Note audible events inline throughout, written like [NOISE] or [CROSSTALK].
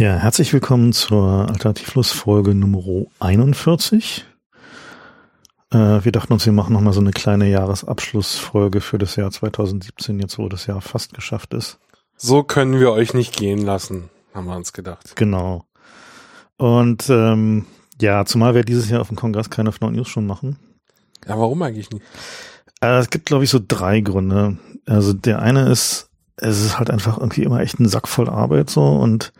Ja, herzlich willkommen zur Alternativlos-Folge Nummer 41. Äh, wir dachten uns, wir machen nochmal so eine kleine Jahresabschlussfolge für das Jahr 2017, jetzt wo das Jahr fast geschafft ist. So können wir euch nicht gehen lassen, haben wir uns gedacht. Genau. Und ähm, ja, zumal wir dieses Jahr auf dem Kongress keine Fnaut News schon machen. Ja, warum eigentlich nicht? Äh, es gibt, glaube ich, so drei Gründe. Also der eine ist, es ist halt einfach irgendwie immer echt ein Sack voll Arbeit so und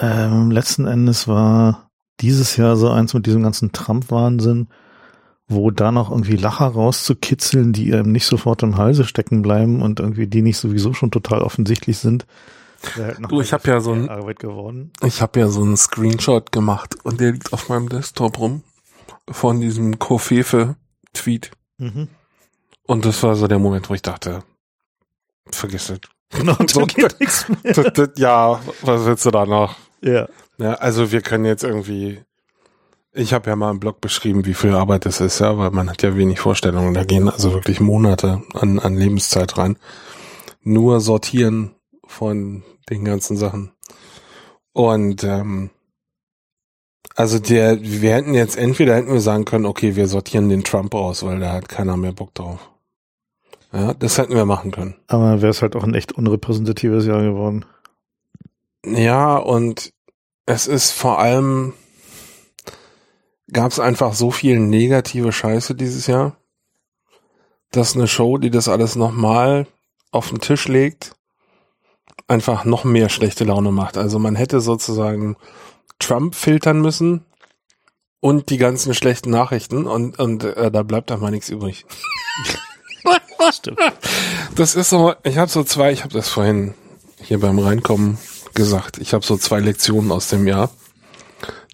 ähm, letzten Endes war dieses Jahr so eins mit diesem ganzen Trump-Wahnsinn, wo da noch irgendwie Lacher rauszukitzeln, die eben nicht sofort im Halse stecken bleiben und irgendwie die nicht sowieso schon total offensichtlich sind. Halt du, ich habe ja so ein Arbeit geworden. Ich habe ja so einen Screenshot gemacht und der liegt auf meinem Desktop rum von diesem Kofefe-Tweet. Mhm. Und das war so der Moment, wo ich dachte, vergiss es. Genau, [LAUGHS] so, geht nichts mehr. ja, was willst du da noch? Ja. ja. Also wir können jetzt irgendwie, ich habe ja mal im Blog beschrieben, wie viel Arbeit das ist, ja, weil man hat ja wenig Vorstellungen. Da gehen also wirklich Monate an, an Lebenszeit rein. Nur sortieren von den ganzen Sachen. Und ähm, also der, wir hätten jetzt entweder hätten wir sagen können, okay, wir sortieren den Trump aus, weil da hat keiner mehr Bock drauf. Ja, das hätten wir machen können. Aber wäre es halt auch ein echt unrepräsentatives Jahr geworden. Ja, und es ist vor allem, gab es einfach so viel negative Scheiße dieses Jahr, dass eine Show, die das alles nochmal auf den Tisch legt, einfach noch mehr schlechte Laune macht. Also man hätte sozusagen Trump filtern müssen und die ganzen schlechten Nachrichten und, und äh, da bleibt einfach nichts übrig. [LAUGHS] Stimmt. Das ist so, ich habe so zwei, ich habe das vorhin hier beim Reinkommen gesagt. Ich habe so zwei Lektionen aus dem Jahr.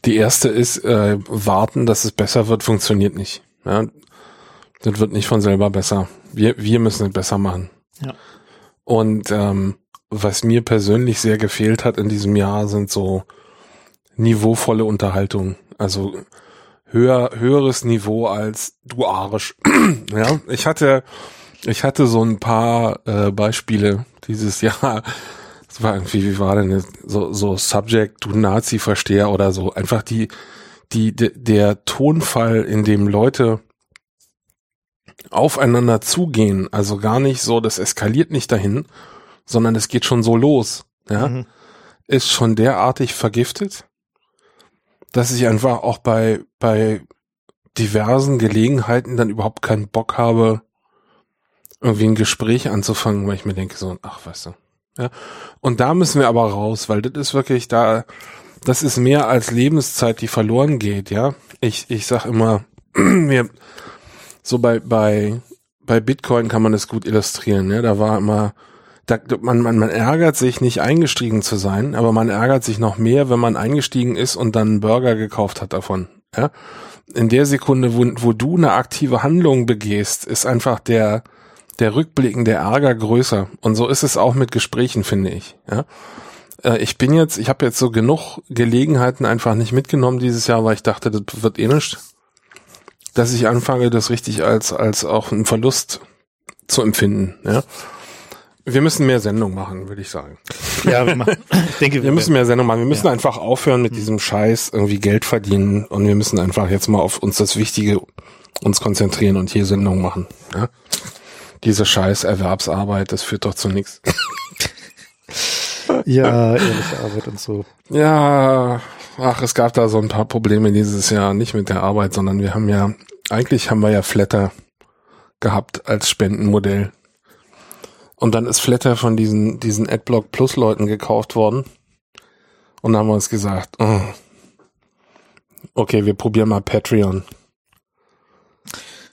Die erste ist, äh, warten, dass es besser wird, funktioniert nicht. Ja, das wird nicht von selber besser. Wir, wir müssen es besser machen. Ja. Und ähm, was mir persönlich sehr gefehlt hat in diesem Jahr, sind so niveauvolle Unterhaltung. Also höher, höheres Niveau als du Arsch. [CLEARS THROAT] ja, ich hatte, ich hatte so ein paar äh, Beispiele dieses [LAUGHS] Jahr, es war irgendwie, wie war denn das? so, so Subject, du Nazi-Versteher oder so. Einfach die, die, de, der Tonfall, in dem Leute aufeinander zugehen, also gar nicht so, das eskaliert nicht dahin, sondern es geht schon so los, ja, mhm. ist schon derartig vergiftet, dass ich einfach auch bei, bei diversen Gelegenheiten dann überhaupt keinen Bock habe, irgendwie ein Gespräch anzufangen, weil ich mir denke so, ach, weißt du, ja. Und da müssen wir aber raus, weil das ist wirklich da, das ist mehr als Lebenszeit, die verloren geht, ja. Ich, ich sag immer, [CLEARS THROAT] mir, so bei, bei, bei Bitcoin kann man das gut illustrieren, ja. Da war immer, da, man, man, man ärgert sich nicht eingestiegen zu sein, aber man ärgert sich noch mehr, wenn man eingestiegen ist und dann einen Burger gekauft hat davon, ja. In der Sekunde, wo, wo du eine aktive Handlung begehst, ist einfach der, der rückblickende Ärger größer. Und so ist es auch mit Gesprächen, finde ich. Ja? Äh, ich bin jetzt, ich habe jetzt so genug Gelegenheiten einfach nicht mitgenommen dieses Jahr, weil ich dachte, das wird eh nicht, dass ich anfange, das richtig als, als auch einen Verlust zu empfinden. Ja? Wir müssen mehr Sendung machen, würde ich sagen. Ja, wir, machen, [LAUGHS] ich denke, wir müssen mehr Sendung machen. Wir müssen ja. einfach aufhören mit diesem Scheiß, irgendwie Geld verdienen und wir müssen einfach jetzt mal auf uns das Wichtige uns konzentrieren und hier Sendung machen. Ja? Diese scheiß Erwerbsarbeit, das führt doch zu nichts. [LAUGHS] Ja, ehrliche Arbeit und so. Ja, ach, es gab da so ein paar Probleme dieses Jahr, nicht mit der Arbeit, sondern wir haben ja, eigentlich haben wir ja Flatter gehabt als Spendenmodell. Und dann ist Flatter von diesen, diesen AdBlock Plus Leuten gekauft worden. Und dann haben wir uns gesagt, oh, okay, wir probieren mal Patreon.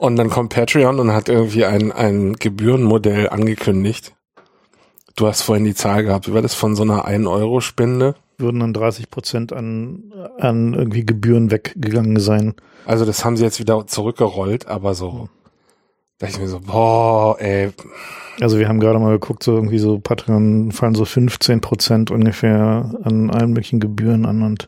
Und dann kommt Patreon und hat irgendwie ein, ein Gebührenmodell angekündigt. Du hast vorhin die Zahl gehabt. Wie war das von so einer 1-Euro-Spende? Würden dann 30 Prozent an, an irgendwie Gebühren weggegangen sein. Also das haben sie jetzt wieder zurückgerollt, aber so. Da ich mir so, boah, ey. Also wir haben gerade mal geguckt, so irgendwie so Patreon fallen so 15 Prozent ungefähr an allen möglichen Gebühren an und.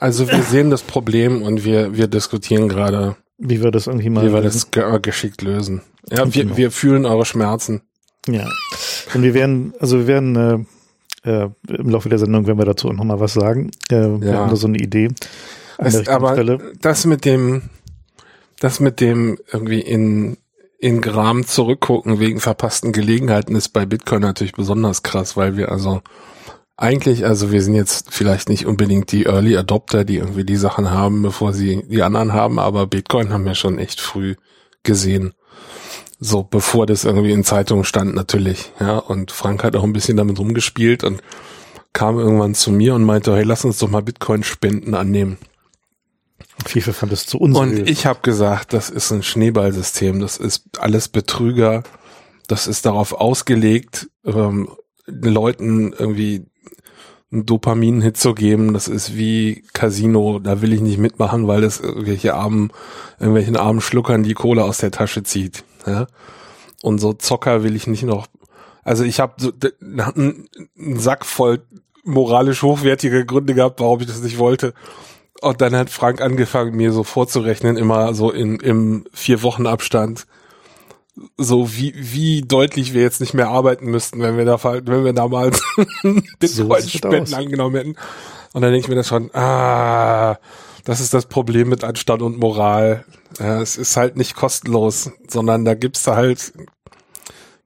Also wir sehen das Problem und wir, wir diskutieren gerade, wie wir das irgendwie mal. Wie wir das äh, geschickt lösen. Ja, wir, genau. wir fühlen eure Schmerzen. Ja. Und wir werden, also wir werden, äh, äh, im Laufe der Sendung werden wir dazu noch mal was sagen. Äh, wir Ja. haben da so eine Idee. Es, aber Stelle. das mit dem, das mit dem irgendwie in, in Gram zurückgucken wegen verpassten Gelegenheiten ist bei Bitcoin natürlich besonders krass, weil wir also eigentlich, also wir sind jetzt vielleicht nicht unbedingt die Early Adopter, die irgendwie die Sachen haben, bevor sie die anderen haben, aber Bitcoin haben wir schon echt früh gesehen. So, bevor das irgendwie in Zeitungen stand, natürlich, ja. Und Frank hat auch ein bisschen damit rumgespielt und kam irgendwann zu mir und meinte, hey, lass uns doch mal Bitcoin-Spenden annehmen. FIFA fand es zu unseriös. Und ich habe gesagt, das ist ein Schneeballsystem, das ist alles Betrüger, das ist darauf ausgelegt, ähm, Leuten irgendwie einen Dopamin-Hit zu geben, das ist wie Casino, da will ich nicht mitmachen, weil das irgendwelche armen, irgendwelchen armen Schluckern die Kohle aus der Tasche zieht. Ja? Und so Zocker will ich nicht noch. Also ich habe so einen Sack voll moralisch hochwertige Gründe gehabt, warum ich das nicht wollte. Und dann hat Frank angefangen, mir so vorzurechnen, immer so in, im vier Wochen Abstand, so wie, wie deutlich wir jetzt nicht mehr arbeiten müssten, wenn wir da, wenn wir damals [LAUGHS] Bitcoin-Spenden angenommen hätten. Und dann denke ich mir das schon, ah, das ist das Problem mit Anstand und Moral. Ja, es ist halt nicht kostenlos, sondern da gibt's da halt,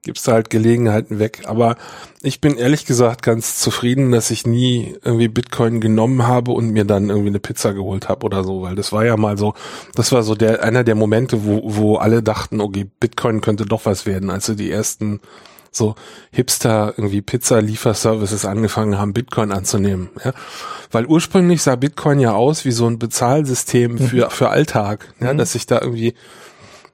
gibt's da halt Gelegenheiten weg. Aber ich bin ehrlich gesagt ganz zufrieden, dass ich nie irgendwie Bitcoin genommen habe und mir dann irgendwie eine Pizza geholt habe oder so, weil das war ja mal so, das war so der einer der Momente, wo wo alle dachten, okay, Bitcoin könnte doch was werden, als so die ersten so Hipster irgendwie Pizza-Lieferservices angefangen haben, Bitcoin anzunehmen. Ja? Weil ursprünglich sah Bitcoin ja aus wie so ein Bezahlsystem für, für Alltag, ja? dass sich da irgendwie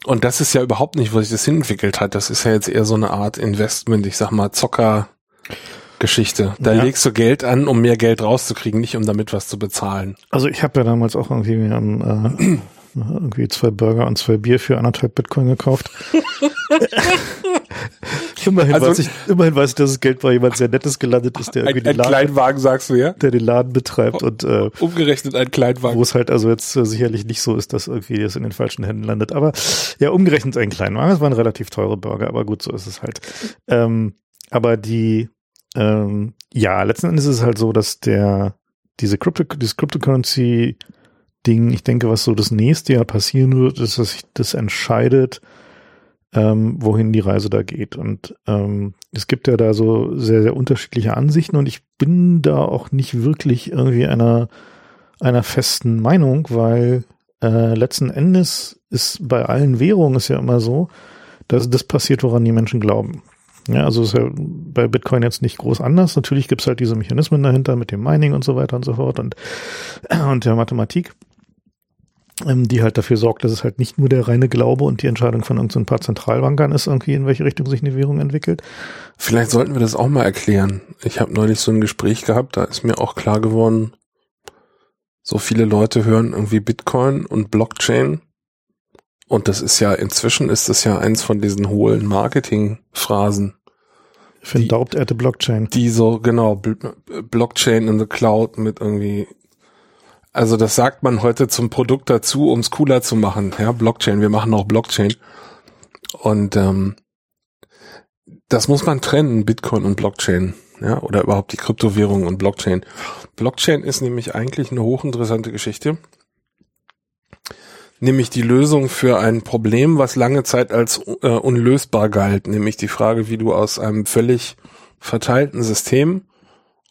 und das ist ja überhaupt nicht, wo sich das hinentwickelt hat. Das ist ja jetzt eher so eine Art Investment, ich sag mal Zocker Geschichte. Da Ja. legst du Geld an, um mehr Geld rauszukriegen, nicht um damit was zu bezahlen. Also ich habe ja damals auch irgendwie am, äh, [CLEARS THROAT] irgendwie zwei Burger und zwei Bier für anderthalb Bitcoin gekauft. [LAUGHS] [LAUGHS] immerhin, Also- weiß ich, immerhin weiß ich, dass das Geld bei jemand sehr Nettes gelandet ist, der irgendwie ein den, Laden, Kleinwagen, sagst du ja? der den Laden betreibt und äh, Umgerechnet ein wo Kleinwagen. es halt also jetzt äh, sicherlich nicht so ist, dass irgendwie es in den falschen Händen landet. Aber ja, umgerechnet ein Kleinwagen. Es waren relativ teure Burger, aber gut, so ist es halt. Ähm, aber die, ähm, ja, letzten Endes ist es halt so, dass der, diese Crypto, dieses Cryptocurrency Ding, ich denke, was so das nächste Jahr passieren wird, ist, dass sich das entscheidet, ähm, wohin die Reise da geht. Und ähm, es gibt ja da so sehr, sehr unterschiedliche Ansichten und ich bin da auch nicht wirklich irgendwie einer, einer festen Meinung, weil äh, letzten Endes ist bei allen Währungen ist ja immer so, dass das passiert, woran die Menschen glauben. Ja, also ist ja bei Bitcoin jetzt nicht groß anders. Natürlich gibt's halt diese Mechanismen dahinter mit dem Mining und so weiter und so fort und, und der Mathematik, die halt dafür sorgt, dass es halt nicht nur der reine Glaube und die Entscheidung von irgendein paar Zentralbankern ist, irgendwie in welche Richtung sich eine Währung entwickelt. Vielleicht sollten wir das auch mal erklären. Ich habe neulich so ein Gespräch gehabt, da ist mir auch klar geworden, so viele Leute hören irgendwie Bitcoin und Blockchain. Und das ist ja, inzwischen ist das ja eins von diesen hohlen Marketingphrasen, Ich finde Die- Daubt at the Blockchain. die so, genau, Bl- Blockchain in the Cloud mit irgendwie, also das sagt man heute zum Produkt dazu, um es cooler zu machen. Ja, Blockchain, wir machen auch Blockchain. Und ähm, das muss man trennen, Bitcoin und Blockchain. Ja, oder überhaupt die Kryptowährung und Blockchain. Blockchain ist nämlich eigentlich eine hochinteressante Geschichte. Nämlich die Lösung für ein Problem, was lange Zeit als äh, unlösbar galt. Nämlich die Frage, wie du aus einem völlig verteilten System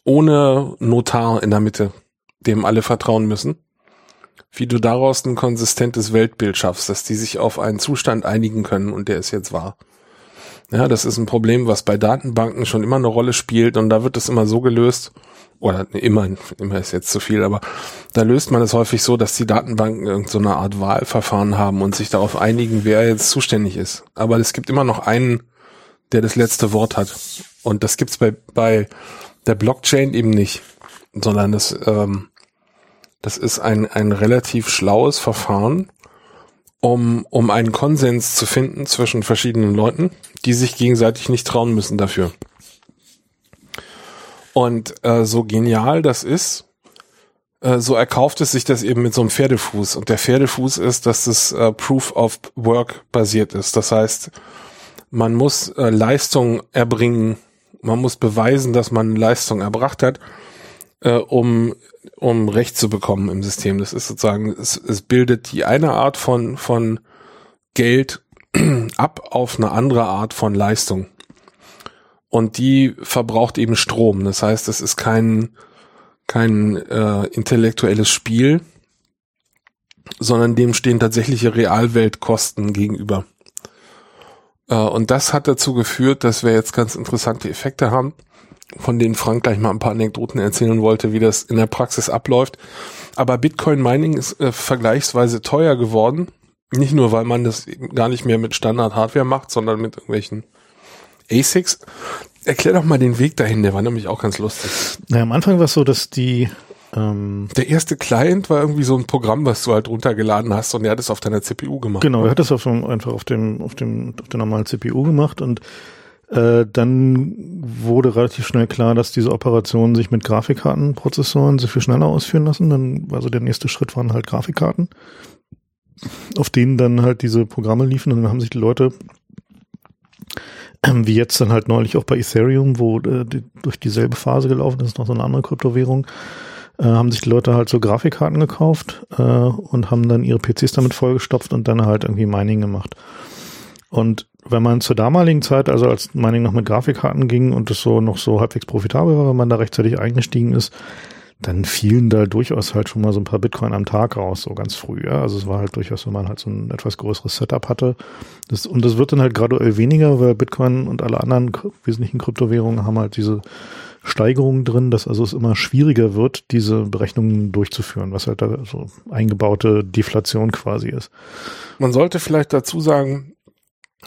ohne Notar in der Mitte, dem alle vertrauen müssen, wie du daraus ein konsistentes Weltbild schaffst, dass die sich auf einen Zustand einigen können und der ist jetzt wahr. Ja, das ist ein Problem, was bei Datenbanken schon immer eine Rolle spielt und da wird es immer so gelöst, oder immer, immer ist jetzt zu viel, aber da löst man es häufig so, dass die Datenbanken irgendeine so Art Wahlverfahren haben und sich darauf einigen, wer jetzt zuständig ist. Aber es gibt immer noch einen, der das letzte Wort hat. Und das gibt's bei, bei der Blockchain eben nicht, sondern das, ähm, das ist ein, ein relativ schlaues Verfahren, um, um einen Konsens zu finden zwischen verschiedenen Leuten, die sich gegenseitig nicht trauen müssen dafür. Und äh, so genial das ist, äh, so erkauft es sich das eben mit so einem Pferdefuß. Und der Pferdefuß ist, dass es äh, Proof of Work basiert ist. Das heißt, man muss äh, Leistung erbringen, Man muss beweisen, dass man Leistung erbracht hat, äh, um, um Recht zu bekommen im System. Das ist sozusagen, es, es bildet die eine Art von, von Geld [CLEARS THROAT] ab auf eine andere Art von Leistung. Und die verbraucht eben Strom. Das heißt, es ist kein, kein äh, intellektuelles Spiel, sondern dem stehen tatsächliche Realweltkosten gegenüber. Äh, und das hat dazu geführt, dass wir jetzt ganz interessante Effekte haben, von denen Frank gleich mal ein paar Anekdoten erzählen wollte, wie das in der Praxis abläuft. Aber Bitcoin Mining ist äh, vergleichsweise teuer geworden. Nicht nur, weil man das gar nicht mehr mit Standard Hardware macht, sondern mit irgendwelchen ASICs. Erklär doch mal den Weg dahin, der war nämlich auch ganz lustig. Naja, am Anfang war es so, dass die ähm, Der erste Client war irgendwie so ein Programm, was du halt runtergeladen hast und der hat es auf deiner CPU gemacht. Genau, er hat es auf einfach auf dem, auf dem, auf der normalen CPU gemacht und äh, dann wurde relativ schnell klar, dass diese Operationen sich mit Grafikkartenprozessoren sehr viel schneller ausführen lassen. Dann, also der nächste Schritt waren halt Grafikkarten, auf denen dann halt diese Programme liefen und dann haben sich die Leute wie jetzt dann halt neulich auch bei Ethereum, wo äh, die, durch dieselbe Phase gelaufen ist, noch so eine andere Kryptowährung, äh, haben sich die Leute halt so Grafikkarten gekauft und haben dann ihre PCs damit vollgestopft und dann halt irgendwie Mining gemacht. Und wenn man zur damaligen Zeit, also als Mining noch mit Grafikkarten ging und es so noch so halbwegs profitabel war, wenn man da rechtzeitig eingestiegen ist, dann fielen da durchaus halt schon mal so ein paar Bitcoin am Tag raus, so ganz früh. Ja? Also es war halt durchaus, wenn man halt so ein etwas größeres Setup hatte. Das, und das wird dann halt graduell weniger, weil Bitcoin und alle anderen wesentlichen Kryptowährungen haben halt diese Steigerungen drin, dass also es immer schwieriger wird, diese Berechnungen durchzuführen, was halt da so eingebaute Deflation quasi ist. Man sollte vielleicht dazu sagen,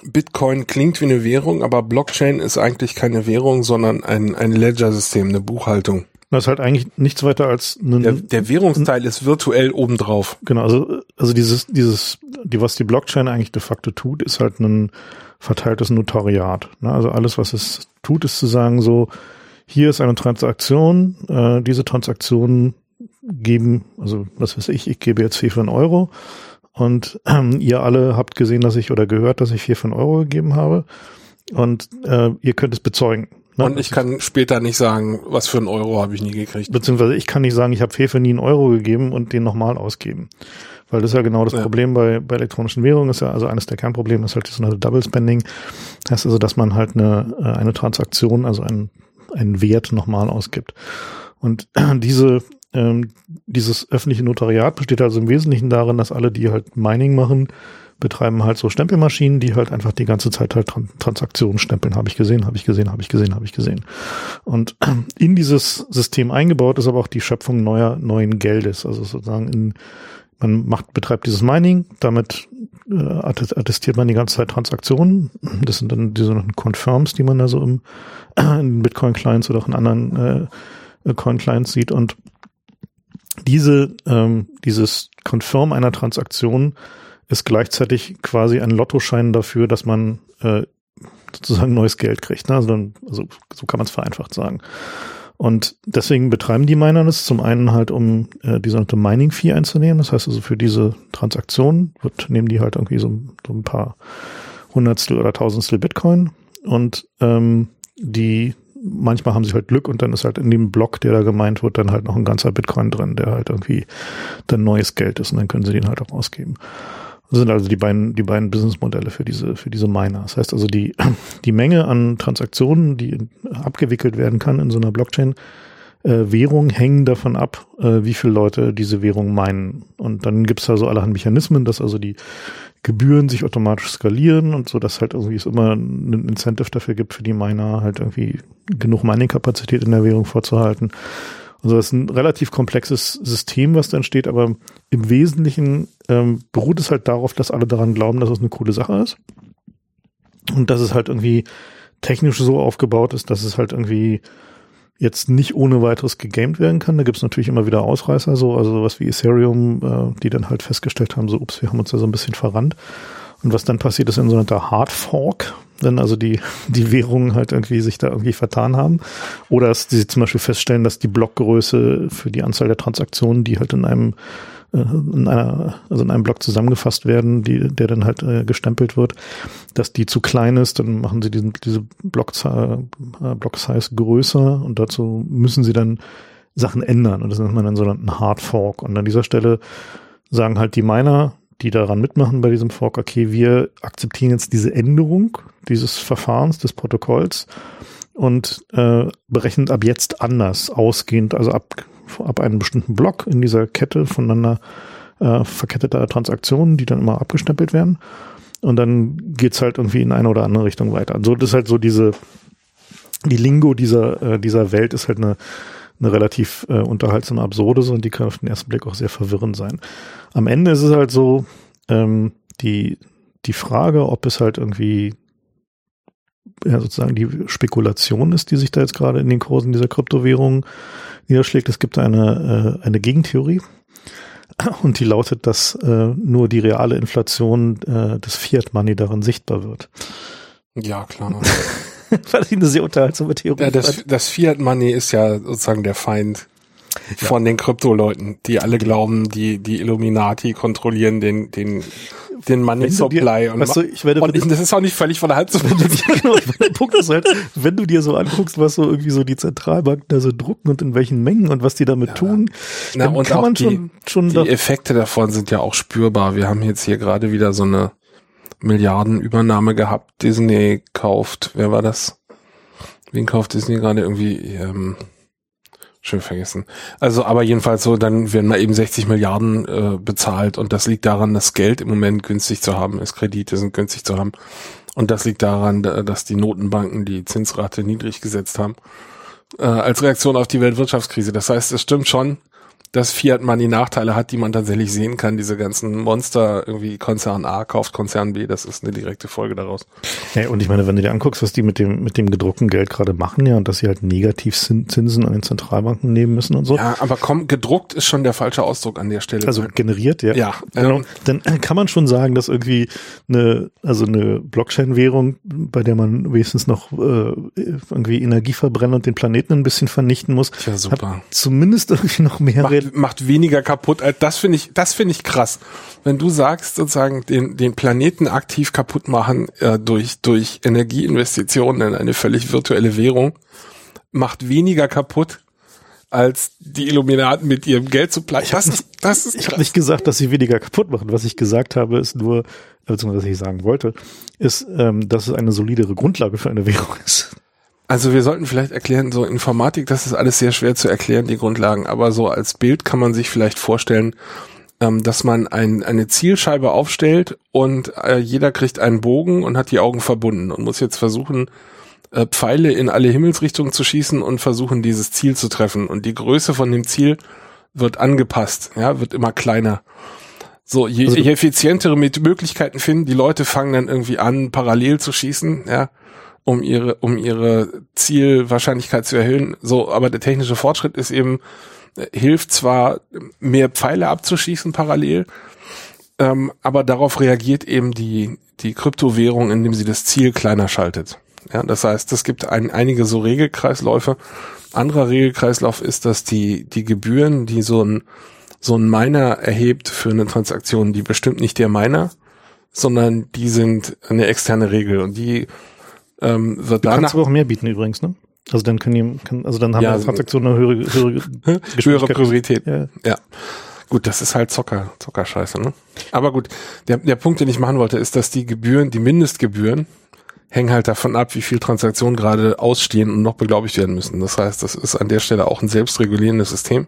Bitcoin klingt wie eine Währung, aber Blockchain ist eigentlich keine Währung, sondern ein, ein Ledger-System, eine Buchhaltung. Das ist halt eigentlich nichts weiter als ein, der, der Währungsteil ist virtuell obendrauf. Genau, also, also dieses, dieses, die, was die Blockchain eigentlich de facto tut, ist halt ein verteiltes Notariat. Ne? Also alles, was es tut, ist zu sagen, so, hier ist eine Transaktion, äh, diese Transaktionen geben, also was weiß ich, ich gebe jetzt vier für einen Euro und ähm, ihr alle habt gesehen, dass ich oder gehört, dass ich vier für einen Euro gegeben habe und äh, ihr könnt es bezeugen. Ne? Und ich kann später nicht sagen, was für einen Euro habe ich nie gekriegt. Beziehungsweise ich kann nicht sagen, ich habe Fefe nie einen Euro gegeben und den nochmal ausgeben. Weil das ist ja genau das ja. Problem bei, bei elektronischen Währungen, ist ja also eines der Kernprobleme, ist halt das sogenannte Double Spending. Das heißt also, dass man halt eine, äh, eine Transaktion, also einen, einen Wert nochmal ausgibt. Und diese, ähm, dieses öffentliche Notariat besteht also im Wesentlichen darin, dass alle, die halt Mining machen, betreiben halt so Stempelmaschinen, die halt einfach die ganze Zeit halt Transaktionen stempeln. Habe ich gesehen, habe ich gesehen, habe ich gesehen, habe ich gesehen. Und [CLEARS THROAT] in dieses System eingebaut ist aber auch die Schöpfung neuer, neuen Geldes. Also sozusagen in, man macht, betreibt dieses Mining, damit äh, attestiert man die ganze Zeit Transaktionen. Das sind dann die sogenannten Confirms, die man da so im, [CLEARS THROAT] in Bitcoin-Clients oder auch in anderen äh, Coin-Clients sieht. Und diese, ähm, dieses Confirm einer Transaktion ist gleichzeitig quasi ein Lottoschein dafür, dass man äh, sozusagen neues Geld kriegt. Ne? Also, dann, also so kann man es vereinfacht sagen. Und deswegen betreiben die Miner das zum einen halt, um äh, die sogenannte Mining-Fee einzunehmen. Das heißt also für diese Transaktion wird, nehmen die halt irgendwie so, so ein paar Hundertstel oder Tausendstel Bitcoin. Und ähm, die manchmal haben sie halt Glück und dann ist halt in dem Block, der da gemeint wird, dann halt noch ein ganzer Bitcoin drin, der halt irgendwie dann neues Geld ist und dann können sie den halt auch ausgeben. Das sind also die beiden, die beiden Businessmodelle für diese, für diese Miner. Das heißt also, die, [CLEARS THROAT] die Menge an Transaktionen, die abgewickelt werden kann in so einer Blockchain, äh, Währung hängen davon ab, äh, wie viele Leute diese Währung meinen. Und dann gibt's da so allerhand Mechanismen, dass also die Gebühren sich automatisch skalieren und so, dass halt irgendwie es immer ein Incentive dafür gibt, für die Miner halt irgendwie genug Mining-Kapazität in der Währung vorzuhalten. Also das ist ein relativ komplexes System, was da entsteht, aber im Wesentlichen ähm, beruht es halt darauf, dass alle daran glauben, dass es eine coole Sache ist. Und dass es halt irgendwie technisch so aufgebaut ist, dass es halt irgendwie jetzt nicht ohne weiteres gegamed werden kann. Da gibt es natürlich immer wieder Ausreißer, so, also sowas wie Ethereum, äh, die dann halt festgestellt haben, so, ups, wir haben uns da so ein bisschen verrannt. Und was dann passiert ist in so einer Hard Fork, wenn also die, [LAUGHS] die Währungen halt irgendwie sich da irgendwie vertan haben. Oder dass sie zum Beispiel feststellen, dass die Blockgröße für die Anzahl der Transaktionen, die halt in einem in einer, also in einem Block zusammengefasst werden, die, der dann halt äh, gestempelt wird, dass die zu klein ist, dann machen sie diesen, diese Block-Size äh, Block größer und dazu müssen sie dann Sachen ändern und das nennt man dann so einen Hard Fork. Und an dieser Stelle sagen halt die Miner, die daran mitmachen bei diesem Fork, okay, wir akzeptieren jetzt diese Änderung dieses Verfahrens, des Protokolls und äh, berechnen ab jetzt anders, ausgehend, also ab, ab einem bestimmten Block in dieser Kette voneinander äh, verketteter Transaktionen, die dann immer abgestempelt werden. Und dann geht's halt irgendwie in eine oder andere Richtung weiter. Also das ist halt so diese, die Lingo dieser, äh, dieser Welt ist halt eine, eine relativ äh, unterhaltsame Absurde so und die kann auf den ersten Blick auch sehr verwirrend sein. Am Ende ist es halt so, ähm, die, die Frage, ob es halt irgendwie ja, sozusagen die Spekulation ist, die sich da jetzt gerade in den Kursen dieser Kryptowährungen niederschlägt. Es gibt eine, äh, eine Gegentheorie und die lautet, dass äh, nur die reale Inflation äh, des Fiat Money darin sichtbar wird. Ja, klar. [LAUGHS] Fand ich eine sehr unterhaltsame Theorie. Ja, das, das Fiat Money ist ja sozusagen der Feind ja. von den Kryptoleuten, die alle glauben, die, die Illuminati kontrollieren den, den, den Money Supply. und, weißt du, ich werde, und ich, das ist auch nicht völlig von der Hand zu [LAUGHS] genau, der Punkt ist halt, wenn du dir so anguckst, was so irgendwie so die Zentralbanken da so drucken und in welchen Mengen und was die damit ja. tun, Na, und kann man die, schon, schon die Effekte davon sind ja auch spürbar. Wir haben jetzt hier gerade wieder so eine Milliardenübernahme gehabt. Disney kauft, wer war das? Wen kauft Disney gerade irgendwie? Ähm, schön vergessen. Also, aber jedenfalls so, dann werden mal eben 60 Milliarden äh, bezahlt und das liegt daran, dass Geld im Moment günstig zu haben ist, Kredite sind günstig zu haben. Und das liegt daran, dass die Notenbanken die Zinsrate niedrig gesetzt haben, äh, als Reaktion auf die Weltwirtschaftskrise. Das heißt, es stimmt schon, dass Fiat Money Nachteile hat, die man tatsächlich sehen kann. Diese ganzen Monster, irgendwie Konzern A kauft Konzern B, das ist eine direkte Folge daraus. Ja, und ich meine, wenn du dir anguckst, was die mit dem, mit dem gedruckten Geld gerade machen, ja, und dass sie halt negativ Zinsen an den Zentralbanken nehmen müssen und so. Ja, aber komm, gedruckt ist schon der falsche Ausdruck an der Stelle. Also generiert, ja. Ja. Genau. Ähm, dann kann man schon sagen, dass irgendwie eine, also eine Blockchain-Währung, bei der man wenigstens noch äh, irgendwie Energie verbrennen und den Planeten ein bisschen vernichten muss, ja, super. zumindest irgendwie noch mehr macht, macht weniger kaputt. Das finde ich, das finde ich krass. Wenn du sagst, sozusagen den, den Planeten aktiv kaputt machen äh, durch, durch Energieinvestitionen in eine völlig virtuelle Währung, macht weniger kaputt als die Illuminaten mit ihrem Geld zu pleiten. Das ist, das ist ich habe nicht gesagt, dass sie weniger kaputt machen. Was ich gesagt habe, ist nur, beziehungsweise was ich sagen wollte, ist, ähm, dass es eine solidere Grundlage für eine Währung ist. Also wir sollten vielleicht erklären, so Informatik, das ist alles sehr schwer zu erklären, die Grundlagen, aber so als Bild kann man sich vielleicht vorstellen, ähm, dass man ein, eine Zielscheibe aufstellt und äh, jeder kriegt einen Bogen und hat die Augen verbunden und muss jetzt versuchen, äh, Pfeile in alle Himmelsrichtungen zu schießen und versuchen, dieses Ziel zu treffen. Und die Größe von dem Ziel wird angepasst, ja, wird immer kleiner. So, je, also, je effizientere Möglichkeiten finden, die Leute fangen dann irgendwie an, parallel zu schießen, ja um ihre, um ihre Zielwahrscheinlichkeit zu erhöhen. So, aber der technische Fortschritt ist eben, äh, hilft zwar, mehr Pfeile abzuschießen parallel, ähm, aber darauf reagiert eben die, die Kryptowährung, indem sie das Ziel kleiner schaltet. Ja, das heißt, es gibt ein, einige so Regelkreisläufe. Anderer Regelkreislauf ist, dass die, die Gebühren, die so ein, so ein Miner erhebt für eine Transaktion, die bestimmt nicht der Miner, sondern die sind eine externe Regel und die ähm, wird danach. Kannst aber auch mehr bieten übrigens, ne? Also dann können die, also dann haben ja, Transaktionen eine höhere, höhere, [LAUGHS] höhere Priorität. Ja. ja. Gut, das ist halt Zocker, Zockerscheiße, ne? Aber gut, der, der Punkt, den ich machen wollte, ist, dass die Gebühren, die Mindestgebühren, hängen halt davon ab, wie viel Transaktionen gerade ausstehen und noch beglaubigt werden müssen. Das heißt, das ist an der Stelle auch ein selbstregulierendes System.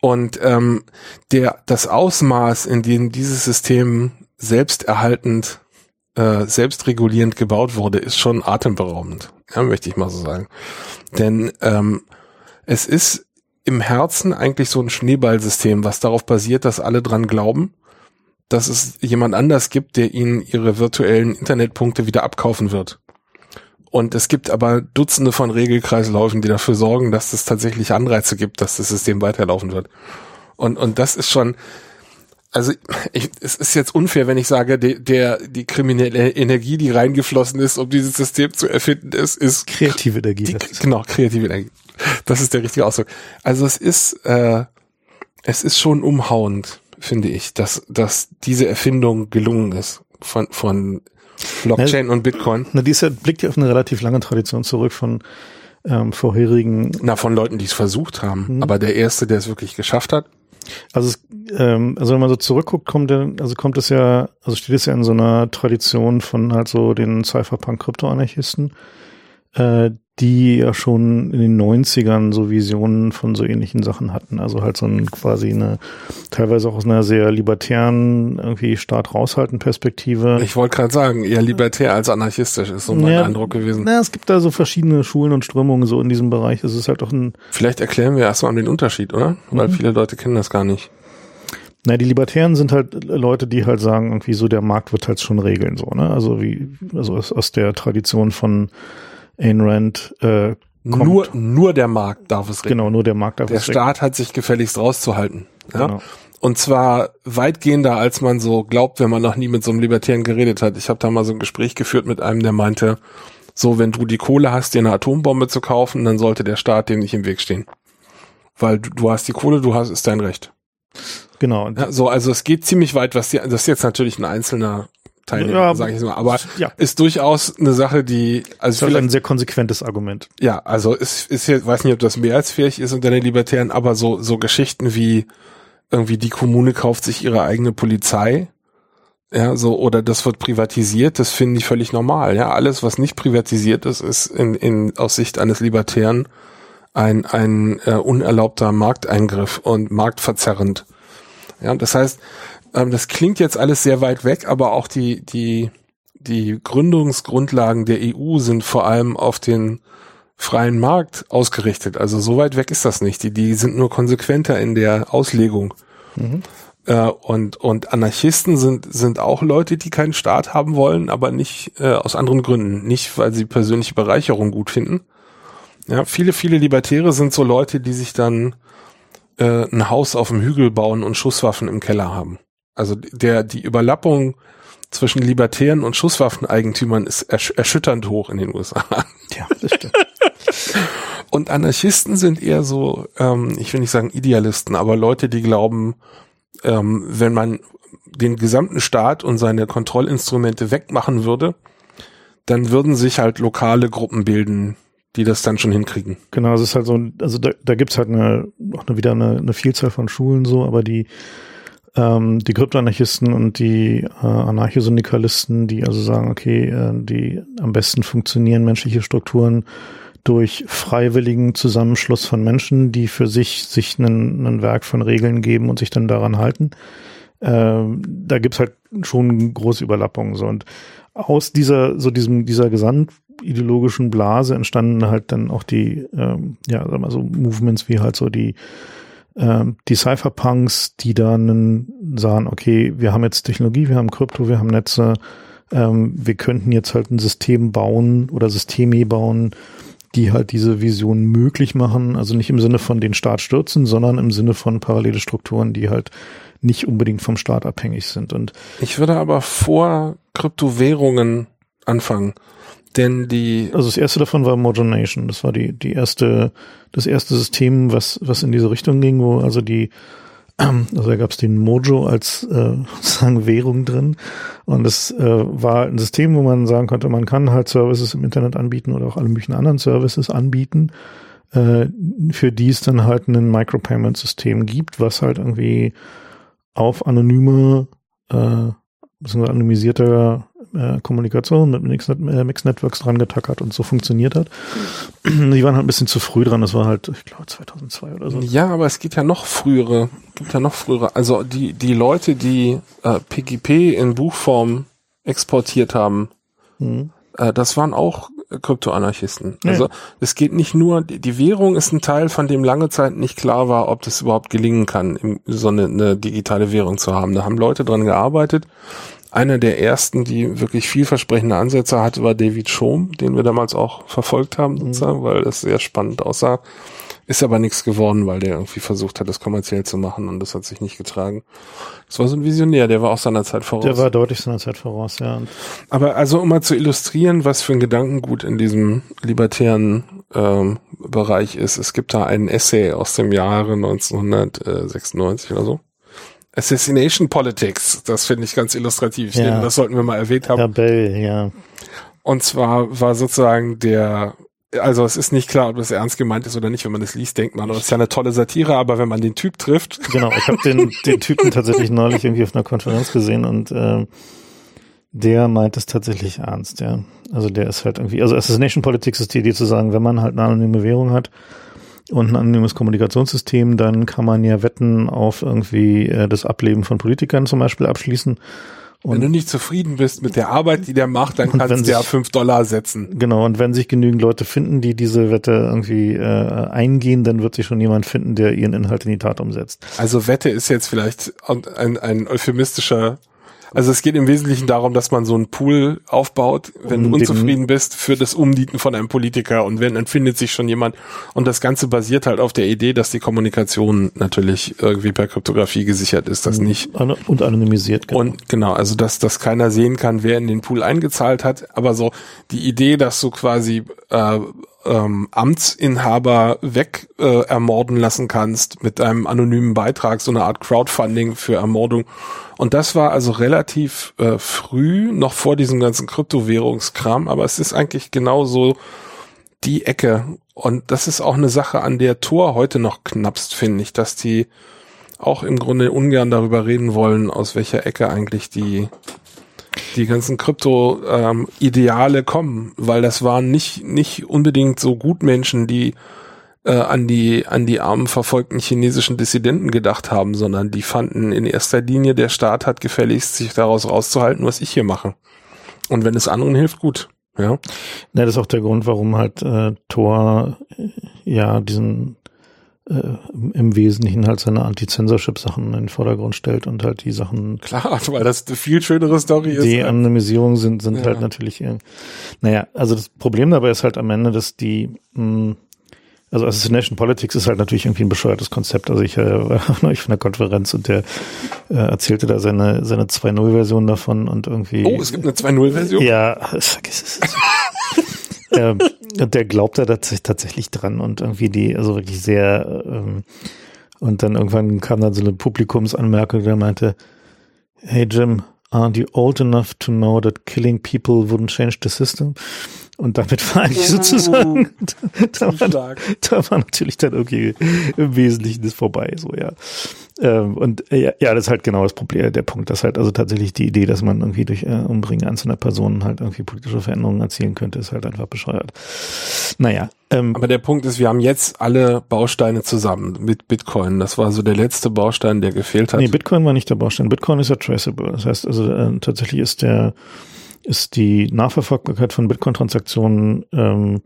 Und ähm, der das Ausmaß, in dem dieses System selbsterhaltend äh, selbstregulierend gebaut wurde, ist schon atemberaubend. Ja, möchte ich mal so sagen. Denn ähm, es ist im Herzen eigentlich so ein Schneeballsystem, was darauf basiert, dass alle dran glauben, dass es jemand anders gibt, der ihnen ihre virtuellen Internetpunkte wieder abkaufen wird. Und es gibt aber Dutzende von Regelkreisläufen, die dafür sorgen, dass es tatsächlich Anreize gibt, dass das System weiterlaufen wird. Und, und das ist schon, also ich, es ist jetzt unfair, wenn ich sage, der, der die kriminelle Energie, die reingeflossen ist, um dieses System zu erfinden, ist, ist kreative Energie. Die, genau, kreative Energie. Das ist der richtige Ausdruck. Also es ist äh, es ist schon umhauend, finde ich, dass, dass diese Erfindung gelungen ist von, von Blockchain na, und Bitcoin. Na, die ist ja, blickt ja auf eine relativ lange Tradition zurück von ähm, vorherigen. Na, von Leuten, die es versucht haben. Mhm. Aber der erste, der es wirklich geschafft hat. Also, es, ähm, also wenn man so zurückguckt, kommt also kommt es ja, also steht es ja in so einer Tradition von halt so den Cypherpunk-Kryptoanarchisten, äh, die ja schon in den 90ern so Visionen von so ähnlichen Sachen hatten. Also halt so ein quasi eine, teilweise auch aus einer sehr libertären, irgendwie Staat raushalten Perspektive. Ich wollte gerade sagen, eher libertär als anarchistisch ist so mein ja, Eindruck gewesen. Na, es gibt da so verschiedene Schulen und Strömungen so in diesem Bereich. Es ist halt auch ein. Vielleicht erklären wir erstmal den Unterschied, oder? Weil mhm. viele Leute kennen das gar nicht. Na, die Libertären sind halt Leute, die halt sagen, irgendwie so der Markt wird halt schon regeln, so, ne? Also wie, also aus, aus der Tradition von Ayn Rand äh, kommt. Nur, nur der Markt darf es regeln. Genau, nur der Markt darf der es regeln. Der Staat hat sich gefälligst rauszuhalten. Ja? Genau. Und zwar weitgehender, als man so glaubt, wenn man noch nie mit so einem Libertären geredet hat. Ich habe da mal so ein Gespräch geführt mit einem, der meinte, so, wenn du die Kohle hast, dir eine Atombombe zu kaufen, dann sollte der Staat dem nicht im Weg stehen. Weil du, du hast die Kohle, du hast, ist dein Recht. Genau. Ja, so, also es geht ziemlich weit, was die, das ist jetzt natürlich ein einzelner Teilnehmer, ja, sage ich mal. Aber ja. ist durchaus eine Sache, die also das ist ein sehr konsequentes Argument. Ja, also ist ist hier, weiß nicht, ob das mehrheitsfähig ist unter den Libertären, aber so so Geschichten wie irgendwie die Kommune kauft sich ihre eigene Polizei, ja, so oder das wird privatisiert, das finde ich völlig normal. Ja, alles was nicht privatisiert ist, ist in in aus Sicht eines Libertären ein ein äh, unerlaubter Markteingriff und marktverzerrend. Ja, das heißt, ähm, das klingt jetzt alles sehr weit weg, aber auch die, die, die Gründungsgrundlagen der EU sind vor allem auf den freien Markt ausgerichtet. Also so weit weg ist das nicht. Die, die sind nur konsequenter in der Auslegung. Mhm. Äh, und, und Anarchisten sind, sind auch Leute, die keinen Staat haben wollen, aber nicht äh, aus anderen Gründen. Nicht, weil sie persönliche Bereicherung gut finden. Ja, viele, viele Libertäre sind so Leute, die sich dann äh, ein Haus auf dem Hügel bauen und Schusswaffen im Keller haben. Also der, die Überlappung zwischen Libertären und Schusswaffeneigentümern ist ersch erschütternd hoch in den USA. [LAUGHS] Ja, das stimmt. und Anarchisten sind eher so, ähm, ich will nicht sagen Idealisten, aber Leute, die glauben, ähm, wenn man den gesamten Staat und seine Kontrollinstrumente wegmachen würde, dann würden sich halt lokale Gruppen bilden, die das dann schon hinkriegen. Genau, es ist halt so, also da, da gibt's halt eine, auch eine, wieder eine, eine Vielzahl von Schulen so, aber die ähm, die Kryptoanarchisten und die äh, Anarchosyndikalisten, die also sagen, okay, äh, die am besten funktionieren menschliche Strukturen durch freiwilligen Zusammenschluss von Menschen, die für sich sich ein Werk von Regeln geben und sich dann daran halten. Ähm, da gibt's halt schon große Überlappungen. So. Und aus dieser, so diesem, dieser gesamtideologischen Blase entstanden halt dann auch die, ähm, ja, sagen wir so Movements wie halt so die ähm, die Cypherpunks, die dann sagen, okay, wir haben jetzt Technologie, wir haben Krypto, wir haben Netze, ähm, wir könnten jetzt halt ein System bauen oder Systeme bauen, die halt diese Vision möglich machen. Also nicht im Sinne von den Staat stürzen, sondern im Sinne von parallele Strukturen, die halt nicht unbedingt vom Staat abhängig sind. Und ich würde aber vor Kryptowährungen anfangen. Denn die. Also das erste davon war Mojo Nation. Das war die, die erste, das erste System, was, was in diese Richtung ging, wo also die, [CLEARS THROAT] also da gab es den Mojo als äh, [LAUGHS] sozusagen Währung drin. Und es äh, war ein System, wo man sagen konnte, man kann halt Services im Internet anbieten oder auch alle möglichen anderen Services anbieten, äh, für die es dann halt ein Micropayment-System gibt, was halt irgendwie auf anonyme, äh, beziehungsweise anonymisierter äh, Kommunikation mit Mix, äh, Mix Networks dran getackert und so funktioniert hat. [CLEARS THROAT] Die waren halt ein bisschen zu früh dran, das war halt, ich glaube, 2002 oder so. Ja, aber es gibt ja noch frühere, gibt ja noch frühere, also die, die Leute, die äh, PGP in Buchform exportiert haben, mhm. äh, das waren auch Kryptoanarchisten. Ja. Also es geht nicht nur, die Währung ist ein Teil, von dem lange Zeit nicht klar war, ob das überhaupt gelingen kann, so eine, eine digitale Währung zu haben. Da haben Leute dran gearbeitet einer der ersten, die wirklich vielversprechende Ansätze hatte, war David Schom, den wir damals auch verfolgt haben, mhm. sozusagen, weil das sehr spannend aussah. Ist aber nichts geworden, weil der irgendwie versucht hat, das kommerziell zu machen und das hat sich nicht getragen. Das war so ein Visionär, der war auch seiner Zeit voraus. Der war deutlich seiner Zeit voraus, ja. Aber also um mal zu illustrieren, was für ein Gedankengut in diesem libertären ähm, Bereich ist, es gibt da einen Essay aus dem Jahre 1996 oder so. Assassination Politics, das finde ich ganz illustrativ. Ja. denke, das sollten wir mal erwähnt haben. Herr Bell, ja. Und zwar war sozusagen der, also es ist nicht klar, ob das ernst gemeint ist oder nicht. Wenn man das liest, denkt man, oh, das ist ja eine tolle Satire, aber wenn man den Typ trifft, Genau, ich habe den, [LAUGHS] den Typen tatsächlich neulich irgendwie auf einer Konferenz gesehen und ähm, der meint es tatsächlich ernst, ja. Also der ist halt irgendwie, also Assassination Politics ist die Idee zu sagen, wenn man halt eine anonyme Währung hat und ein anonymes Kommunikationssystem, dann kann man ja Wetten auf irgendwie äh, das Ableben von Politikern zum Beispiel abschließen. wenn du Und nicht zufrieden bist mit der Arbeit, die der macht, dann Und kannst du ja fünf Dollar setzen. genau, und wenn sich genügend Leute finden, die diese Wette irgendwie äh, eingehen, dann wird sich schon jemand finden, der ihren Inhalt in die Tat umsetzt. Also Wette ist jetzt vielleicht ein, ein euphemistischer. Also es geht im Wesentlichen darum, dass man so einen Pool aufbaut, wenn Um du den- unzufrieden bist, für das Umnieten von einem Politiker und wenn, dann findet sich schon jemand. Und das Ganze basiert halt auf der Idee, dass die Kommunikation natürlich irgendwie per Kryptographie gesichert ist, das nicht. An- Und anonymisiert. genau. Und genau, also dass, dass keiner sehen kann, wer in den Pool eingezahlt hat. Aber so die Idee, dass du quasi äh, ähm, Amtsinhaber weg äh, ermorden lassen kannst mit einem anonymen Beitrag, so eine Art Crowdfunding für Ermordung. Und das war also relativ äh, früh, noch vor diesem ganzen Kryptowährungskram, aber es ist eigentlich genauso die Ecke. Und das ist auch eine Sache, an der Tor heute noch knappst, finde ich, dass die auch im Grunde ungern darüber reden wollen, aus welcher Ecke eigentlich die die ganzen Krypto-Ideale kommen, weil das waren nicht nicht unbedingt so Gutmenschen, die äh, an die an die armen verfolgten chinesischen Dissidenten gedacht haben, sondern die fanden in erster Linie der Staat hat gefälligst sich daraus rauszuhalten, was ich hier mache. Und wenn es anderen hilft, gut. Ja. Ja, das ist auch der Grund, warum halt äh, Tor äh, ja diesen äh, im- Wesentlichen halt seine Anti-Censorship-Sachen in den Vordergrund stellt und halt die Sachen, Klar, [LAUGHS] weil das eine viel schönere Story ist. die Anonymisierung sind, sind Ja. halt natürlich, naja, also das Problem dabei ist halt am Ende, dass die, mh, also Assassination Politics ist halt natürlich irgendwie ein bescheuertes Konzept. Also ich äh, war [LAUGHS] neulich von der Konferenz und der äh, erzählte da seine, seine 2.0-Version davon und irgendwie. oh, es gibt eine 2.0-Version? Ja, [LAUGHS] vergiss es. ähm, der glaubt da tats tatsächlich dran und irgendwie die, also wirklich sehr, ähm, und dann irgendwann kam dann so eine Publikumsanmerkung, der meinte, hey Jim, aren't you old enough to know that killing people wouldn't change the system? Und damit war eigentlich sozusagen, [LAUGHS] da war, Stark. da war natürlich dann irgendwie im Wesentlichen das vorbei, so, ja. Ähm, und äh, ja, ja, das ist halt genau das Problem, der Punkt, dass halt also tatsächlich die Idee, dass man irgendwie durch äh, Umbringen einzelner Personen halt irgendwie politische Veränderungen erzielen könnte, ist halt einfach bescheuert. Naja, ähm, Aber der Punkt ist, wir haben jetzt alle Bausteine zusammen mit Bitcoin. Das war so der letzte Baustein, der gefehlt hat. nee, Bitcoin war nicht der Baustein. Bitcoin ist ja traceable. Das heißt also äh, tatsächlich ist der ist die Nachverfolgbarkeit von Bitcoin-Transaktionen ähm,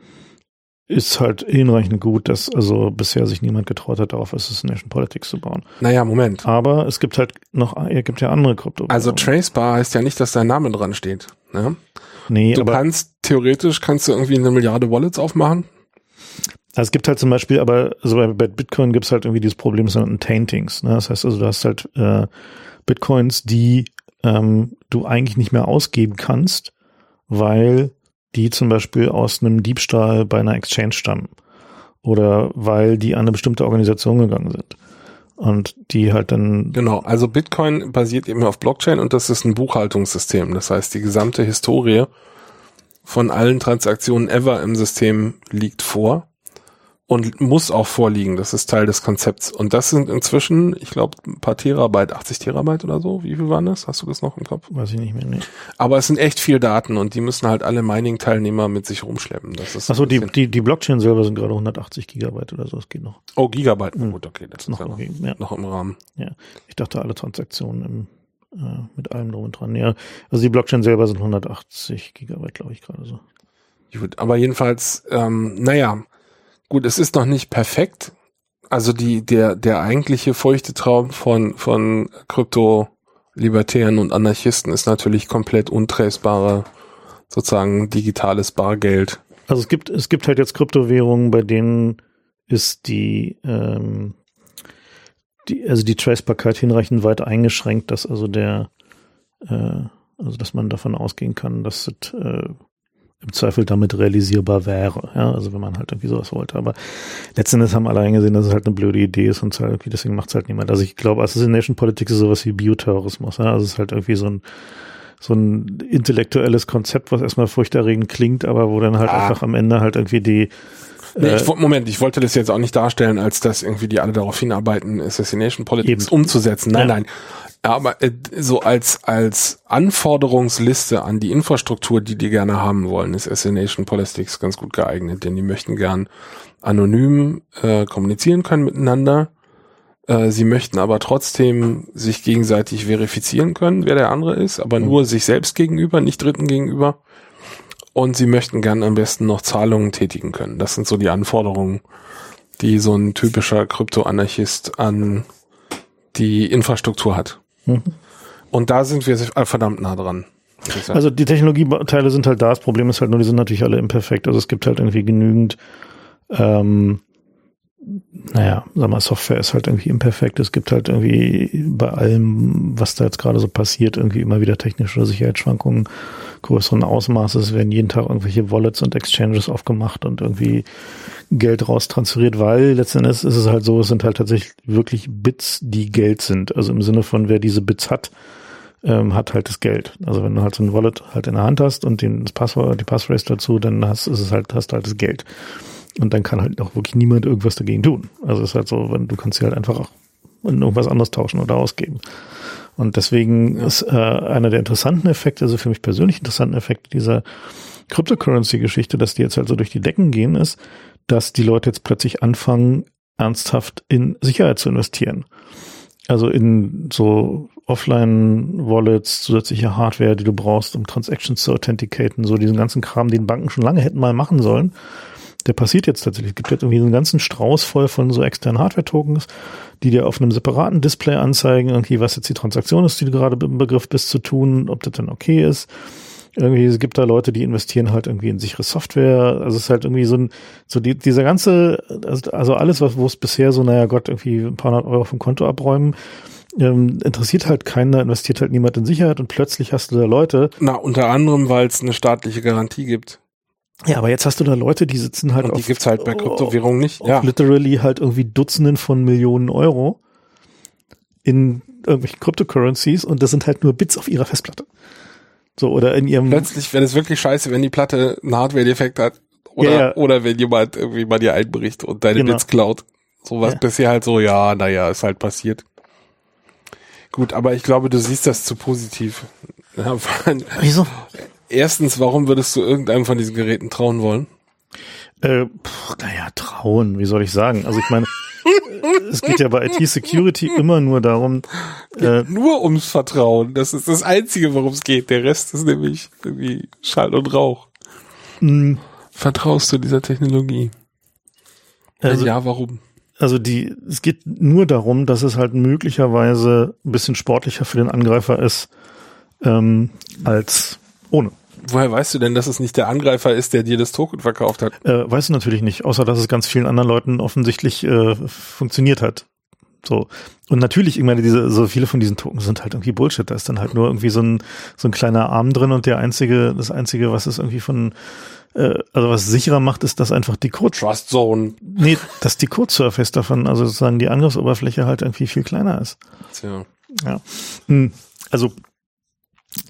ist halt hinreichend gut, dass also bisher sich niemand getraut hat, darauf Assassination Politics zu bauen. naja, Moment. Aber es gibt halt noch, es gibt ja andere Krypto. Also Tracebar heißt ja nicht, dass dein Name dran steht. Ne? nee, Du aber kannst, theoretisch kannst du irgendwie eine Milliarde Wallets aufmachen. Also es gibt halt zum Beispiel, aber also bei, bei Bitcoin gibt es halt irgendwie dieses Problem des sogenannten Taintings. Ne? Das heißt also, du hast halt äh, Bitcoins, die ähm, du eigentlich nicht mehr ausgeben kannst, weil die zum Beispiel aus einem Diebstahl bei einer Exchange stammen oder weil die an eine bestimmte Organisation gegangen sind und die halt dann Genau. Also Bitcoin basiert eben auf Blockchain und das ist ein Buchhaltungssystem. Das heißt, die gesamte Historie von allen Transaktionen ever im System liegt vor und muss auch vorliegen. Das ist Teil des Konzepts. Und das sind inzwischen, ich glaube, ein paar Terabyte, 80 Terabyte oder so. Wie viel waren das? Hast du das noch im Kopf? weiß ich nicht mehr. Nee. Aber es sind echt viel Daten und die müssen halt alle Mining-Teilnehmer mit sich rumschleppen. Das ist Achso, die, die, die Blockchain selber sind gerade 180 Gigabyte oder so, das geht noch. Oh, Gigabyte. Hm. Gut, okay, das ist Noch ja noch, okay, ja. noch im Rahmen. Ich dachte, alle Transaktionen im, äh, mit allem drum und dran. Ja, also die Blockchain selber sind 180 Gigabyte, glaube ich, gerade so. Gut, aber jedenfalls, ähm, naja, gut, es ist noch nicht perfekt. Also die, der, der eigentliche feuchte Traum von, von Krypto-Libertären und Anarchisten ist natürlich komplett untracebare, sozusagen digitales Bargeld. Also es gibt, es gibt halt jetzt Kryptowährungen, bei denen ist die, ähm, die, also die Tracebarkeit hinreichend weit eingeschränkt, dass also der, äh, also dass man davon ausgehen kann, dass es äh, im Zweifel damit realisierbar wäre. Ja, also wenn man halt irgendwie sowas wollte. Aber letztendlich haben alle eingesehen, dass es halt eine blöde Idee ist und halt deswegen macht es halt niemand. Also ich glaube, Assassination Politics ist sowas wie Bioterrorismus. Ja? Also es ist halt irgendwie so ein so ein intellektuelles Konzept, was erstmal furchterregend klingt, aber wo dann halt ah. einfach am Ende halt irgendwie die Nee, ich, äh, Moment, ich wollte das jetzt auch nicht darstellen, als dass irgendwie die alle darauf hinarbeiten, Assassination Politics eben. umzusetzen. Nein, ja. nein. Aber äh, so als, als Anforderungsliste an die Infrastruktur, die die gerne haben wollen, ist Assassination Politics ganz gut geeignet, denn die möchten gern anonym äh, kommunizieren können miteinander. Äh, sie möchten aber trotzdem sich gegenseitig verifizieren können, wer der andere ist, aber mhm. nur sich selbst gegenüber, nicht Dritten gegenüber. Und sie möchten gern am besten noch Zahlungen tätigen können. Das sind so die Anforderungen, die so ein typischer Kryptoanarchist an die Infrastruktur hat. Mhm. Und da sind wir verdammt nah dran. Also die Technologieteile sind halt da. Das Problem ist halt nur, die sind natürlich alle imperfekt. Also es gibt halt irgendwie genügend, ähm, naja, sag mal, Software ist halt irgendwie imperfekt. Es gibt halt irgendwie bei allem, was da jetzt gerade so passiert, irgendwie immer wieder technische Sicherheitsschwankungen größeren Ausmaßes. Es werden jeden Tag irgendwelche Wallets und Exchanges aufgemacht und irgendwie Geld raustransferiert, weil letztendlich ist es halt so, es sind halt tatsächlich wirklich Bits, die Geld sind. Also im Sinne von, wer diese Bits hat, ähm, hat halt das Geld. Also wenn du halt so ein Wallet halt in der Hand hast und den, das Passwort, die Passphrase dazu, dann hast, ist es halt, hast halt das Geld. Und dann kann halt auch wirklich niemand irgendwas dagegen tun. Also es ist halt so, wenn du kannst sie halt einfach auch in irgendwas anderes tauschen oder ausgeben. Und deswegen ist äh, einer der interessanten Effekte, also für mich persönlich interessanten Effekte dieser Cryptocurrency-Geschichte, dass die jetzt halt so durch die Decken gehen, ist, dass die Leute jetzt plötzlich anfangen, ernsthaft in Sicherheit zu investieren. Also in so Offline-Wallets, zusätzliche Hardware, die du brauchst, um Transactions zu authenticaten, so diesen ganzen Kram, den Banken schon lange hätten mal machen sollen. Der passiert jetzt tatsächlich. Es gibt jetzt irgendwie einen ganzen Strauß voll von so externen Hardware-Tokens, die dir auf einem separaten Display anzeigen, irgendwie, was jetzt die Transaktion ist, die du gerade im Begriff bist zu tun, ob das dann okay ist irgendwie, es gibt da Leute, die investieren halt irgendwie in sichere Software. Also es ist halt irgendwie so ein, so die, dieser ganze, also alles, was, wo es bisher so, naja Gott, irgendwie ein paar hundert Euro vom Konto abräumen, ähm, interessiert halt keiner, investiert halt niemand in Sicherheit und plötzlich hast du da Leute. Na, unter anderem, weil es eine staatliche Garantie gibt. Ja, aber jetzt hast du da Leute, die sitzen halt und die auf, gibt's halt bei Kryptowährungen nicht. Ja. Literally halt irgendwie Dutzenden von Millionen Euro in irgendwelchen Cryptocurrencies und das sind halt nur Bits auf ihrer Festplatte. So, oder in ihrem. Plötzlich wäre es wirklich scheiße, wenn die Platte einen Hardware-Defekt hat. Oder, ja, ja. oder wenn jemand irgendwie mal dir einbricht und deine genau. Bits klaut. So was ja. bisher halt so, ja, naja, ist halt passiert. Gut, aber ich glaube, du siehst das zu positiv. Ja, Wieso? Erstens, warum würdest du irgendeinem von diesen Geräten trauen wollen? Äh, pff, naja, trauen, wie soll ich sagen? Also ich meine, es geht ja bei IT-Security [LAUGHS] immer nur darum. Äh, nur ums Vertrauen. Das ist das Einzige, worum es geht. Der Rest ist nämlich irgendwie Schall und Rauch. Mh. Vertraust du dieser Technologie? Also, ja, warum? Also die, es geht nur darum, dass es halt möglicherweise ein bisschen sportlicher für den Angreifer ist ähm, als ohne. Woher weißt du denn, dass es nicht der Angreifer ist, der dir das Token verkauft hat? Äh, weißt du natürlich nicht, außer dass es ganz vielen anderen Leuten offensichtlich äh, funktioniert hat. So. Und natürlich, ich meine, diese, so viele von diesen Tokens sind halt irgendwie Bullshit. Da ist dann halt nur irgendwie so ein, so ein kleiner Arm drin und der einzige, das einzige, was es irgendwie von, äh, also was sicherer macht, ist, dass einfach die Code. Trust Zone. Nee, dass die Code Surface davon, also sozusagen die Angriffsoberfläche halt irgendwie viel kleiner ist. Tja. Ja. Hm. Also,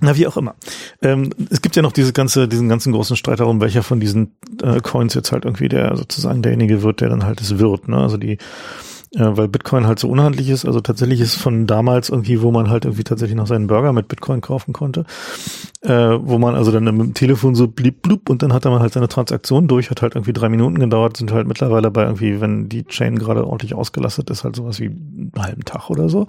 na, wie auch immer. Ähm, es gibt ja noch diese ganze, diesen ganzen großen Streit darum, welcher von diesen äh, Coins jetzt halt irgendwie der sozusagen derjenige wird, der dann halt es wird. Ne? Also die, äh, weil Bitcoin halt so unhandlich ist. Also tatsächlich ist von damals irgendwie, wo man halt irgendwie tatsächlich noch seinen Burger mit Bitcoin kaufen konnte, äh, wo man also dann mit dem Telefon so blieb blub und dann hatte man halt seine Transaktion durch, hat halt irgendwie drei Minuten gedauert, sind halt mittlerweile bei irgendwie, wenn die Chain gerade ordentlich ausgelastet ist, halt sowas wie einen halben Tag oder so,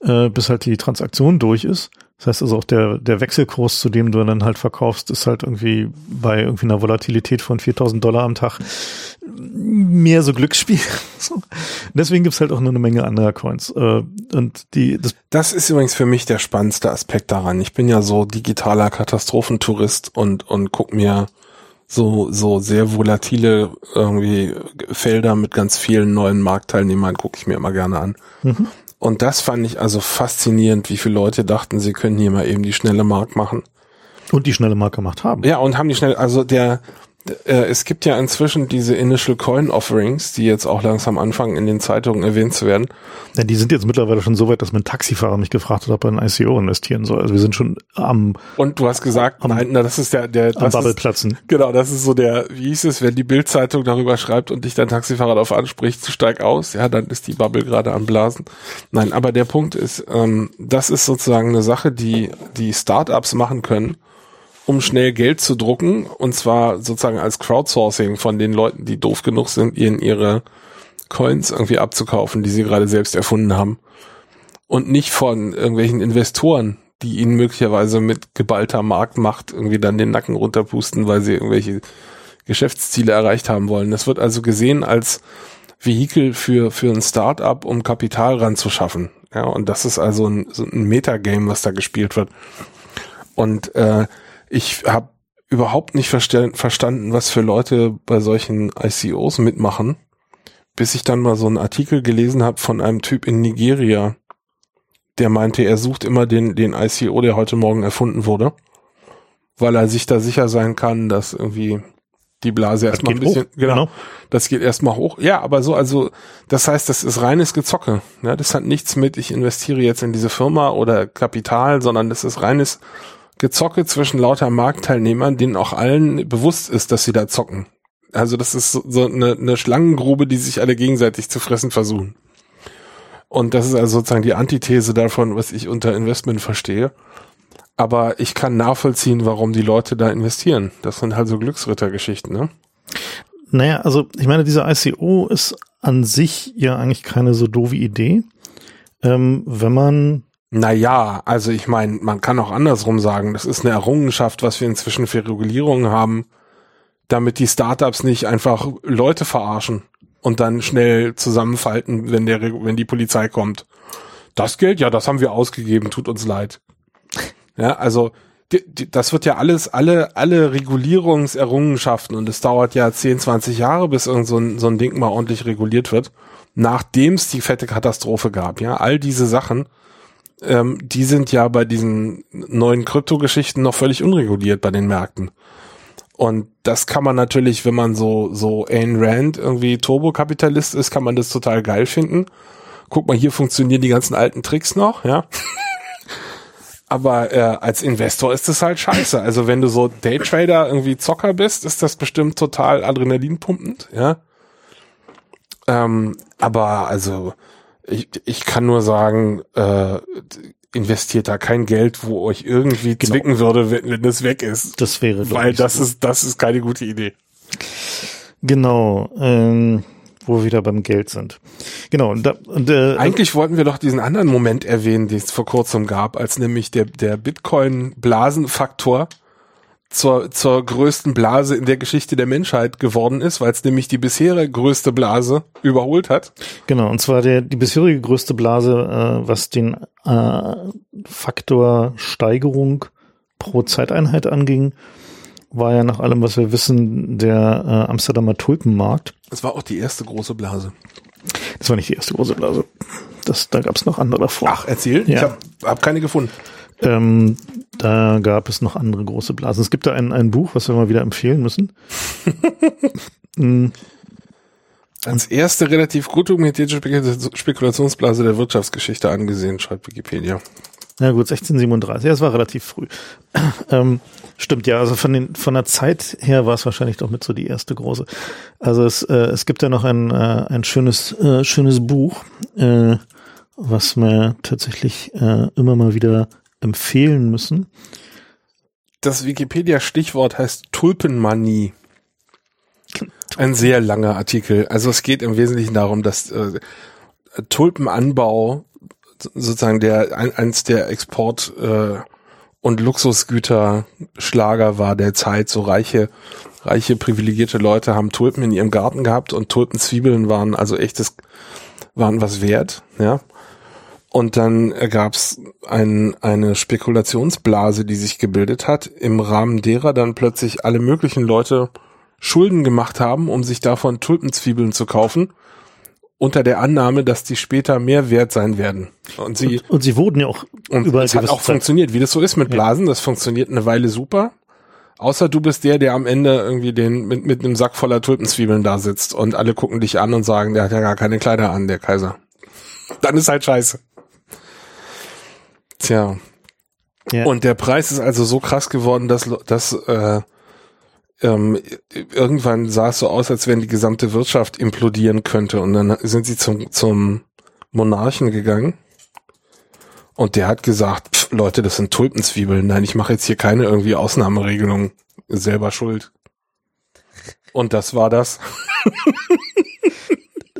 äh, bis halt die Transaktion durch ist. Das heißt also auch der, der Wechselkurs, zu dem du dann halt verkaufst, ist halt irgendwie bei irgendwie einer Volatilität von 4000 Dollar am Tag mehr so Glücksspiel. [LAUGHS] Deswegen gibt's halt auch nur eine Menge anderer Coins. Äh, und die, das, das ist übrigens für mich der spannendste Aspekt daran. Ich bin ja so digitaler Katastrophentourist und, und guck mir so, so sehr volatile irgendwie Felder mit ganz vielen neuen Marktteilnehmern gucke ich mir immer gerne an. Mhm. Und das fand ich also faszinierend, wie viele Leute dachten, sie können hier mal eben die schnelle Mark machen. Und die schnelle Mark gemacht haben. Ja, und haben die schnell, also der, äh, es gibt ja inzwischen diese Initial Coin Offerings, die jetzt auch langsam anfangen, in den Zeitungen erwähnt zu werden. Ja, die sind jetzt mittlerweile schon so weit, dass mein Taxifahrer mich gefragt hat, ob er ein ICO investieren soll. Also wir sind schon am. Und du hast gesagt, am, nein, na, das ist der, der, am Bubble platzen. Genau, das ist so der, wie hieß es, wenn die Bildzeitung darüber schreibt und dich dein Taxifahrer darauf anspricht, zu steig aus, ja, dann ist die Bubble gerade am Blasen. Nein, aber der Punkt ist, ähm, das ist sozusagen eine Sache, die, die Startups machen können um schnell Geld zu drucken und zwar sozusagen als Crowdsourcing von den Leuten, die doof genug sind, ihnen ihre Coins irgendwie abzukaufen, die sie gerade selbst erfunden haben und nicht von irgendwelchen Investoren, die ihnen möglicherweise mit geballter Marktmacht irgendwie dann den Nacken runterpusten, weil sie irgendwelche Geschäftsziele erreicht haben wollen. Das wird also gesehen als Vehikel für, für ein Start-up, um Kapital ranzuschaffen. Ja, und das ist also ein, so ein Metagame, was da gespielt wird. Und äh, ich habe überhaupt nicht verstanden, was für Leute bei solchen ICOs mitmachen, bis ich dann mal so einen Artikel gelesen habe von einem Typ in Nigeria, der meinte, er sucht immer den, den ICO, der heute Morgen erfunden wurde, weil er sich da sicher sein kann, dass irgendwie die Blase erstmal ein bisschen, hoch, genau, genau, das geht erstmal hoch. Ja, aber so, also, das heißt, das ist reines Gezocke. Ja, das hat nichts mit, ich investiere jetzt in diese Firma oder Kapital, sondern das ist reines Gezocke zwischen lauter Marktteilnehmern, denen auch allen bewusst ist, dass sie da zocken. Also das ist so eine, eine Schlangengrube, die sich alle gegenseitig zu fressen versuchen. Und das ist also sozusagen die Antithese davon, was ich unter Investment verstehe. Aber ich kann nachvollziehen, warum die Leute da investieren. Das sind halt so Glücksrittergeschichten, ne? Naja, also ich meine, dieser ICO ist an sich ja eigentlich keine so doofe Idee. Ähm, wenn man naja, also ich meine, man kann auch andersrum sagen, das ist eine Errungenschaft, was wir inzwischen für Regulierungen haben, damit die Startups nicht einfach Leute verarschen und dann schnell zusammenfalten, wenn der, wenn die Polizei kommt. Das Geld, ja, das haben wir ausgegeben, tut uns leid. Ja, also die, die, das wird ja alles, alle, alle Regulierungserrungenschaften und es dauert ja 10, 20 Jahre, bis irgend so ein, so ein Ding mal ordentlich reguliert wird, nachdem es die fette Katastrophe gab. Ja, all diese Sachen ähm, die sind ja bei diesen neuen Kryptogeschichten noch völlig unreguliert bei den Märkten. Und das kann man natürlich, wenn man so, so Ayn Rand irgendwie Turbokapitalist ist, kann man das total geil finden. Guck mal, hier funktionieren die ganzen alten Tricks noch, ja. [LAUGHS] Aber äh, als Investor ist das halt scheiße. Also wenn du so Daytrader irgendwie Zocker bist, ist das bestimmt total adrenalinpumpend, ja. Ähm, aber also ich, ich kann nur sagen, äh, investiert da kein Geld, wo euch irgendwie genau. zwicken würde, wenn, wenn das weg ist. Das wäre Weil das so. ist, das ist keine gute Idee. Genau, ähm, wo wir wieder beim Geld sind. Genau. Und da, und, äh, Eigentlich wollten wir doch diesen anderen Moment erwähnen, den es vor kurzem gab, als nämlich der, der Bitcoin-Blasenfaktor zur, zur größten Blase in der Geschichte der Menschheit geworden ist, weil es nämlich die bisherige größte Blase überholt hat. Genau, und zwar der, die bisherige größte Blase, äh, was den äh, Faktor Steigerung pro Zeiteinheit anging, war ja nach allem, was wir wissen, der äh, Amsterdamer Tulpenmarkt. Das war auch die erste große Blase. Das war nicht die erste große Blase. Das, da gab es noch andere davor. Ach, erzähl? Ja. Ich habe hab keine gefunden. Ähm, da gab es noch andere große Blasen. Es gibt da ein, ein Buch, was wir mal wieder empfehlen müssen. mm. [LAUGHS] Als erste relativ gut dokumentierte Spekulationsblase der Wirtschaftsgeschichte angesehen, schreibt Wikipedia. Ja gut, 1637, ja, es war relativ früh. [CLEARS THROAT] ähm, stimmt, ja, also von, den, von der Zeit her war es wahrscheinlich doch mit so die erste große. Also es, äh, es gibt ja noch ein, äh, ein schönes, äh, schönes Buch, äh, was mir tatsächlich äh, immer mal wieder empfehlen müssen. Das Wikipedia-Stichwort heißt Tulpenmanie. Ein sehr langer Artikel. Also es geht im Wesentlichen darum, dass äh, Tulpenanbau sozusagen der ein, eins der Export äh, und Luxusgüter Schlager war der Zeit. So reiche, reiche privilegierte Leute haben Tulpen in ihrem Garten gehabt und Tulpenzwiebeln waren also echtes, waren was wert. Ja, Und dann gab es ein, eine Spekulationsblase, die sich gebildet hat, im Rahmen derer dann plötzlich alle möglichen Leute Schulden gemacht haben, um sich davon Tulpenzwiebeln zu kaufen, unter der Annahme, dass die später mehr wert sein werden. Und sie, und, und sie wurden ja auch und überall es hat auch Zeit. funktioniert, wie das so ist mit Blasen, das funktioniert eine Weile super. Außer du bist der, der am Ende irgendwie den mit, mit einem Sack voller Tulpenzwiebeln da sitzt und alle gucken dich an und sagen, der hat ja gar keine Kleider an, der Kaiser. Dann ist halt scheiße. Tja. Ja. Und der Preis ist also so krass geworden, dass, dass äh, ähm, irgendwann sah es so aus, als wenn die gesamte Wirtschaft implodieren könnte. Und dann sind sie zum, zum Monarchen gegangen. Und der hat gesagt, pff, Leute, das sind Tulpenzwiebeln. Nein, ich mache jetzt hier keine irgendwie Ausnahmeregelung. Selber schuld. Und das war das.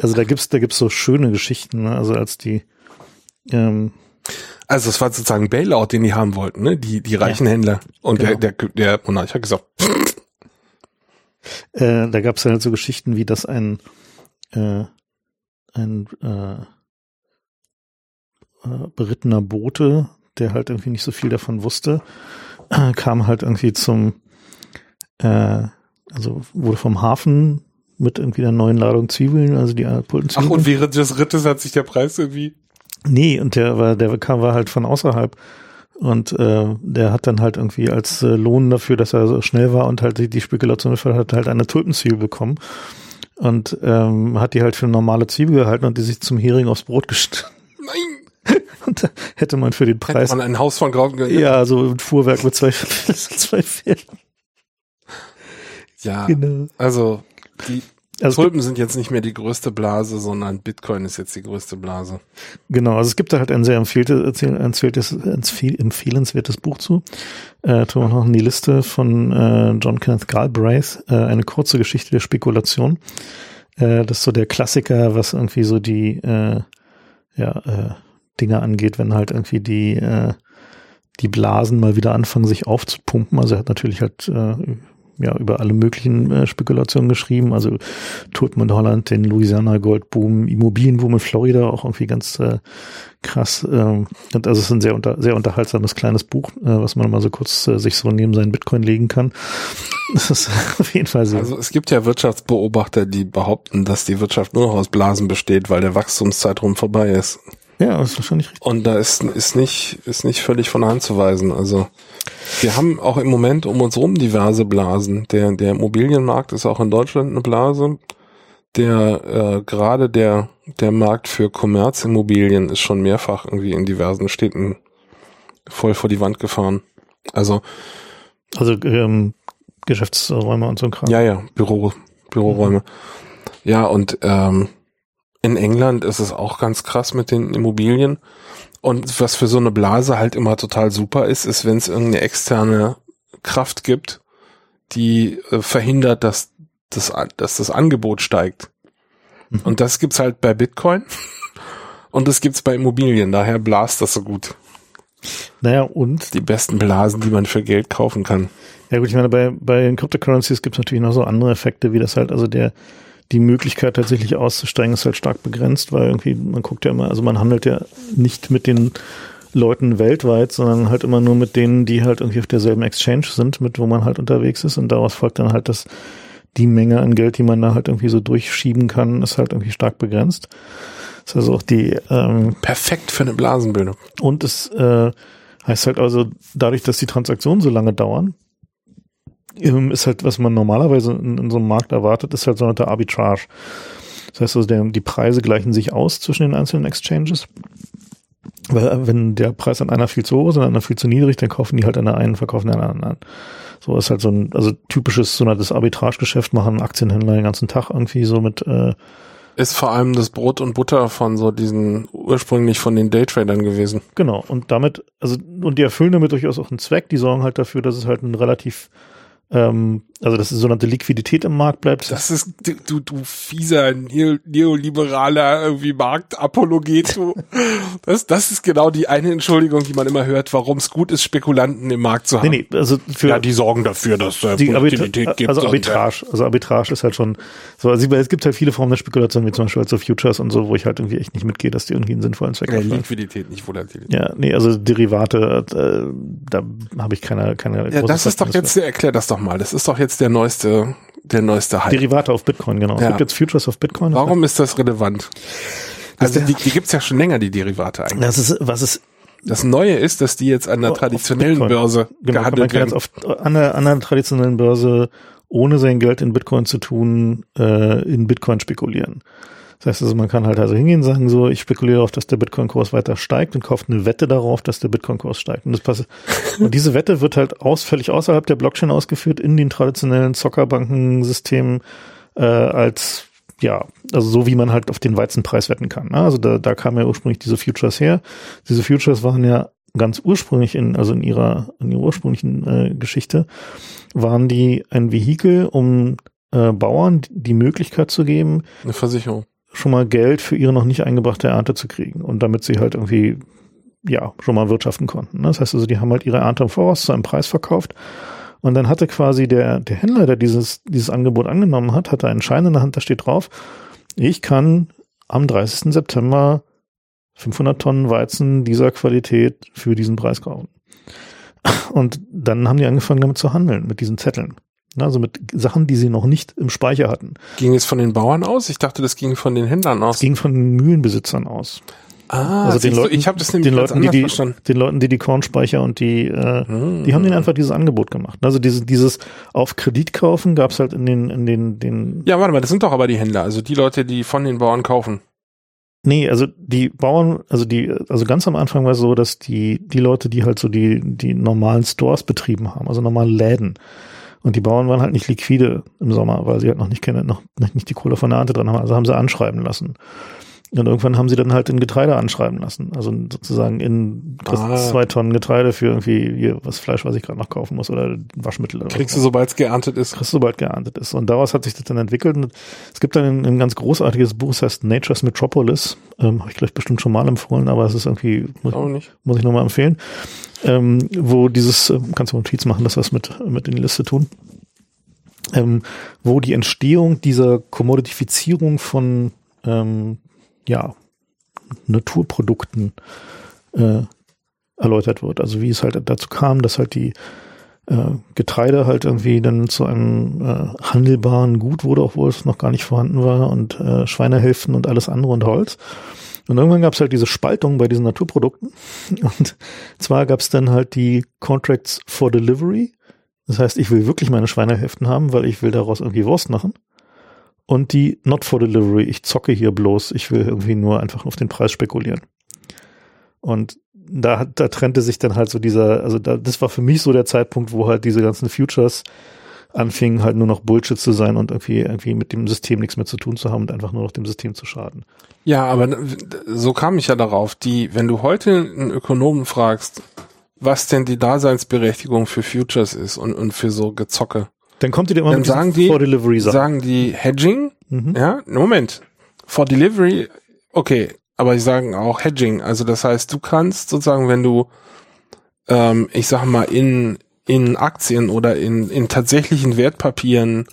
Also da gibt's da gibt's so schöne Geschichten, ne? also als die ähm, Also es war sozusagen Bailout, den die haben wollten, ne? Die, die reichen Händler. Und Genau. der, der, der Monarch hat gesagt, [LAUGHS] äh, da gab's halt so Geschichten wie dass ein äh, ein äh, äh, berittener Bote, der halt irgendwie nicht so viel davon wusste, äh, kam halt irgendwie zum äh, also wurde vom Hafen mit irgendwie einer neuen Ladung Zwiebeln, also die ach, Pultenzwiebeln. und während des Rittes hat sich der Preis irgendwie Nee, und der war, der kam war halt von außerhalb. Und äh, der hat dann halt irgendwie als äh, Lohn dafür, dass er so schnell war und halt die, die Spekulation hat, halt eine Tulpenzwiebel bekommen. Und ähm, hat die halt für eine normale Zwiebel gehalten und die sich zum Hering aufs Brot geschnitten. Nein! [LAUGHS] Und da hätte man für den Hätte Preis. man ein Haus von Grauen Ja, so ein Fuhrwerk mit zwei, [LAUGHS] zwei Pferden. ja. Genau. Also die Also Tulpen sind jetzt nicht mehr die größte Blase, sondern Bitcoin ist jetzt die größte Blase. genau, also es gibt da halt ein sehr empfehltes, empfehlenswertes Buch zu. Äh, tun wir noch in die Liste von äh, John Kenneth Galbraith, äh, eine kurze Geschichte der Spekulation. Äh, das ist so der Klassiker, was irgendwie so die äh, ja, äh, Dinge angeht, wenn halt irgendwie die äh, die Blasen mal wieder anfangen, sich aufzupumpen. Also er hat natürlich halt äh, ja über alle möglichen äh, Spekulationen geschrieben. Also Tulpen in Holland, den Louisiana Goldboom, Immobilienboom in Florida, auch irgendwie ganz äh, krass. Ähm, also es ist ein sehr unter, sehr unterhaltsames kleines Buch, äh, was man mal so kurz äh, sich so neben seinen Bitcoin legen kann. [LAUGHS] Das ist auf jeden Fall sehr. Also es gibt ja Wirtschaftsbeobachter, die behaupten, dass die Wirtschaft nur noch aus Blasen besteht, weil der Wachstumszeitraum vorbei ist. Ja, das ist wahrscheinlich richtig. Und da ist, ist nicht, ist nicht völlig von der Hand zu weisen. Also wir haben auch im Moment um uns rum diverse Blasen. Der, der Immobilienmarkt ist auch in Deutschland eine Blase. Der äh, gerade der, der Markt für Kommerzimmobilien ist schon mehrfach irgendwie in diversen Städten voll vor die Wand gefahren. Also Also ähm, Geschäftsräume und so ein Kram. ja, ja, Büro, Büroräume. Ja, und ähm, in England ist es auch ganz krass mit den Immobilien. Und was für so eine Blase halt immer total super ist, ist, wenn es irgendeine externe Kraft gibt, die äh, verhindert, dass das, dass das Angebot steigt. Mhm. Und das gibt's halt bei Bitcoin. [LAUGHS] Und das gibt's bei Immobilien. Daher blast das so gut. Naja, und Die besten Blasen, die man für Geld kaufen kann. Ja gut, ich meine, bei, bei den Cryptocurrencies gibt es natürlich noch so andere Effekte, wie das halt, also der, die Möglichkeit tatsächlich auszusteigen ist halt stark begrenzt, weil irgendwie, man guckt ja immer, also man handelt ja nicht mit den Leuten weltweit, sondern halt immer nur mit denen, die halt irgendwie auf derselben Exchange sind, mit wo man halt unterwegs ist und daraus folgt dann halt, dass die Menge an Geld, die man da halt irgendwie so durchschieben kann, ist halt irgendwie stark begrenzt. Das ist also auch die, ähm, Perfekt für eine Blasenbildung. und es äh, heißt halt also, dadurch, dass die Transaktionen so lange dauern, ist halt, was man normalerweise in, in so einem Markt erwartet, ist halt so eine Arbitrage. Das heißt also, der, die Preise gleichen sich aus zwischen den einzelnen Exchanges. Weil äh, wenn der Preis an einer viel zu hoch ist und an einer viel zu niedrig, dann kaufen die halt an der einen, verkaufen an der anderen. So ist halt so ein, also typisches so das Arbitragegeschäft machen Aktienhändler den ganzen Tag irgendwie so mit äh, ist vor allem das Brot und Butter von so diesen ursprünglich von den Daytradern gewesen. Genau, und damit, also, und die erfüllen damit durchaus auch einen Zweck, die sorgen halt dafür, dass es halt ein relativ ähm, also dass sogenannte Liquidität im Markt bleibt. Das ist, du, du fieser neoliberaler irgendwie Marktapologet. Du. Das, das ist genau die eine Entschuldigung, die man immer hört, warum es gut ist, Spekulanten im Markt zu haben. Nee, nee, also für ja, die sorgen dafür, dass es die Arbitra gibt. Also Arbitrage, also Arbitrage ist halt schon so, also es gibt halt viele Formen der Spekulation, wie zum Beispiel halt so Futures und so, wo ich halt irgendwie echt nicht mitgehe, dass die irgendwie einen sinnvollen Zweck haben. Ja, Liquidität, nicht Volatilität. Ja, nee, also Derivate, äh, da habe ich keine, keine Ja, das ist doch jetzt, erklär das doch mal, das ist doch jetzt der neueste der neueste Hype. Derivate auf Bitcoin, genau. Ja. Es gibt jetzt Futures auf Bitcoin. Warum ist das relevant? Also die, die gibt's ja schon länger, die Derivate eigentlich. Das ist, was ist das Neue ist, dass die jetzt an der traditionellen Börse genau, gehandelt man kann werden. Jetzt auf, an, der, an der traditionellen Börse ohne sein Geld in Bitcoin zu tun, äh, in Bitcoin spekulieren. Das heißt also, man kann halt also hingehen und sagen so, ich spekuliere darauf, dass der Bitcoin-Kurs weiter steigt und kauft eine Wette darauf, dass der Bitcoin-Kurs steigt. Und das passiert. [LAUGHS] und diese Wette wird halt aus, völlig außerhalb der Blockchain ausgeführt in den traditionellen Zockerbankensystemen äh, als ja, also so wie man halt auf den Weizenpreis wetten kann. Ne? Also da, da kamen ja ursprünglich diese Futures her. Diese Futures waren ja ganz ursprünglich in, also in ihrer, in ihrer ursprünglichen äh, Geschichte, waren die ein Vehikel, um äh, Bauern die Möglichkeit zu geben, eine Versicherung schon mal Geld für ihre noch nicht eingebrachte Ernte zu kriegen und damit sie halt irgendwie ja schon mal wirtschaften konnten. Das heißt also, die haben halt ihre Ernte im Voraus zu einem Preis verkauft und dann hatte quasi der der Händler, der dieses dieses Angebot angenommen hat, hatte einen Schein in der Hand, da steht drauf, ich kann am 30. September 500 Tonnen Weizen dieser Qualität für diesen Preis kaufen. Und dann haben die angefangen damit zu handeln, mit diesen Zetteln. Also mit Sachen, die sie noch nicht im Speicher hatten. Ging es von den Bauern aus? Ich dachte, das ging von den Händlern aus. Es ging von den Mühlenbesitzern aus. Ah, also den Leuten, ich habe das nämlich den Leuten, die, die verstanden. den Leuten, die die Kornspeicher und die, äh, hm. die haben denen einfach dieses Angebot gemacht. Also dieses, dieses auf Kredit kaufen gab's halt in den, in den, den. Ja, warte mal, das sind doch aber die Händler, also die Leute, die von den Bauern kaufen. Nee, also die Bauern, also die, also ganz am Anfang war es so, dass die, die Leute, die halt so die, die normalen Stores betrieben haben, also normale Läden, und die Bauern waren halt nicht liquide im Sommer, weil sie halt noch nicht, noch nicht die Kohle von der Ernte dran haben. Also haben sie anschreiben lassen. Und irgendwann haben sie dann halt in Getreide anschreiben lassen. Also sozusagen in ah. zwei Tonnen Getreide für irgendwie hier, was Fleisch, was ich gerade noch kaufen muss oder Waschmittel. Oder Kriegst du, sobald es geerntet ist. Kriegst du, sobald geerntet ist. Und daraus hat sich das dann entwickelt. Und es gibt dann ein, ein ganz großartiges Buch, das heißt Nature's Metropolis. Ähm, Habe ich gleich bestimmt schon mal empfohlen, aber es ist irgendwie, muss, muss ich nochmal empfehlen. Ähm, wo dieses, äh, kannst du mal Tweets machen, das was mit, mit in die Liste tun. Ähm, wo die Entstehung dieser Kommoditifizierung von ähm, ja, Naturprodukten äh, erläutert wird. Also wie es halt dazu kam, dass halt die äh, Getreide halt irgendwie dann zu einem äh, handelbaren Gut wurde, obwohl es noch gar nicht vorhanden war und äh, Schweinehälften und alles andere und Holz. Und irgendwann gab es halt diese Spaltung bei diesen Naturprodukten. Und zwar gab es dann halt die Contracts for Delivery. Das heißt, ich will wirklich meine Schweinehälften haben, weil ich will daraus irgendwie Wurst machen und die Not for Delivery. Ich zocke hier bloß. Ich will irgendwie nur einfach auf den Preis spekulieren. Und da, da trennte sich dann halt so dieser, also da, das war für mich so der Zeitpunkt, wo halt diese ganzen Futures anfingen halt nur noch Bullshit zu sein und irgendwie, irgendwie mit dem System nichts mehr zu tun zu haben und einfach nur noch dem System zu schaden. Ja, aber so kam ich ja darauf, die, wenn du heute einen Ökonomen fragst, was denn die Daseinsberechtigung für Futures ist und, und für so Gezocke, dann kommt ihr immer dann mit sagen die, For Delivery Sachen. sagen die Hedging, mhm. ja, Moment, For Delivery, okay, aber die sagen auch Hedging, also das heißt, du kannst sozusagen, wenn du, ähm, ich sag mal, in, in Aktien oder in, in tatsächlichen Wertpapieren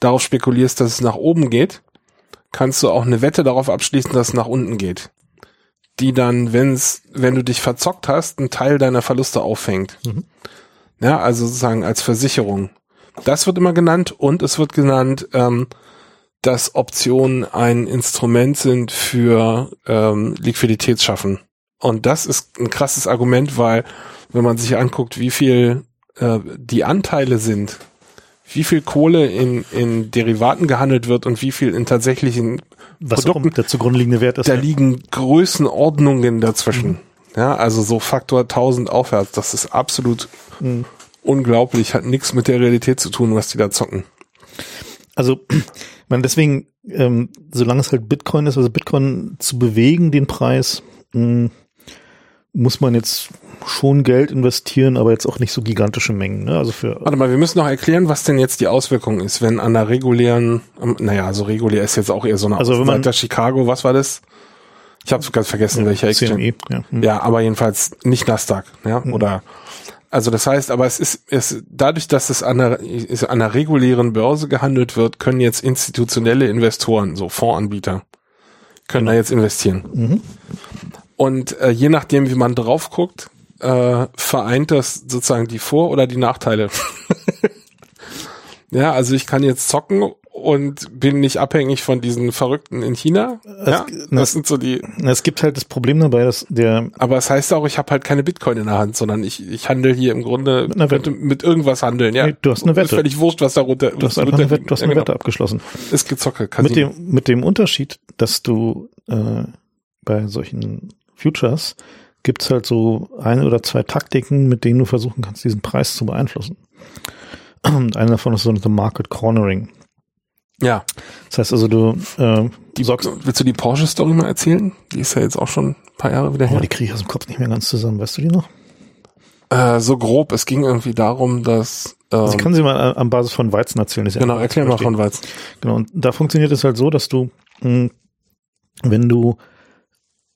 darauf spekulierst, dass es nach oben geht, kannst du auch eine Wette darauf abschließen, dass es nach unten geht. Die dann, wenn's, wenn du dich verzockt hast, einen Teil deiner Verluste auffängt. Mhm. Ja, also sozusagen als Versicherung. Das wird immer genannt und es wird genannt, ähm, dass Optionen ein Instrument sind für ähm, Liquiditätsschaffen. Und das ist ein krasses Argument, weil wenn man sich anguckt, wie viel äh, die Anteile sind, wie viel Kohle in, in Derivaten gehandelt wird und wie viel in tatsächlichen Was Produkten, der zugrunde liegende Wert ist. Da ja. liegen Größenordnungen dazwischen. Mhm. Ja, also so Faktor 1000 aufwärts. Das ist absolut mhm unglaublich, hat nichts mit der Realität zu tun, was die da zocken. Also, [CLEARS THROAT] man deswegen, ähm, solange es halt Bitcoin ist, also Bitcoin zu bewegen, den Preis, mh, hm, muss man jetzt schon Geld investieren, aber jetzt auch nicht so gigantische Mengen. Ne? Also für Warte mal, wir müssen noch erklären, was denn jetzt die Auswirkung ist, wenn an der regulären, ähm, naja, also regulär ist jetzt auch eher so eine Also wenn man- Chicago, was war das? Ich habe ganz vergessen, welcher Exchange. CME. Ja. Hm. Ja, aber jedenfalls nicht Nasdaq, ja, oder also das heißt, aber es ist, es dadurch, dass es an einer, ist an einer regulären Börse gehandelt wird, können jetzt institutionelle Investoren, so Fondsanbieter, können da jetzt investieren. Mhm. Und äh, je nachdem, wie man drauf guckt, äh, vereint das sozusagen die Vor- oder die Nachteile. [LAUGHS] ja, also ich kann jetzt zocken und bin nicht abhängig von diesen Verrückten in China. Ja, das sind so die. Es gibt halt das Problem dabei, dass der Aber es heißt auch, ich habe halt keine Bitcoin in der Hand, sondern ich, ich handel hier im Grunde Mit einer Wette. mit, irgendwas handeln. Ja, Nee, du hast eine Ist Wette. völlig wurscht, was darunter. du hast einfach eine Wette, du hast eine Wette abgeschlossen. Ist gezocke. Mit dem, mit dem Unterschied, dass du äh, bei solchen Futures gibt's halt so eine oder zwei Taktiken, mit denen du versuchen kannst, diesen Preis zu beeinflussen. [CLEARS THROAT] Und eine davon ist so ein Market Cornering. Ja. Das heißt also, du äh, Die, sorgst, willst du die Porsche-Story mal erzählen? Die ist ja jetzt auch schon ein paar Jahre wieder oh, her. die kriege ich aus dem Kopf nicht mehr ganz zusammen. Weißt du die noch? Äh, so grob. Es ging irgendwie darum, dass. Ähm, Also ich kann sie mal äh, an Basis von Weizen erzählen. ja genau, erklär mal von Weizen. Genau, und da funktioniert es halt so, dass du, mh, wenn du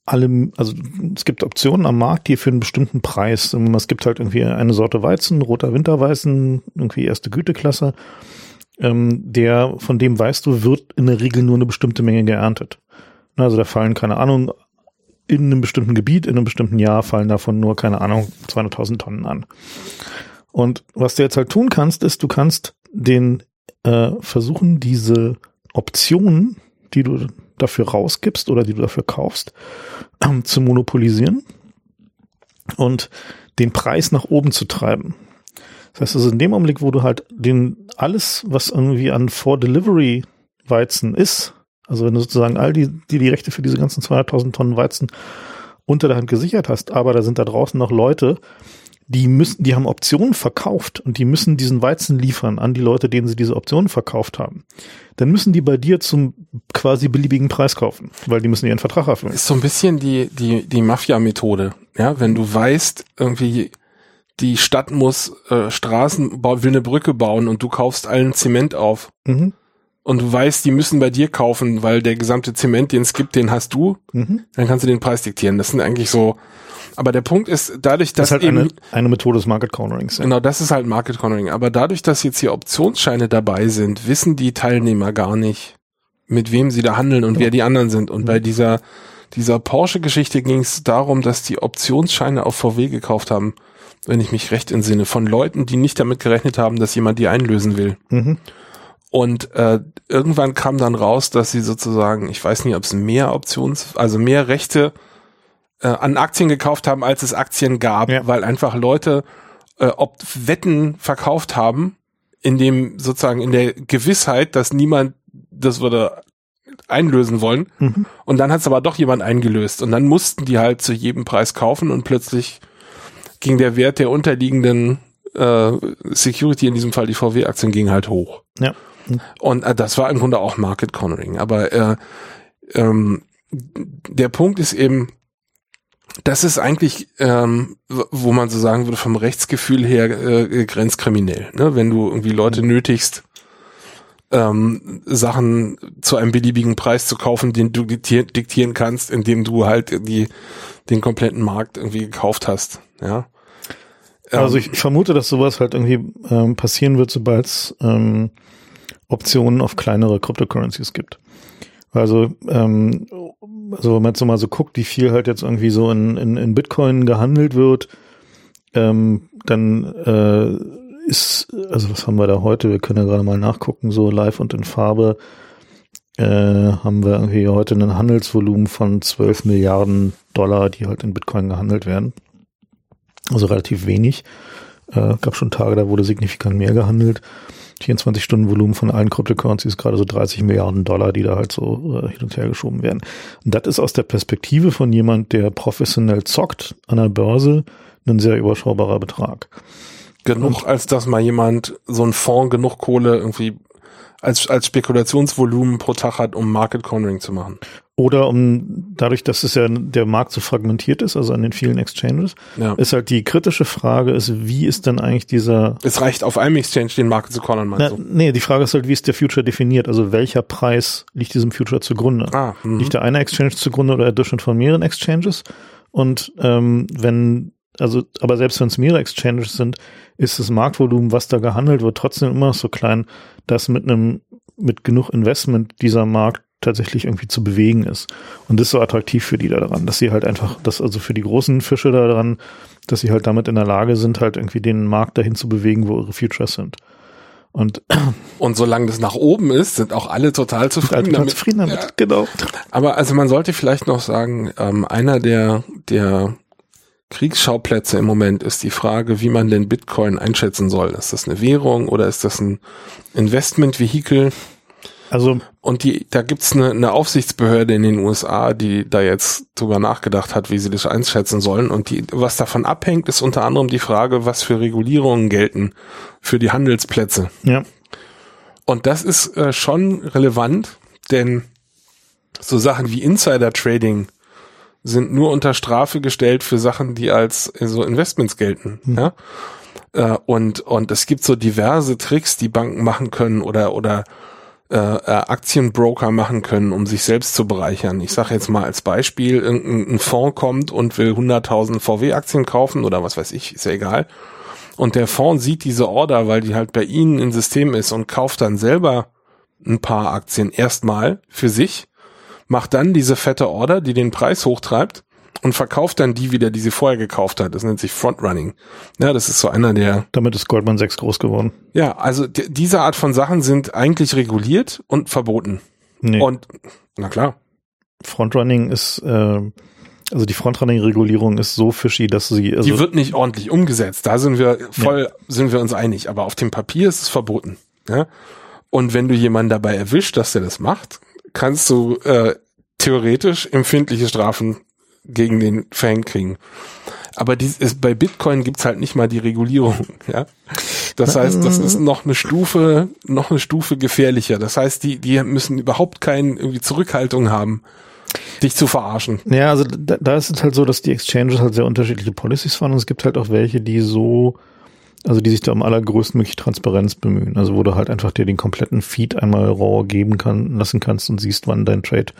alle, also es gibt Optionen am Markt, die für einen bestimmten Preis, es gibt halt irgendwie eine Sorte Weizen, roter Winterweizen, irgendwie erste Güteklasse, ähm, der, von dem weißt du, wird in der Regel nur eine bestimmte Menge geerntet. Na, Also da fallen, keine Ahnung, in einem bestimmten Gebiet, in einem bestimmten Jahr fallen davon nur, keine Ahnung, 200.000 Tonnen an. Und was du jetzt halt tun kannst, ist, du kannst den äh, versuchen, diese Optionen, die du dafür rausgibst oder die du dafür kaufst, ähm, zu monopolisieren und den Preis nach oben zu treiben. Das heißt also, in dem Augenblick, wo du halt den alles, was irgendwie an For-Delivery Weizen ist, also wenn du sozusagen all die, die, die Rechte für diese ganzen 200.000 Tonnen Weizen unter der Hand gesichert hast, aber da sind da draußen noch Leute, die müssen, die haben Optionen verkauft und die müssen diesen Weizen liefern an die Leute, denen sie diese Optionen verkauft haben. Dann müssen die bei dir zum quasi beliebigen Preis kaufen, weil die müssen ihren Vertrag erfüllen. Ist so ein bisschen die, die, die Mafia-Methode. Ja, wenn du weißt, irgendwie, die Stadt muss äh, Straßen, will eine Brücke bauen und du kaufst allen Zement auf. Mhm. Und du weißt, die müssen bei dir kaufen, weil der gesamte Zement, den es gibt, den hast du. Mhm. Dann kannst du den Preis diktieren. Das sind eigentlich so. Aber der Punkt ist, dadurch, Das dass ist halt eben, eine, eine Methode des Market Cornerings. Ja. Genau, das ist halt Market Cornering. Aber dadurch, dass jetzt hier Optionsscheine dabei sind, wissen die Teilnehmer gar nicht, mit wem sie da handeln und Ja. wer die anderen sind. Und bei dieser, dieser Porsche-Geschichte ging es darum, dass die Optionsscheine auf VW gekauft haben, wenn ich mich recht entsinne, von Leuten, die nicht damit gerechnet haben, dass jemand die einlösen will. Mhm. Und äh, irgendwann kam dann raus, dass sie sozusagen, ich weiß nicht, ob es mehr Options, also mehr Rechte äh, an Aktien gekauft haben, als es Aktien gab, Ja. weil einfach Leute äh, ob Wetten verkauft haben, in dem sozusagen in der Gewissheit, dass niemand das würde einlösen wollen. Mhm. Und dann hat es aber doch jemand eingelöst. Und dann mussten die halt zu jedem Preis kaufen und plötzlich ging der Wert der unterliegenden äh, Security, in diesem Fall die VW-Aktien, ging halt hoch. Ja. Und äh, das war im Grunde auch Market Cornering. Aber äh, ähm, der Punkt ist eben, das ist eigentlich, ähm, wo man so sagen würde, vom Rechtsgefühl her äh, grenzkriminell. Ne? Wenn du irgendwie Leute nötigst, ähm, Sachen zu einem beliebigen Preis zu kaufen, den du diktier- diktieren kannst, indem du halt die, den kompletten Markt irgendwie gekauft hast. Ja. Also Ähm, ich, ich vermute, dass sowas halt irgendwie ähm, passieren wird, sobald es ähm, Optionen auf kleinere Cryptocurrencies gibt. Also, ähm, also wenn man jetzt so mal so guckt, wie viel halt jetzt irgendwie so in, in, in Bitcoin gehandelt wird, ähm, dann äh, ist, also was haben wir da heute? Wir können ja gerade mal nachgucken, so live und in Farbe äh, haben wir irgendwie heute ein Handelsvolumen von 12 Milliarden Dollar, die halt in Bitcoin gehandelt werden. Also relativ wenig. Äh, gab schon Tage, da wurde signifikant mehr gehandelt. 24 Stunden Volumen von allen Cryptocurrencies gerade so 30 Milliarden Dollar, die da halt so äh, hin und her geschoben werden. Und das ist aus der Perspektive von jemand, der professionell zockt an der Börse, ein sehr überschaubarer Betrag. Genug, als dass mal jemand so ein Fonds genug Kohle irgendwie als, als Spekulationsvolumen pro Tag hat, um Market Cornering zu machen. Oder um dadurch, dass es ja der Markt so fragmentiert ist, also an den vielen Exchanges, ja. ist halt die kritische Frage ist, wie ist denn eigentlich dieser Es reicht auf einem Exchange den Markt zu cornern, meinst Na, du? Nee, die Frage ist halt, wie ist der Future definiert? Also welcher Preis liegt diesem Future zugrunde? Ah, mhm. liegt der eine Exchange zugrunde oder der Durchschnitt von mehreren Exchanges? Und ähm, wenn, also, aber selbst wenn es mehrere Exchanges sind, ist das Marktvolumen, was da gehandelt wird, trotzdem immer noch so klein, dass mit einem, mit genug Investment dieser Markt tatsächlich irgendwie zu bewegen ist. Und das ist so attraktiv für die da daran, dass sie halt einfach, dass also für die großen Fische da dran, dass sie halt damit in der Lage sind, halt irgendwie den Markt dahin zu bewegen, wo ihre Futures sind. Und, [CLEARS THROAT] und solange das nach oben ist, sind auch alle total zufrieden total damit. Zufrieden damit, ja. genau. Aber also man sollte vielleicht noch sagen, ähm, einer der, der Kriegsschauplätze im Moment ist die Frage, wie man den Bitcoin einschätzen soll. Ist das eine Währung oder ist das ein Investmentvehikel? Also und die, da gibt's eine, eine Aufsichtsbehörde in den USA, die da jetzt drüber nachgedacht hat, wie sie das einschätzen sollen. Und die, was davon abhängt, ist unter anderem die Frage, was für Regulierungen gelten für die Handelsplätze. Ja. Und das ist äh, schon relevant, denn so Sachen wie Insider Trading sind nur unter Strafe gestellt für Sachen, die als äh, so Investments gelten. Mhm. Ja. Äh, und und es gibt so diverse Tricks, die Banken machen können oder oder äh, äh, Aktienbroker machen können, um sich selbst zu bereichern. Ich sage jetzt mal als Beispiel, irgendein Fonds kommt und will 100.000 VW-Aktien kaufen oder was weiß ich, ist ja egal. Und der Fonds sieht diese Order, weil die halt bei ihnen im System ist und kauft dann selber ein paar Aktien erstmal für sich, macht dann diese fette Order, die den Preis hochtreibt und verkauft dann die wieder, die sie vorher gekauft hat. Das nennt sich Frontrunning. Ja, das ist so einer der. Damit ist Goldman 6 groß geworden. Ja, also diese Art von Sachen sind eigentlich reguliert und verboten. Nee. Und na klar. Frontrunning ist, äh, also die Frontrunning-Regulierung ist so fishy, dass sie. Also die wird nicht ordentlich umgesetzt. Da sind wir voll, ja. sind wir uns einig. Aber auf dem Papier ist es verboten. Ja. Und wenn du jemanden dabei erwischt, dass der das macht, kannst du äh, theoretisch empfindliche Strafen gegen den Fan kriegen. Aber dies ist, bei Bitcoin gibt's halt nicht mal die Regulierung, [LAUGHS] ja. Das heißt, das ist noch eine Stufe, noch eine Stufe gefährlicher. Das heißt, die, die müssen überhaupt keine irgendwie Zurückhaltung haben, dich zu verarschen. Ja, also da, da ist es halt so, dass die Exchanges halt sehr unterschiedliche Policies fahren und es gibt halt auch welche, die so, also die sich da um allergrößtmögliche Transparenz bemühen. Also wo du halt einfach dir den kompletten Feed einmal raw geben kann, lassen kannst und siehst, wann dein Trade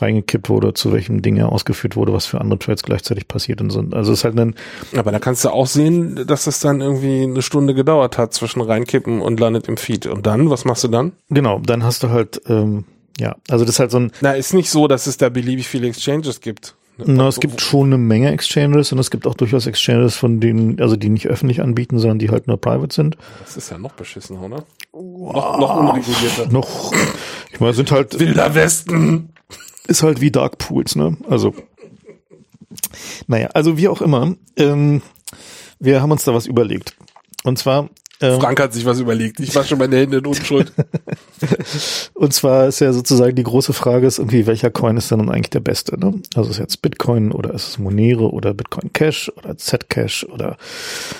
reingekippt wurde, zu welchem Ding er ausgeführt wurde, was für andere Trades gleichzeitig passiert und sind. Also es ist halt ein. Aber da kannst du auch sehen, dass es dann irgendwie eine Stunde gedauert hat zwischen reinkippen und landet im Feed. Und dann, was machst du dann? Genau, dann hast du halt, ähm, ja, also das ist halt so ein. Na, ist nicht so, dass es da beliebig viele Exchanges gibt. Na, es gibt schon eine Menge Exchanges und es gibt auch durchaus Exchanges, von denen, also die nicht öffentlich anbieten, sondern die halt nur private sind. Das ist ja noch beschissen, oder? Wow. Noch, noch unregulierter. Noch, ich meine, sind halt. Wilder Westen ist halt wie Dark Pools, ne? Also, naja, also wie auch immer, ähm, wir haben uns da was überlegt. Und zwar. Ähm, Frank hat sich was überlegt. Ich wasche meine Hände in Unschuld. [LAUGHS] und zwar ist ja sozusagen die große Frage ist irgendwie, welcher Coin ist denn eigentlich der beste? Ne? Also ist jetzt Bitcoin oder ist es Monero oder Bitcoin Cash oder Zcash oder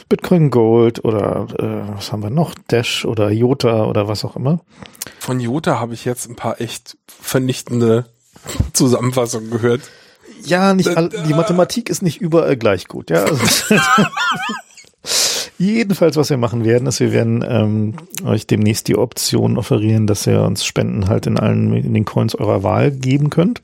Bitcoin Gold oder äh, was haben wir noch? Dash oder Jota oder was auch immer. Von Jota habe ich jetzt ein paar echt vernichtende [LAUGHS] Zusammenfassung gehört. Ja, nicht all, die Mathematik ist nicht überall gleich gut. Ja, also [LAUGHS] jedenfalls, was wir machen werden, ist, wir werden ähm, euch demnächst die Option offerieren, dass ihr uns Spenden halt in allen in den Coins eurer Wahl geben könnt.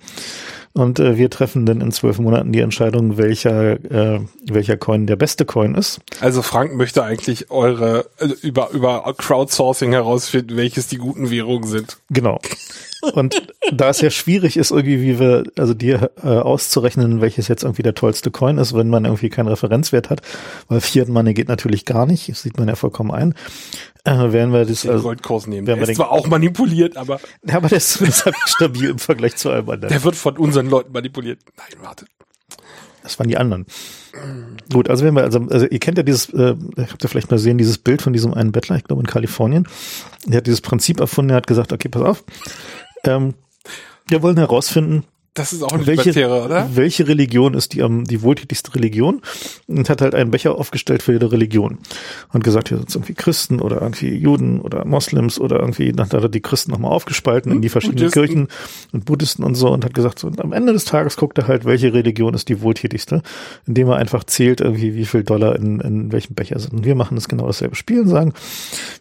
Und äh, wir treffen dann in zwölf Monaten die Entscheidung, welcher, äh, welcher Coin der beste Coin ist. Also Frank möchte eigentlich eure äh, über, über Crowdsourcing herausfinden, welches die guten Währungen sind. Genau. Und da es ja schwierig ist, irgendwie, wie wir, also dir äh, auszurechnen, welches jetzt irgendwie der tollste Coin ist, wenn man irgendwie keinen Referenzwert hat, weil Fiat Money geht natürlich gar nicht, das sieht man ja vollkommen ein. Äh, werden wir das den also, Goldkurs nehmen. Der ist zwar auch manipuliert, aber ja, aber der ist zumindest halt [LAUGHS] stabil im Vergleich zu allem anderen. Der wird von unseren Leuten manipuliert. Nein, warte. Das waren die anderen. Gut, also wenn wir, also, also ihr kennt ja dieses, äh, habt ihr vielleicht mal sehen, dieses Bild von diesem einen Bettler, ich glaube in Kalifornien. Der hat dieses Prinzip erfunden, er hat gesagt, okay, pass auf, ähm, wir wollen herausfinden, Das ist auch ein welche, Libertärer, oder? welche Religion ist die am die wohltätigste Religion und hat halt einen Becher aufgestellt für jede Religion und gesagt, hier sind irgendwie Christen oder irgendwie Juden oder Moslems oder irgendwie, dann hat er die Christen nochmal aufgespalten in die verschiedenen Buddhisten. Kirchen und Buddhisten und so und hat gesagt, so, und am Ende des Tages guckt er halt, welche Religion ist die wohltätigste, indem er einfach zählt irgendwie, wie viel Dollar in, in welchem Becher sind. Und wir machen das genau dasselbe Spiel und sagen,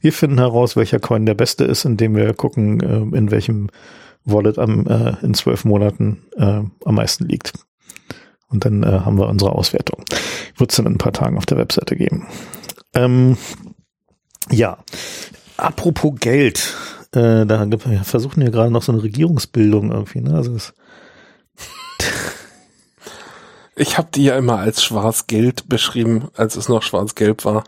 wir finden heraus, welcher Coin der beste ist, indem wir gucken, äh, in welchem Wallet am, äh, in zwölf Monaten äh, am meisten liegt. Und dann äh, haben wir unsere Auswertung. Wird es dann in ein paar Tagen auf der Webseite geben. Ähm, ja, apropos Geld. Äh, da wir versuchen ja gerade noch so eine Regierungsbildung irgendwie. Ne? Also [LAUGHS] Ich habe die ja immer als schwarz-gelb beschrieben, als es noch schwarz-gelb war.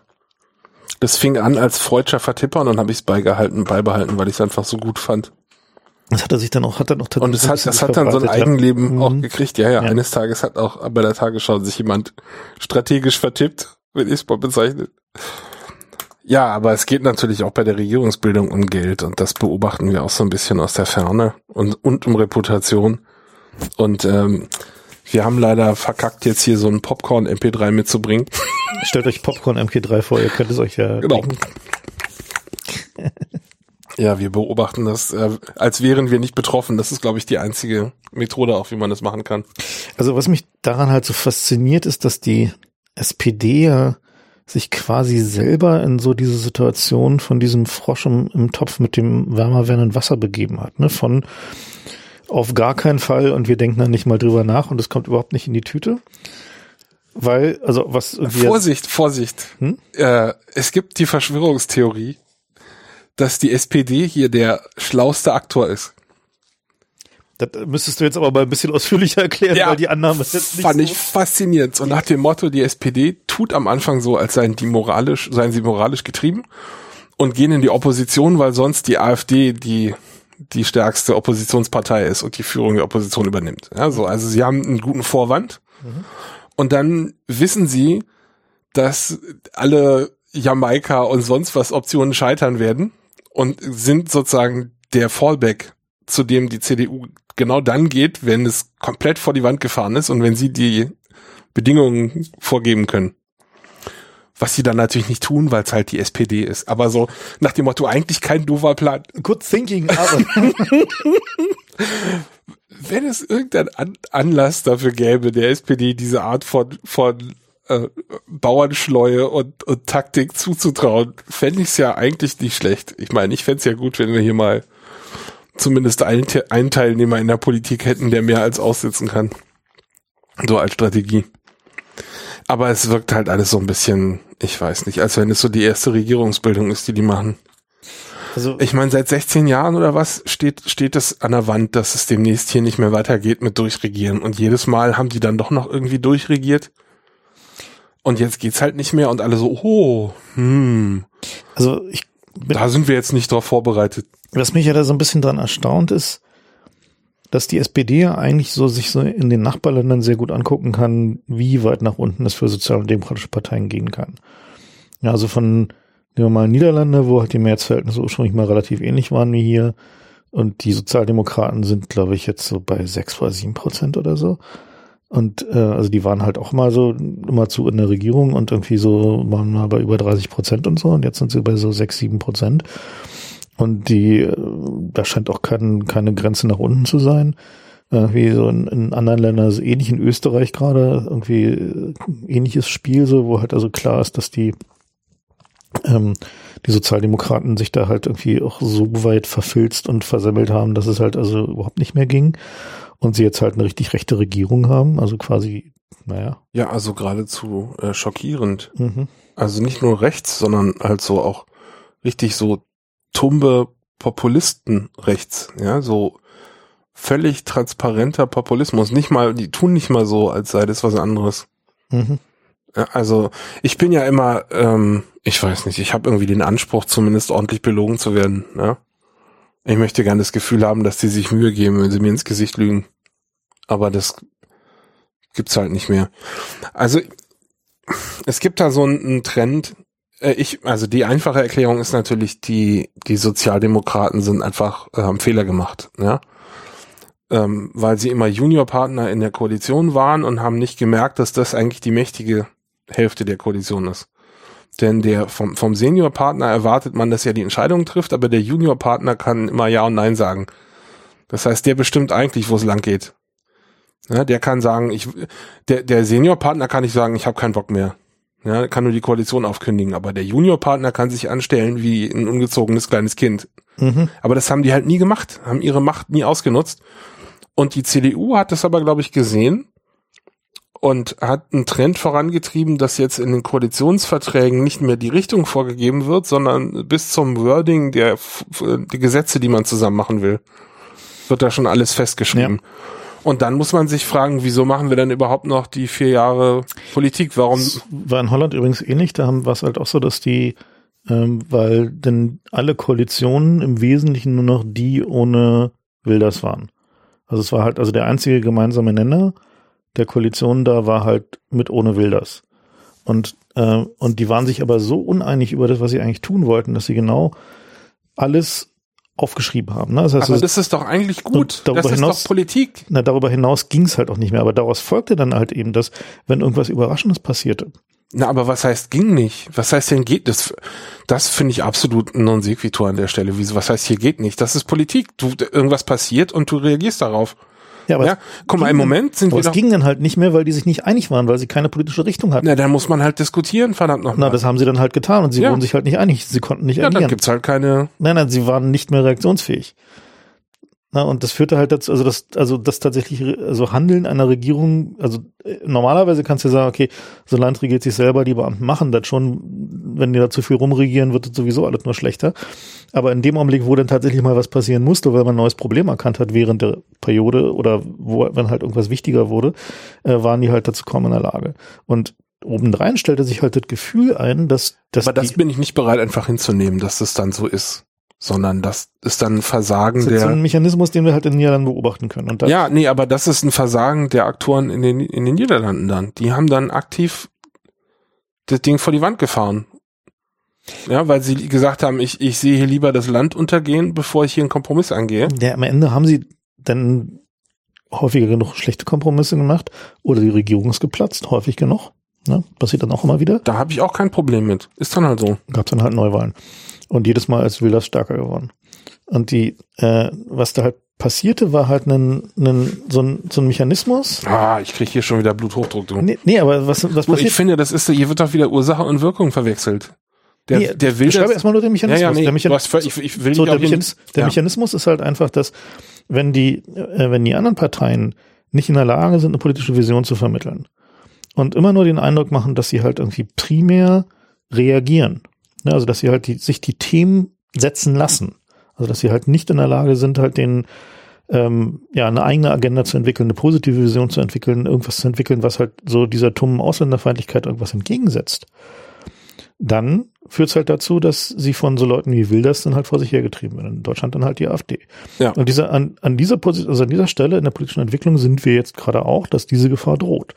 Das fing an als freudscher Vertipper und dann habe ich es beibehalten, weil ich es einfach so gut fand. Das hat er sich dann auch, hat dann auch Und es hat, das hat dann so ein verbreitet, ja. Eigenleben Mhm. auch gekriegt. Ja, ja, Ja. eines Tages hat auch bei der Tagesschau sich jemand strategisch vertippt, wenn ich es mal bezeichne. Ja, aber es geht natürlich auch bei der Regierungsbildung um Geld und das beobachten wir auch so ein bisschen aus der Ferne und, und um Reputation. Und ähm, wir haben leider verkackt, jetzt hier so ein Popcorn-MP3 mitzubringen. Stellt euch Popcorn MK3 vor, ihr könnt es euch ja Genau. [LAUGHS] Ja, wir beobachten das, äh, als wären wir nicht betroffen. Das ist, glaube ich, die einzige Methode, auch wie man das machen kann. Also was mich daran halt so fasziniert, ist, dass die SPD ja sich quasi selber in so diese Situation von diesem Frosch im, im Topf mit dem wärmer werdenden Wasser begeben hat. Ne? Von auf gar keinen Fall und wir denken dann nicht mal drüber nach und es kommt überhaupt nicht in die Tüte. Weil, also was Vorsicht, Vorsicht. Hm? Äh, es gibt die Verschwörungstheorie, dass die SPD hier der schlauste Aktor ist. das müsstest du jetzt aber mal ein bisschen ausführlicher erklären, weil die Annahme ist jetzt nicht fand so. ich faszinierend. So nach dem Motto, die SPD tut am Anfang so, als seien die moralisch, seien sie moralisch getrieben und gehen in die Opposition, weil sonst die AfD die die stärkste Oppositionspartei ist und die Führung der Opposition übernimmt. Ja, so, also sie haben einen guten Vorwand und dann wissen sie, dass alle Jamaika und sonst was Optionen scheitern werden und sind sozusagen der Fallback, zu dem die CDU genau dann geht, wenn es komplett vor die Wand gefahren ist und wenn sie die Bedingungen vorgeben können. Was sie dann natürlich nicht tun, weil es halt die SPD ist. Aber so nach dem Motto, eigentlich kein doofer Plan. Good thinking, aber [LAUGHS] Wenn es irgendeinen An Anlass dafür gäbe, der SPD diese Art von, von äh, Bauernschleue und, und Taktik zuzutrauen, fände ich es ja eigentlich nicht schlecht. Ich meine, ich fände es ja gut, wenn wir hier mal zumindest einen, einen Teilnehmer in der Politik hätten, der mehr als aussitzen kann. So als Strategie. Aber es wirkt halt alles so ein bisschen, ich weiß nicht, als wenn es so die erste Regierungsbildung ist, die die machen. also Ich meine, seit 16 Jahren oder was steht, steht es an der Wand, dass es demnächst hier nicht mehr weitergeht mit Durchregieren. Und jedes Mal haben die dann doch noch irgendwie durchregiert. Und jetzt geht's halt nicht mehr und alle so, oh, hm, also ich bin da sind wir jetzt nicht drauf vorbereitet. Was mich ja da so ein bisschen dran erstaunt ist, dass die SPD ja eigentlich so sich so in den Nachbarländern sehr gut angucken kann, wie weit nach unten es für sozial- und demokratische Parteien gehen kann. Ja, also von, nehmen wir mal Niederlande, wo halt die Mehrheitsverhältnisse ursprünglich mal relativ ähnlich waren wie hier. Und die Sozialdemokraten sind, glaube ich, jetzt so bei sechs oder sieben Prozent oder so. Und äh, also die waren halt auch mal so immer zu in der Regierung und irgendwie so waren mal bei über 30 Prozent und so. Und jetzt sind sie bei so sechs, sieben Prozent. Und die, äh, da scheint auch kein, keine Grenze nach unten zu sein. Irgendwie so in, in anderen Ländern, also ähnlich in Österreich gerade, irgendwie äh, ähnliches Spiel, so, wo halt also klar ist, dass die, ähm, die Sozialdemokraten sich da halt irgendwie auch so weit verfilzt und versemmelt haben, dass es halt also überhaupt nicht mehr ging. Und sie jetzt halt eine richtig rechte Regierung haben, also quasi, naja. Ja, also geradezu äh, schockierend. Mhm. Also nicht nur rechts, sondern halt so auch richtig so tumbe Populisten rechts. Ja, so völlig transparenter Populismus. Nicht mal, die tun nicht mal so, als sei das was anderes. Mhm. Also ich bin ja immer, ähm, ich weiß nicht, ich habe irgendwie den Anspruch, zumindest ordentlich belogen zu werden. Ja? Ich möchte gerne das Gefühl haben, dass die sich Mühe geben, wenn sie mir ins Gesicht lügen. Aber das gibt's halt nicht mehr. Also es gibt da so einen, Trend. Äh, ich, also die einfache Erklärung ist natürlich, die die Sozialdemokraten sind einfach äh, haben Fehler gemacht. Ja, ähm, weil sie immer Juniorpartner in der Koalition waren und haben nicht gemerkt, dass das eigentlich die mächtige Hälfte der Koalition ist. Denn der vom, vom Seniorpartner erwartet man, dass er die Entscheidung trifft, aber der Juniorpartner kann immer Ja und Nein sagen. Das heißt, der bestimmt eigentlich, wo es lang geht. Ja, der kann sagen, ich, der, der Seniorpartner kann nicht sagen, ich habe keinen Bock mehr. Ja, kann nur die Koalition aufkündigen, aber der Juniorpartner kann sich anstellen wie ein ungezogenes kleines Kind. Mhm. Aber das haben die halt nie gemacht, haben ihre Macht nie ausgenutzt. Und die CDU hat das aber, glaube ich, gesehen und hat einen Trend vorangetrieben, dass jetzt in den Koalitionsverträgen nicht mehr die Richtung vorgegeben wird, sondern bis zum Wording der, die Gesetze, die man zusammen machen will, wird da schon alles festgeschrieben. Ja. Und dann muss man sich fragen, wieso machen wir denn überhaupt noch die vier Jahre Politik? Warum? Das war in Holland übrigens ähnlich. Da haben war es halt auch so, dass die, ähm, weil denn alle Koalitionen im Wesentlichen nur noch die ohne Wilders waren. Also es war halt, also der einzige gemeinsame Nenner der Koalition da war halt mit ohne Wilders. Und, äh, und die waren sich aber so uneinig über das, was sie eigentlich tun wollten, dass sie genau alles aufgeschrieben haben. Ne? Das heißt, aber das ist doch eigentlich gut. Das ist hinaus, doch Politik. Na, darüber hinaus ging es halt auch nicht mehr. Aber daraus folgte dann halt eben, dass wenn irgendwas Überraschendes passierte. Na, aber was heißt ging nicht? Was heißt denn geht? Das, das finde ich absolut ein Non-Sequitur an der Stelle. Wieso, was heißt hier geht nicht? Das ist Politik. Du, irgendwas passiert und du reagierst darauf. Ja, aber ja, guck mal, im Moment sind wir. Es ging dann halt nicht mehr, weil die sich nicht einig waren, weil sie keine politische Richtung hatten. Na, dann muss man halt diskutieren, verdammt nochmal. Na, das haben sie dann halt getan und sie ja. wurden sich halt nicht einig. Sie konnten nicht ja, agieren. Ja, dann gibt's halt keine. Nein, nein, sie waren nicht mehr reaktionsfähig. Na, und das führte halt dazu, also das, also das tatsächlich, also Handeln einer Regierung, also äh, normalerweise kannst du sagen, okay, so Land regiert sich selber, die Beamten machen das schon, wenn die da zu viel rumregieren, wird das sowieso alles nur schlechter. Aber in dem Augenblick, wo dann tatsächlich mal was passieren musste, weil man ein neues Problem erkannt hat während der Periode oder wo, wenn halt irgendwas wichtiger wurde, äh, waren die halt dazu kaum in der Lage. Und obendrein stellte sich halt das Gefühl ein, dass, dass Aber das bin ich nicht bereit, einfach hinzunehmen, dass das dann so ist sondern das ist dann ein Versagen das ist der. ein Mechanismus, den wir halt in den Niederlanden beobachten können. Und ja, nee, aber das ist ein Versagen der Aktoren in den, in den Niederlanden dann. Die haben dann aktiv das Ding vor die Wand gefahren. Ja, weil sie gesagt haben, ich, ich sehe hier lieber das Land untergehen, bevor ich hier einen Kompromiss angehe. Ja, am Ende haben sie dann häufiger genug schlechte Kompromisse gemacht oder die Regierung ist geplatzt, häufig genug. Ne? Passiert dann auch immer wieder. Da habe ich auch kein Problem mit. Ist dann halt so. Gab es dann halt Neuwahlen. Und jedes Mal ist Wilders stärker geworden. Und die, äh, was da halt passierte, war halt ein, ein, so, ein, so ein Mechanismus. Ah, ich krieg hier schon wieder Bluthochdruck. Du. Nee, nee aber was, was passiert? Ich finde, das ist, hier wird doch wieder Ursache und Wirkung verwechselt. Der, nee, der will schreibe erstmal nur den Mechanismus. Ja, ja, nee, der, Mechan ich, ich will so, der, Mechanis der ja. Mechanismus ist halt einfach, dass wenn die, äh, wenn die anderen Parteien nicht in der Lage sind, eine politische Vision zu vermitteln und immer nur den Eindruck machen, dass sie halt irgendwie primär reagieren also dass sie halt die, sich die Themen setzen lassen. Also dass sie halt nicht in der Lage sind, halt den ähm, ja eine eigene Agenda zu entwickeln, eine positive Vision zu entwickeln, irgendwas zu entwickeln, was halt so dieser tummen Ausländerfeindlichkeit irgendwas entgegensetzt. Dann führt es halt dazu, dass sie von so Leuten wie Wilders dann halt vor sich hergetrieben werden. In Deutschland dann halt die AfD. Ja. Und dieser, an, an dieser Position, also an dieser Stelle in der politischen Entwicklung sind wir jetzt gerade auch, dass diese Gefahr droht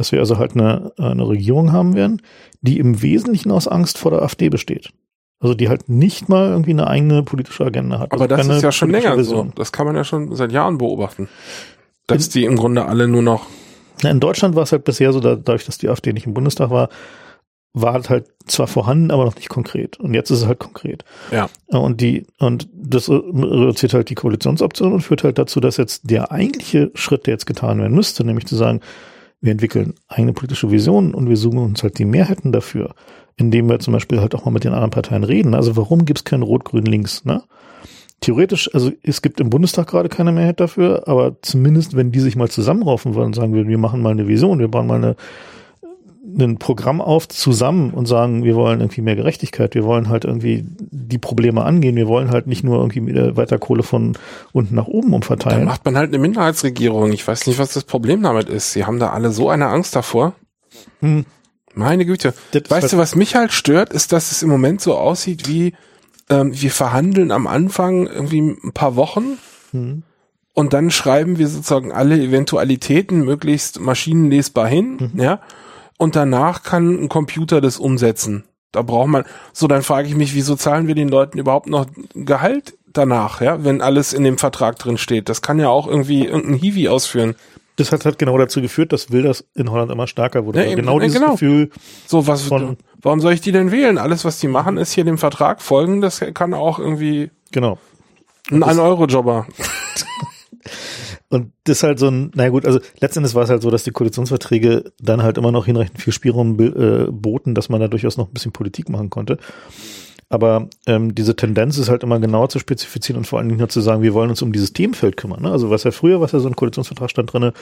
dass wir also halt eine, eine Regierung haben werden, die im Wesentlichen aus Angst vor der AfD besteht. Also die halt nicht mal irgendwie eine eigene politische Agenda hat. Aber also das ist ja schon länger Vision. so. Das kann man ja schon seit Jahren beobachten. Dass in, die im Grunde alle nur noch. Na, in Deutschland war es halt bisher so, dadurch, dass die AfD nicht im Bundestag war, war es halt zwar vorhanden, aber noch nicht konkret. Und jetzt ist es halt konkret. Ja. Und die, und das reduziert halt die Koalitionsoption und führt halt dazu, dass jetzt der eigentliche Schritt, der jetzt getan werden müsste, nämlich zu sagen, wir entwickeln eigene politische Visionen und wir suchen uns halt die Mehrheiten dafür, indem wir zum Beispiel halt auch mal mit den anderen Parteien reden. Also warum gibt es kein Rot-Grün-Links? Ne? Theoretisch, also es gibt im Bundestag gerade keine Mehrheit dafür, aber zumindest wenn die sich mal zusammenraufen wollen und sagen würden, wir machen mal eine Vision, wir bauen mal eine ein Programm auf zusammen und sagen, wir wollen irgendwie mehr Gerechtigkeit, wir wollen halt irgendwie die Probleme angehen, wir wollen halt nicht nur irgendwie weiter Kohle von unten nach oben umverteilen. Dann macht man halt eine Minderheitsregierung. Ich weiß nicht, was das Problem damit ist. Sie haben da alle so eine Angst davor. Hm. Meine Güte. Das weißt halt du, was mich halt stört, ist, dass es im Moment so aussieht wie, ähm, wir verhandeln am Anfang irgendwie ein paar Wochen hm. und dann schreiben wir sozusagen alle Eventualitäten möglichst maschinenlesbar hin, mhm. ja und danach kann ein Computer das umsetzen. Da braucht man, so dann frage ich mich, wieso zahlen wir den Leuten überhaupt noch Gehalt danach, ja, wenn alles in dem Vertrag drin steht. Das kann ja auch irgendwie irgendein Hiwi ausführen. Das hat halt genau dazu geführt, dass Wilders in Holland immer stärker wurde. Ja, Weil eben, genau ja, dieses genau. Gefühl So, was, Von- warum soll ich die denn wählen? Alles, was die machen, ist hier dem Vertrag folgen. Das kann auch irgendwie Genau. ein 1-Euro-Jobber. [LAUGHS] Und das ist halt so ein, na gut, also letztendlich war es halt so, dass die Koalitionsverträge dann halt immer noch hinreichend viel Spielraum äh, boten, dass man da durchaus noch ein bisschen Politik machen konnte. Aber ähm, diese Tendenz ist halt immer genauer zu spezifizieren und vor allen Dingen nur zu sagen, wir wollen uns um dieses Themenfeld kümmern. Ne? Also was ja früher, was ja so ein Koalitionsvertrag stand drinne,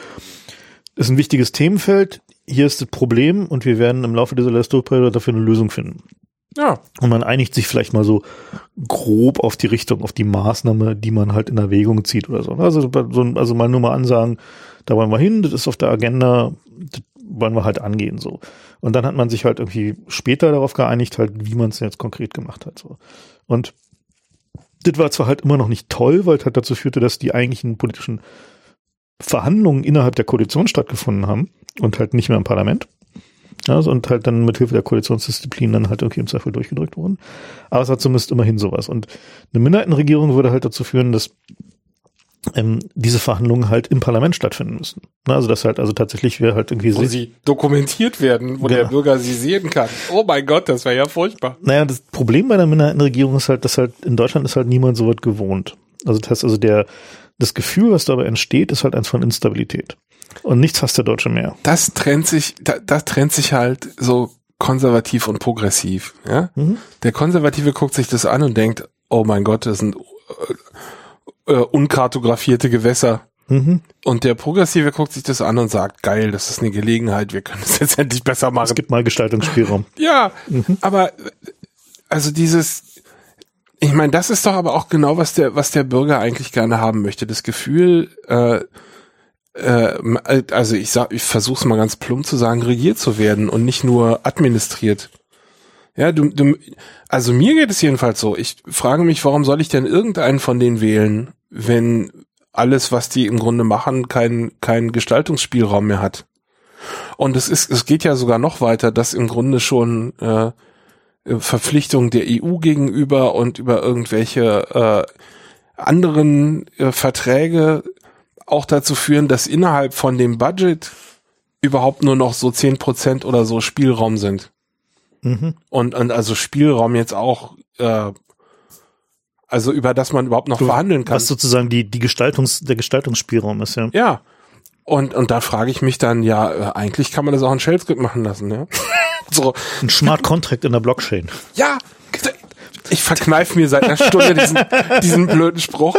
ist ein wichtiges Themenfeld. Hier ist das Problem und wir werden im Laufe dieser Legislaturperiode dafür eine Lösung finden. Ja, Und man einigt sich vielleicht mal so grob auf die Richtung, auf die Maßnahme, die man halt in Erwägung zieht oder so. Also, so also mal nur mal ansagen, da wollen wir hin, das ist auf der Agenda, das wollen wir halt angehen so. Und dann hat man sich halt irgendwie später darauf geeinigt, halt, wie man es jetzt konkret gemacht hat. So. Und das war zwar halt immer noch nicht toll, weil es halt dazu führte, dass die eigentlichen politischen Verhandlungen innerhalb der Koalition stattgefunden haben und halt nicht mehr im Parlament. Also und halt dann mit Hilfe der Koalitionsdisziplin dann halt irgendwie im Zweifel durchgedrückt wurden. Aber es hat zumindest immerhin sowas. Und eine Minderheitenregierung würde halt dazu führen, dass ähm, diese Verhandlungen halt im Parlament stattfinden müssen. Also das halt, also tatsächlich wäre halt irgendwie wo sie dokumentiert werden, wo der Genau. Bürger sie sehen kann. Oh mein Gott, das wäre ja furchtbar. Naja, das Problem bei der Minderheitenregierung ist halt, dass halt in Deutschland ist halt niemand so was gewohnt. Also das heißt, also der, das Gefühl, was dabei entsteht, ist halt eins von Instabilität. Und nichts hasst der Deutsche mehr. Das trennt sich, da, das trennt sich halt so konservativ und progressiv. Ja? Mhm. Der Konservative guckt sich das an und denkt, oh mein Gott, das sind äh, äh, unkartografierte Gewässer. Mhm. Und der Progressive guckt sich das an und sagt, geil, das ist eine Gelegenheit, wir können es jetzt endlich besser Es machen. gibt mal Gestaltungsspielraum. Ja, aber äh, also dieses, ich meine, das ist doch aber auch genau, was der, was der Bürger eigentlich gerne haben möchte. Das Gefühl, äh, äh, also ich sag, ich versuche es mal ganz plump zu sagen, regiert zu werden und nicht nur administriert. Ja, du, du, also mir geht es jedenfalls so. Ich frage mich, warum soll ich denn irgendeinen von denen wählen, wenn alles, was die im Grunde machen, keinen keinen Gestaltungsspielraum mehr hat. Und es ist, es geht ja sogar noch weiter, dass im Grunde schon äh, Verpflichtungen der EU gegenüber und über irgendwelche äh, anderen äh, Verträge auch dazu führen, dass innerhalb von dem Budget überhaupt nur noch so zehn Prozent oder so Spielraum sind. Mhm. Und, und also Spielraum jetzt auch, äh, also über das man überhaupt noch Du- verhandeln kann. Was sozusagen die, die Gestaltungs, der Gestaltungsspielraum ist, ja. Ja. Und, und da frage ich mich dann, ja, äh, eigentlich kann man das auch in Shell-Script machen lassen, ja. [LAUGHS] so, Ein Smart Contract in der Blockchain. ja, ich verkneif mir seit einer Stunde diesen, diesen blöden Spruch.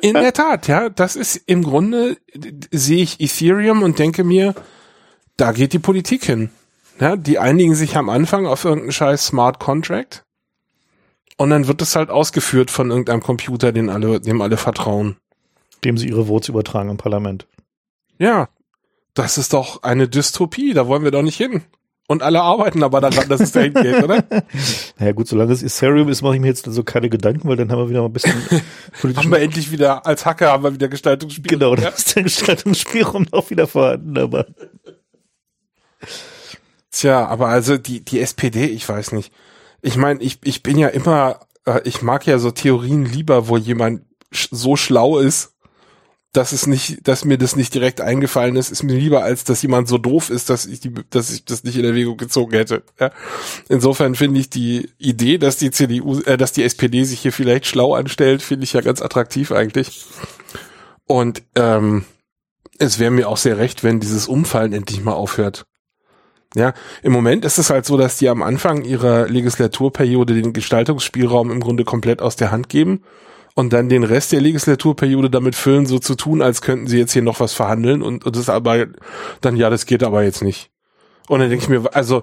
In der Tat, ja, das ist im Grunde, sehe ich Ethereum und denke mir, da geht die Politik hin. Ja, die einigen sich am Anfang auf irgendeinen scheiß Smart Contract und dann wird es halt ausgeführt von irgendeinem Computer, den alle, dem alle vertrauen. dem sie ihre Votes übertragen im Parlament. Ja, das ist doch eine Dystopie, da wollen wir doch nicht hin. Und alle arbeiten aber daran, dass es dahin geht, oder? [LAUGHS] Naja gut, solange es Ethereum ist, mache ich mir jetzt also keine Gedanken, weil dann haben wir wieder mal ein bisschen politischen... [LAUGHS] Haben wir endlich wieder, als Hacker haben wir wieder Gestaltungsspiel. genau, da ist der Gestaltungsspielraum auch wieder vorhanden, aber Tja, aber also die, die SPD, ich weiß nicht. Ich meine, ich, ich bin ja immer, äh, ich mag ja so Theorien lieber, wo jemand sch so schlau ist, dass es nicht, dass mir das nicht direkt eingefallen ist, ist mir lieber, als dass jemand so doof ist, dass ich die, dass ich das nicht in Erwägung gezogen hätte. Ja? Insofern finde ich die Idee, dass die CDU, äh, dass die SPD sich hier vielleicht schlau anstellt, finde ich ja ganz attraktiv eigentlich. Und ähm, es wäre mir auch sehr recht, wenn dieses Umfallen endlich mal aufhört. Ja, im Moment ist es halt so, dass die am Anfang ihrer Legislaturperiode den Gestaltungsspielraum im Grunde komplett aus der Hand geben und dann den Rest der Legislaturperiode damit füllen, so zu tun, als könnten sie jetzt hier noch was verhandeln und, und das aber dann, ja, das geht aber jetzt nicht. Und dann denke ich mir, also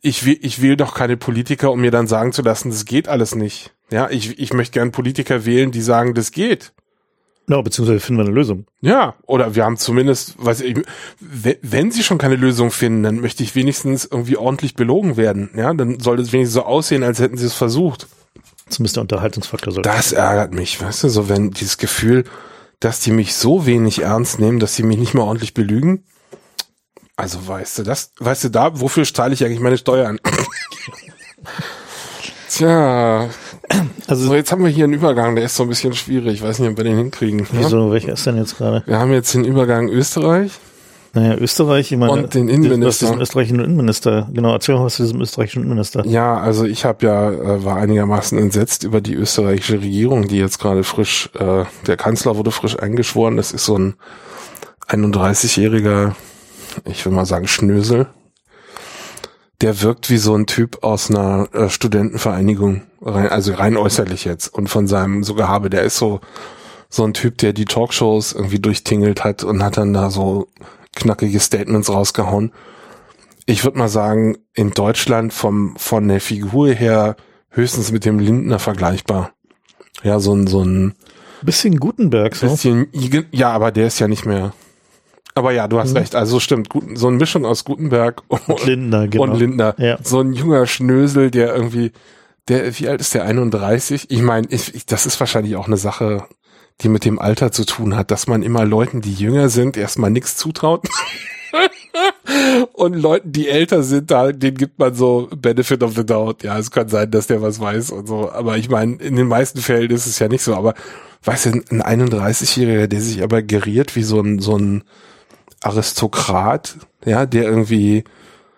ich will, ich will doch keine Politiker, um mir dann sagen zu lassen, das geht alles nicht. Ja, ich, ich möchte gern Politiker wählen, die sagen, das geht. no, beziehungsweise finden wir eine Lösung. Ja, oder wir haben zumindest, weiß ich, wenn, sie schon keine Lösung finden, dann möchte ich wenigstens irgendwie ordentlich belogen werden. Ja, dann soll es wenigstens so aussehen, als hätten sie es versucht. Zumindest der Unterhaltungsfaktor soll. Das ärgert mich, weißt du, so wenn dieses Gefühl, dass die mich so wenig ernst nehmen, dass sie mich nicht mal ordentlich belügen. Also weißt du, das, weißt du da, wofür zahle ich eigentlich meine Steuern? [LAUGHS] Tja, Also so, jetzt haben wir hier einen Übergang, der ist so ein bisschen schwierig. Ich weiß nicht, ob wir den hinkriegen. Wieso? Ja? Welcher ist denn jetzt gerade? Wir haben jetzt den Übergang Österreich. Naja, Österreich, ich meine, und den Innenminister. Den österreichischen Innenminister. Genau, erzähl mal was zu diesem österreichischen Innenminister. Ja, also ich habe ja, äh, war einigermaßen entsetzt über die österreichische Regierung, die jetzt gerade frisch, äh, der Kanzler wurde frisch eingeschworen. Das ist so ein 31-jähriger, ich will mal sagen, Schnösel. Der wirkt wie so ein Typ aus einer äh, Studentenvereinigung, rein, also rein äußerlich jetzt. Und von seinem so Gehabe, der ist so, so ein Typ, der die Talkshows irgendwie durchtingelt hat und hat dann da so knackige Statements rausgehauen. Ich würde mal sagen, in Deutschland vom, von der Figur her höchstens mit dem Lindner vergleichbar. Ja, so ein, so ein bisschen Gutenberg, so. Bisschen, ja, aber der ist ja nicht mehr. Aber ja, du hast mhm. recht. Also stimmt, so eine Mischung aus Gutenberg [LAUGHS] und Lindner, genau. und Lindner. Ja. So ein junger Schnösel, der irgendwie, der, wie alt ist der? 31? Ich meine, ich, ich, das ist wahrscheinlich auch eine Sache die mit dem Alter zu tun hat, dass man immer Leuten, die jünger sind, erstmal nichts zutraut. [LAUGHS] und Leuten, die älter sind, da, denen gibt man so Benefit of the Doubt. Ja, es kann sein, dass der was weiß und so. Aber ich meine, in den meisten Fällen ist es ja nicht so. Aber weißt du, ein 31-Jähriger, der sich aber geriert wie so ein, so ein Aristokrat, ja, der irgendwie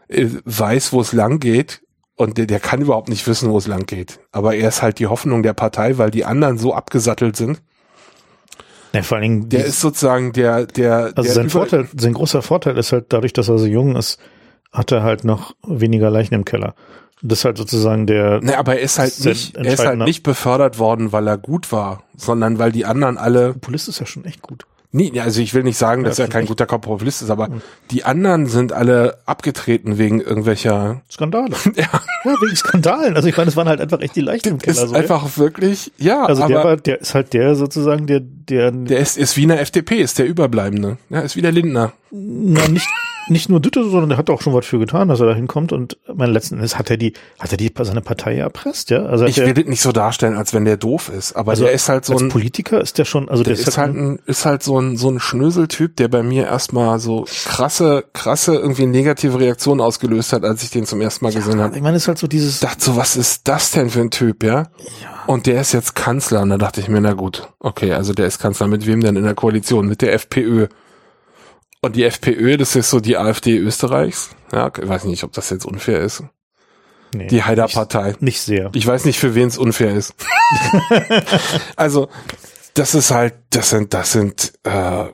äh, weiß, wo es lang geht. Und der, der kann überhaupt nicht wissen, wo es lang geht. Aber er ist halt die Hoffnung der Partei, weil die anderen so abgesattelt sind ja, vor allen Dingen der ist sozusagen der, der, also der sein Vorteil, sein großer Vorteil ist halt dadurch, dass er so jung ist, hat er halt noch weniger Leichen im Keller. Das ist halt sozusagen der. Ne, aber er ist halt nicht, er ist halt nicht befördert worden, weil er gut war, sondern weil die anderen alle. Populist ist ja schon echt gut. Nee, also ich will nicht sagen, dass ja, er kein guter Populist ist, aber mhm. die anderen sind alle abgetreten wegen irgendwelcher Skandale. [LAUGHS] ja. ja, wegen Skandalen. Also ich meine, es waren halt einfach echt die Leichen im Keller. Ist so, einfach ja. wirklich, ja. Also aber der, war, der ist halt der sozusagen, der, der. Der ist, ist wie eine FDP, ist der Überbleibende. Ja, ist wie der Lindner. Na, nicht, nicht nur Dütte, sondern der hat auch schon was für getan, dass er da hinkommt und mein letzten Endes hat er die, hat er die seine Partei erpresst, ja? Also ich will das nicht so darstellen, als wenn der doof ist, aber also der ist halt so als ein Politiker ist der schon, also der, der ist, halt, halt ein, ist halt so ein so ein Schnöseltyp, der bei mir erstmal so krasse krasse irgendwie negative Reaktionen ausgelöst hat, als ich den zum ersten Mal ja, gesehen habe. Ich meine, es ist halt so dieses dachte so, was ist das denn für ein Typ, ja? Ja. Und der ist jetzt Kanzler und da dachte ich mir, na gut, okay, also der ist Kanzler mit wem denn in der Koalition? Mit der FPÖ. Und die FPÖ, das ist so die AfD Österreichs. Ja, ich weiß nicht, ob das jetzt unfair ist. Nee, die Haider-Partei. Nicht, nicht, sehr. Ich weiß nicht, für wen es unfair ist. [LAUGHS] also, das ist halt, das sind, das sind äh,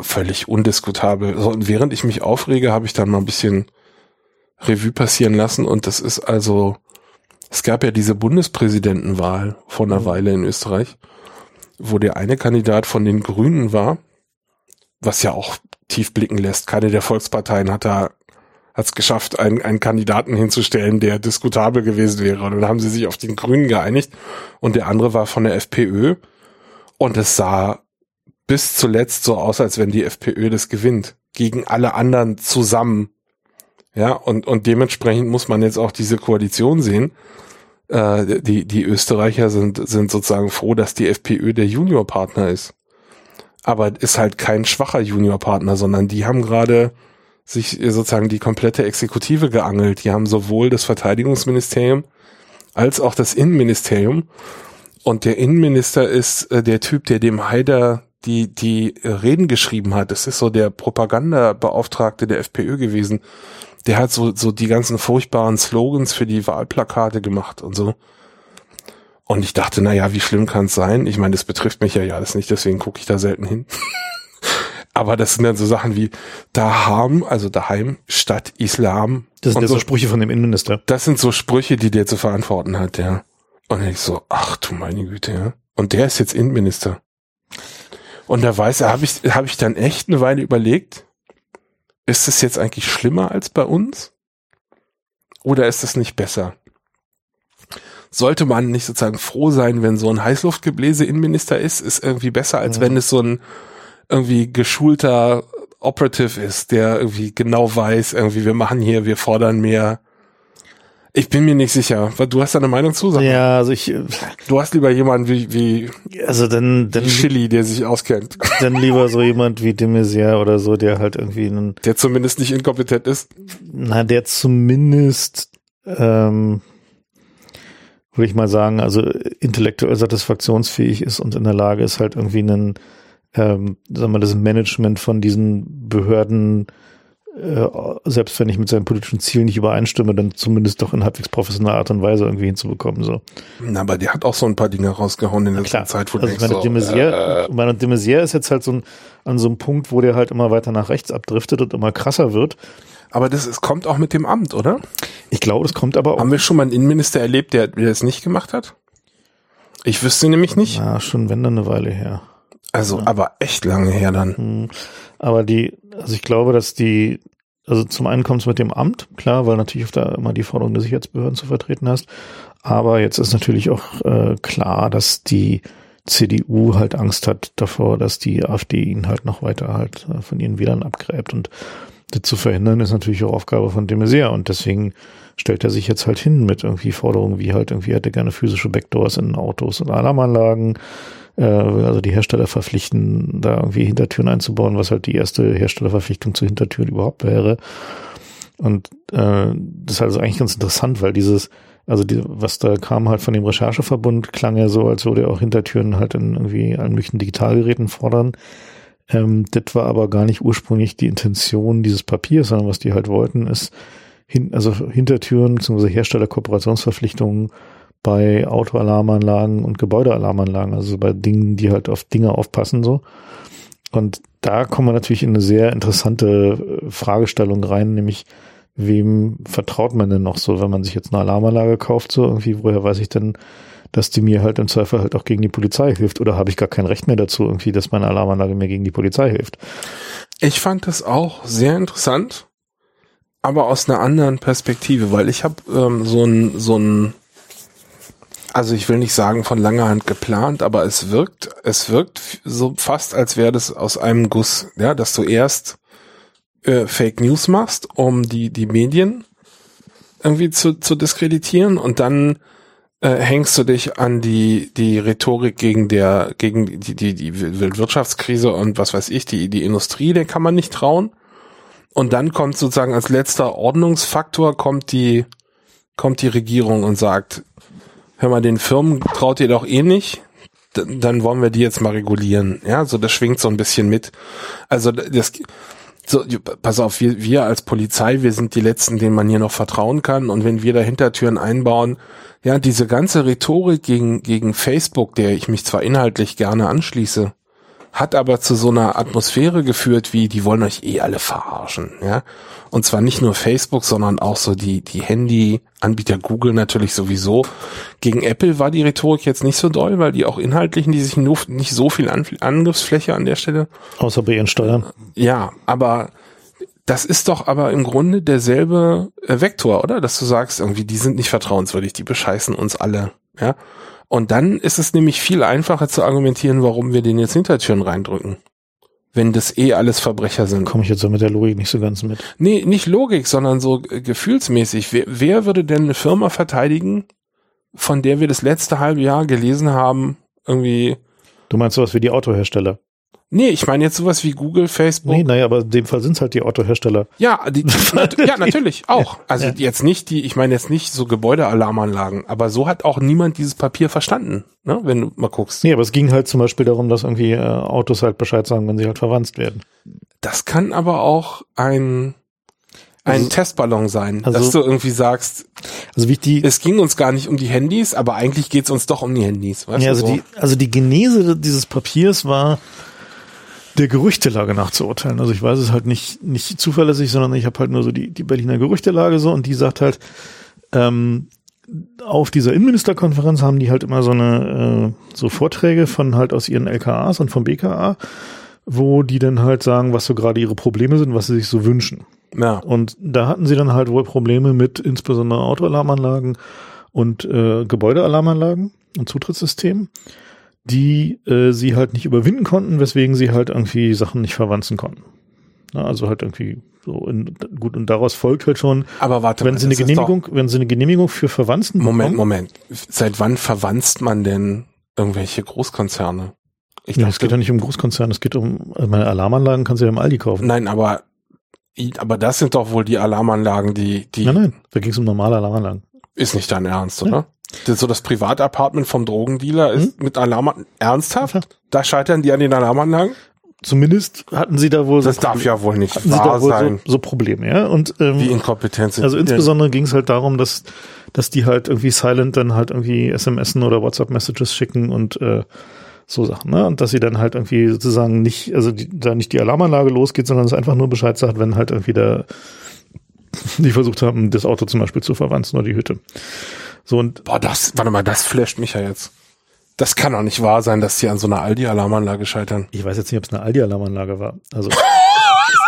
völlig undiskutabel. So, und während ich mich aufrege, habe ich dann mal ein bisschen Revue passieren lassen. Und das ist also, es gab ja diese Bundespräsidentenwahl vor einer mhm. Weile in Österreich, wo der eine Kandidat von den Grünen war, was ja auch tief blicken lässt. Keine der Volksparteien hat da hat es geschafft, einen, einen Kandidaten hinzustellen, der diskutabel gewesen wäre. Und dann haben sie sich auf den Grünen geeinigt und der andere war von der FPÖ. Und es sah bis zuletzt so aus, als wenn die FPÖ das gewinnt. Gegen alle anderen zusammen. Ja, und, und dementsprechend muss man jetzt auch diese Koalition sehen. Äh, die, die Österreicher sind, sind sozusagen froh, dass die FPÖ der Juniorpartner ist aber ist halt kein schwacher Juniorpartner, sondern die haben gerade sich sozusagen die komplette Exekutive geangelt. Die haben sowohl das Verteidigungsministerium als auch das Innenministerium. Und der Innenminister ist äh, der Typ, der dem Haider die, die Reden geschrieben hat. Das ist so der Propagandabeauftragte der FPÖ gewesen. Der hat so, so die ganzen furchtbaren Slogans für die Wahlplakate gemacht und so. Und ich dachte, na ja, wie schlimm kann es sein? Ich meine, das betrifft mich ja ja alles nicht, deswegen gucke ich da selten hin. [LAUGHS] Aber das sind dann so Sachen wie daheim, also daheim statt Islam. Das sind ja so, Sprüche von dem Innenminister. Das sind so Sprüche, die der zu verantworten hat, ja. Und ich so, ach du meine Güte, ja. Und der ist jetzt Innenminister. Und da weiß er, habe ich, hab ich dann echt eine Weile überlegt, ist es jetzt eigentlich schlimmer als bei uns? Oder ist es nicht besser? sollte man nicht sozusagen froh sein, wenn so ein Heißluftgebläse Innenminister ist, ist irgendwie besser, als ja. wenn es so ein irgendwie geschulter Operative ist, der irgendwie genau weiß, irgendwie wir machen hier, wir fordern mehr. Ich bin mir nicht sicher. Du hast da eine Meinung zu? Sag ja, also ich. Du hast lieber jemanden wie, wie, also dann, dann, Chili, der sich auskennt. Dann lieber so jemand wie de Maizière oder so, der halt irgendwie einen. Der zumindest nicht inkompetent ist. Na, der zumindest, ähm, würde ich mal sagen, also intellektuell satisfaktionsfähig ist und in der Lage ist, halt irgendwie einen, ähm, sagen wir, das Management von diesen Behörden, äh, selbst wenn ich mit seinen politischen Zielen nicht übereinstimme, dann zumindest doch in halbwegs professioneller Art und Weise irgendwie hinzubekommen. So. Na, aber der hat auch so ein paar Dinge rausgehauen in letzter Zeit, wo also meine, so, de Maizière, äh, meine de Maizière ist jetzt halt so ein, an so einem Punkt, wo der halt immer weiter nach rechts abdriftet und immer krasser wird. Aber das ist, kommt auch mit dem Amt, oder? Ich glaube, das kommt aber auch. Haben wir schon mal einen Innenminister erlebt, der, der das nicht gemacht hat? Ich wüsste nämlich nicht. Ja, schon wenn dann eine Weile her. Also, ja. aber echt lange her dann. Hm. Aber die, also ich glaube, dass die, also zum einen kommt es mit dem Amt, klar, weil natürlich auf da immer die Forderung der Sicherheitsbehörden zu vertreten hast. Aber jetzt ist natürlich auch äh, klar, dass die CDU halt Angst hat davor, dass die AfD ihn halt noch weiter halt äh, von ihren Wählern abgräbt. Und das zu verhindern ist natürlich auch Aufgabe von de Maizière und deswegen stellt er sich jetzt halt hin mit irgendwie Forderungen wie halt irgendwie hätte gerne physische Backdoors in Autos und Alarmanlagen, äh, also die Hersteller verpflichten, da irgendwie Hintertüren einzubauen, was halt die erste Herstellerverpflichtung zu Hintertüren überhaupt wäre. Und äh, das ist also eigentlich ganz interessant, weil dieses, also die, was da kam halt von dem Rechercheverbund, klang ja so, als würde auch Hintertüren halt in irgendwie allen möglichen Digitalgeräten fordern. Ähm, das war aber gar nicht ursprünglich die Intention dieses Papiers, sondern was die halt wollten, ist hin, also Hintertüren bzw. Herstellerkooperationsverpflichtungen bei Autoalarmanlagen und Gebäudealarmanlagen, also bei Dingen, die halt auf Dinge aufpassen so. Und da kommen wir natürlich in eine sehr interessante äh, Fragestellung rein, nämlich wem vertraut man denn noch so, wenn man sich jetzt eine Alarmanlage kauft, so irgendwie, woher weiß ich denn, dass die mir halt im Zweifel halt auch gegen die Polizei hilft oder habe ich gar kein Recht mehr dazu, irgendwie, dass meine Alarmanlage mir gegen die Polizei hilft. Ich fand das auch sehr interessant, aber aus einer anderen Perspektive, weil ich habe ähm, so ein so ein also ich will nicht sagen von langer Hand geplant, aber es wirkt, es wirkt so fast, als wäre das aus einem Guss, ja, dass du erst äh, Fake News machst, um die die Medien irgendwie zu, zu diskreditieren und dann äh, hängst du dich an die die Rhetorik gegen der gegen die die die Wirtschaftskrise und was weiß ich die die Industrie der kann man nicht trauen. Und dann kommt sozusagen als letzter Ordnungsfaktor kommt die kommt die Regierung und sagt hör mal den Firmen traut ihr doch eh nicht. Dann wollen wir die jetzt mal regulieren. Ja so das schwingt so ein bisschen mit. Also das so, pass auf, wir, wir als Polizei, wir sind die Letzten, denen man hier noch vertrauen kann. Und wenn wir da Hintertüren einbauen, ja, diese ganze Rhetorik gegen, gegen Facebook, der ich mich zwar inhaltlich gerne anschließe, hat aber zu so einer Atmosphäre geführt, wie die wollen euch eh alle verarschen, ja. Und zwar nicht nur Facebook, sondern auch so die, die Handy-Anbieter Google natürlich sowieso. Gegen Apple war die Rhetorik jetzt nicht so doll, weil die auch inhaltlich die sich nur, nicht so viel Angriffsfläche an der Stelle. Außer bei ihren Steuern. Ja, aber das ist doch aber im Grunde derselbe äh, Vektor, oder? Dass du sagst, irgendwie, die sind nicht vertrauenswürdig, die bescheißen uns alle, ja. Und dann ist es nämlich viel einfacher zu argumentieren, warum wir den jetzt Hintertüren reindrücken. Wenn das eh alles Verbrecher sind. Komme ich jetzt so mit der Logik nicht so ganz mit. Nee, nicht Logik, sondern so äh, gefühlsmäßig. Wer, wer würde denn eine Firma verteidigen, von der wir das letzte halbe Jahr gelesen haben, irgendwie. Du meinst sowas wie die Autohersteller? Nee, ich meine jetzt sowas wie Google, Facebook. Nee, naja, aber in dem Fall sind es halt die Autohersteller. Ja, die, [LAUGHS] ja, natürlich, auch. Also ja. jetzt nicht die, ich meine jetzt nicht so Gebäudealarmanlagen, aber so hat auch niemand dieses Papier verstanden, ne, wenn du mal guckst. Nee, aber es ging halt zum Beispiel darum, dass irgendwie äh, Autos halt Bescheid sagen, wenn sie halt verwandt werden. Das kann aber auch ein ein also, Testballon sein, also, dass du irgendwie sagst, also wie die, es ging uns gar nicht um die Handys, aber eigentlich geht's uns doch um die Handys. Weißt ja, also so? die, also die Genese dieses Papiers war, der Gerüchtelage nachzuurteilen. Also ich weiß es halt nicht, nicht zuverlässig, sondern ich habe halt nur so die, die Berliner Gerüchtelage so und die sagt halt, ähm, auf dieser Innenministerkonferenz haben die halt immer so eine äh, so Vorträge von halt aus ihren LKAs und vom BKA, wo die dann halt sagen, was so gerade ihre Probleme sind, was sie sich so wünschen. Ja. Und da hatten sie dann halt wohl Probleme mit insbesondere Autoalarmanlagen und äh, Gebäudealarmanlagen und Zutrittssystemen die äh, sie halt nicht überwinden konnten, weswegen sie halt irgendwie Sachen nicht verwanzen konnten. Na, also halt irgendwie so in, gut und daraus folgt halt schon. Aber warte, wenn mal, sie eine Genehmigung, wenn sie eine Genehmigung für Verwandten Moment, bekommen, Moment. Seit wann verwanzt man denn irgendwelche Großkonzerne? Ich ja, dachte, es geht ja nicht um Großkonzerne, es geht um also meine Alarmanlagen kannst du ja im Aldi kaufen. Nein, aber aber das sind doch wohl die Alarmanlagen, die die. Nein, nein, da ging es um normale Alarmanlagen. Ist nicht dein Ernst, oder? Das, so das Privatapartment vom Drogendealer ist Hm? mit Alarm ernsthaft? Ja. Da scheitern die an den Alarmanlagen? Zumindest hatten sie da wohl Das so darf ja wohl nicht hatten sie wahr da wohl sein. so, so Probleme, ja. Und ähm, Wie inkompetent sind Also die denn? insbesondere ging es halt darum, dass, dass die halt irgendwie silent dann halt irgendwie SMSen oder WhatsApp-Messages schicken und äh, so Sachen, ne? Und dass sie dann halt irgendwie sozusagen nicht, also die, da nicht die Alarmanlage losgeht, sondern es einfach nur Bescheid sagt, wenn halt irgendwie der, die versucht haben, das Auto zum Beispiel zu verwanzen oder die Hütte. So und Boah, das, warte mal, das flasht mich ja jetzt. Das kann doch nicht wahr sein, dass die an so einer Aldi-Alarmanlage scheitern. ich weiß jetzt nicht, ob es eine Aldi-Alarmanlage war. Also,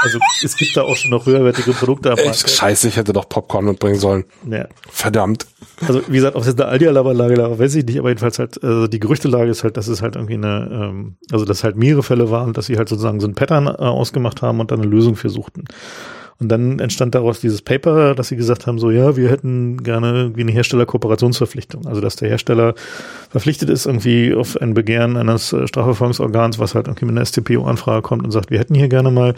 also es gibt da auch schon noch höherwertige Produkte. Echt scheiße, ich hätte doch Popcorn mitbringen sollen. Ja. Verdammt. Also wie gesagt, ob es jetzt eine Aldi-Alarmanlage war, weiß ich nicht, aber jedenfalls halt, also die Gerüchtelage ist halt, dass es halt irgendwie eine, ähm, also dass halt mehrere Fälle waren dass sie halt sozusagen so ein Pattern äh, ausgemacht haben und dann eine Lösung für suchten. Und dann entstand daraus dieses Paper, dass sie gesagt haben, so ja, wir hätten gerne irgendwie eine Herstellerkooperationsverpflichtung. Also dass der Hersteller verpflichtet ist, irgendwie auf ein Begehren eines äh, Strafverfolgungsorgans, was halt irgendwie mit einer STPO-Anfrage kommt und sagt, wir hätten hier gerne mal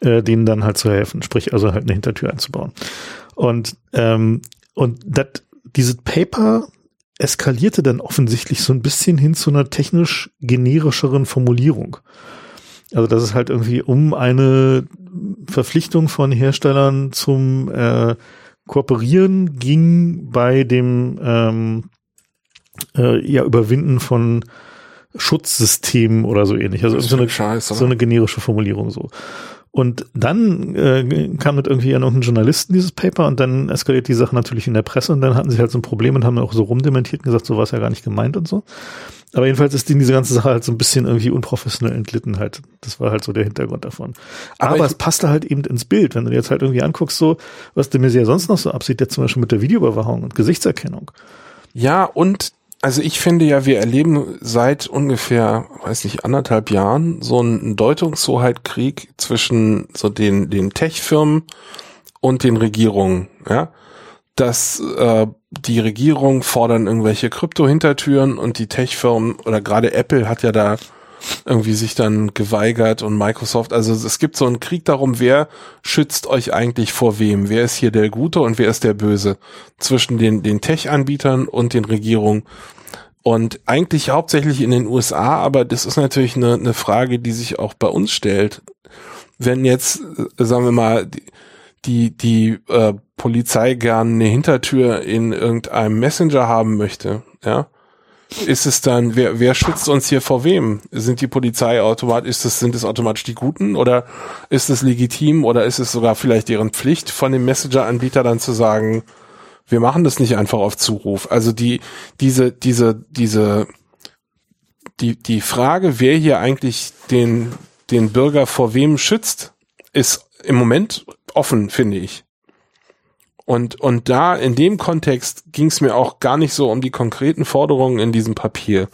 äh, denen dann halt zu helfen, sprich also halt eine Hintertür einzubauen. Und ähm, und dat, dieses Paper eskalierte dann offensichtlich so ein bisschen hin zu einer technisch generischeren Formulierung. Also dass es halt irgendwie um eine Verpflichtung von Herstellern zum äh, Kooperieren ging bei dem ähm, äh, ja, Überwinden von Schutzsystemen oder so ähnlich. Also Das so eine, Scheiße. so eine generische Formulierung so. Und dann äh, kam mit irgendwie an irgendeinen Journalisten dieses Paper und dann eskaliert die Sache natürlich in der Presse und dann hatten sie halt so ein Problem und haben auch so rumdementiert und gesagt, so war es ja gar nicht gemeint und so. Aber jedenfalls ist diese ganze Sache halt so ein bisschen irgendwie unprofessionell entglitten halt. Das war halt so der Hintergrund davon. Aber Aber, es passte halt eben ins Bild. Wenn du dir jetzt halt irgendwie anguckst, so, was de Maizière sonst noch so absieht, jetzt zum Beispiel mit der Videoüberwachung und Gesichtserkennung. Ja, und also ich finde ja, wir erleben seit ungefähr, weiß nicht, anderthalb Jahren so einen Deutungshoheit-Krieg zwischen so den, den Tech-Firmen und den Regierungen, ja. Dass äh, die Regierungen fordern irgendwelche Krypto-Hintertüren und die Tech-Firmen oder gerade Apple hat ja da irgendwie sich dann geweigert und Microsoft, also es gibt so einen Krieg darum, wer schützt euch eigentlich vor wem? Wer ist hier der Gute und wer ist der Böse? Zwischen den, den Tech-Anbietern und den Regierungen. Und eigentlich hauptsächlich in den USA, aber das ist natürlich eine, eine Frage, die sich auch bei uns stellt. Wenn jetzt, äh, sagen wir mal, die, die, die äh, Polizei gern eine Hintertür in irgendeinem Messenger haben möchte, ja, ist es dann, wer, wer schützt uns hier vor wem? Sind die Polizei automatisch, ist es, sind es automatisch die Guten oder ist es legitim oder ist es sogar vielleicht deren Pflicht von dem Messenger-Anbieter dann zu sagen, wir machen das nicht einfach auf Zuruf. Also die, diese, diese, diese, die, die Frage, wer hier eigentlich den, den Bürger vor wem schützt, ist im Moment offen, finde ich. Und, und da, in dem Kontext ging es mir auch gar nicht so um die konkreten Forderungen in diesem Papier,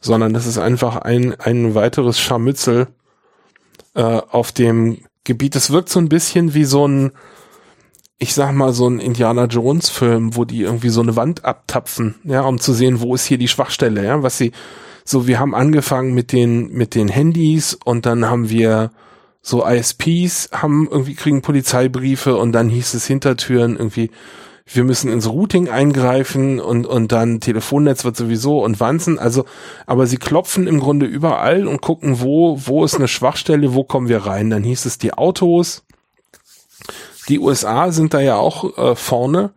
sondern das ist einfach ein, ein weiteres Scharmützel äh, auf dem Gebiet. Es wirkt so ein bisschen wie so ein, ich sag mal, so ein Indiana Jones Film, wo die irgendwie so eine Wand abtapfen, ja, um zu sehen, wo ist hier die Schwachstelle, ja, was sie, so, wir haben angefangen mit den, mit den Handys und dann haben wir so ISPs haben irgendwie kriegen Polizeibriefe und dann hieß es Hintertüren irgendwie, wir müssen ins Routing eingreifen und, und dann Telefonnetz wird sowieso und Wanzen, also, aber sie klopfen im Grunde überall und gucken, wo, wo ist eine Schwachstelle, wo kommen wir rein. Dann hieß es die Autos, die USA sind da ja auch äh, vorne.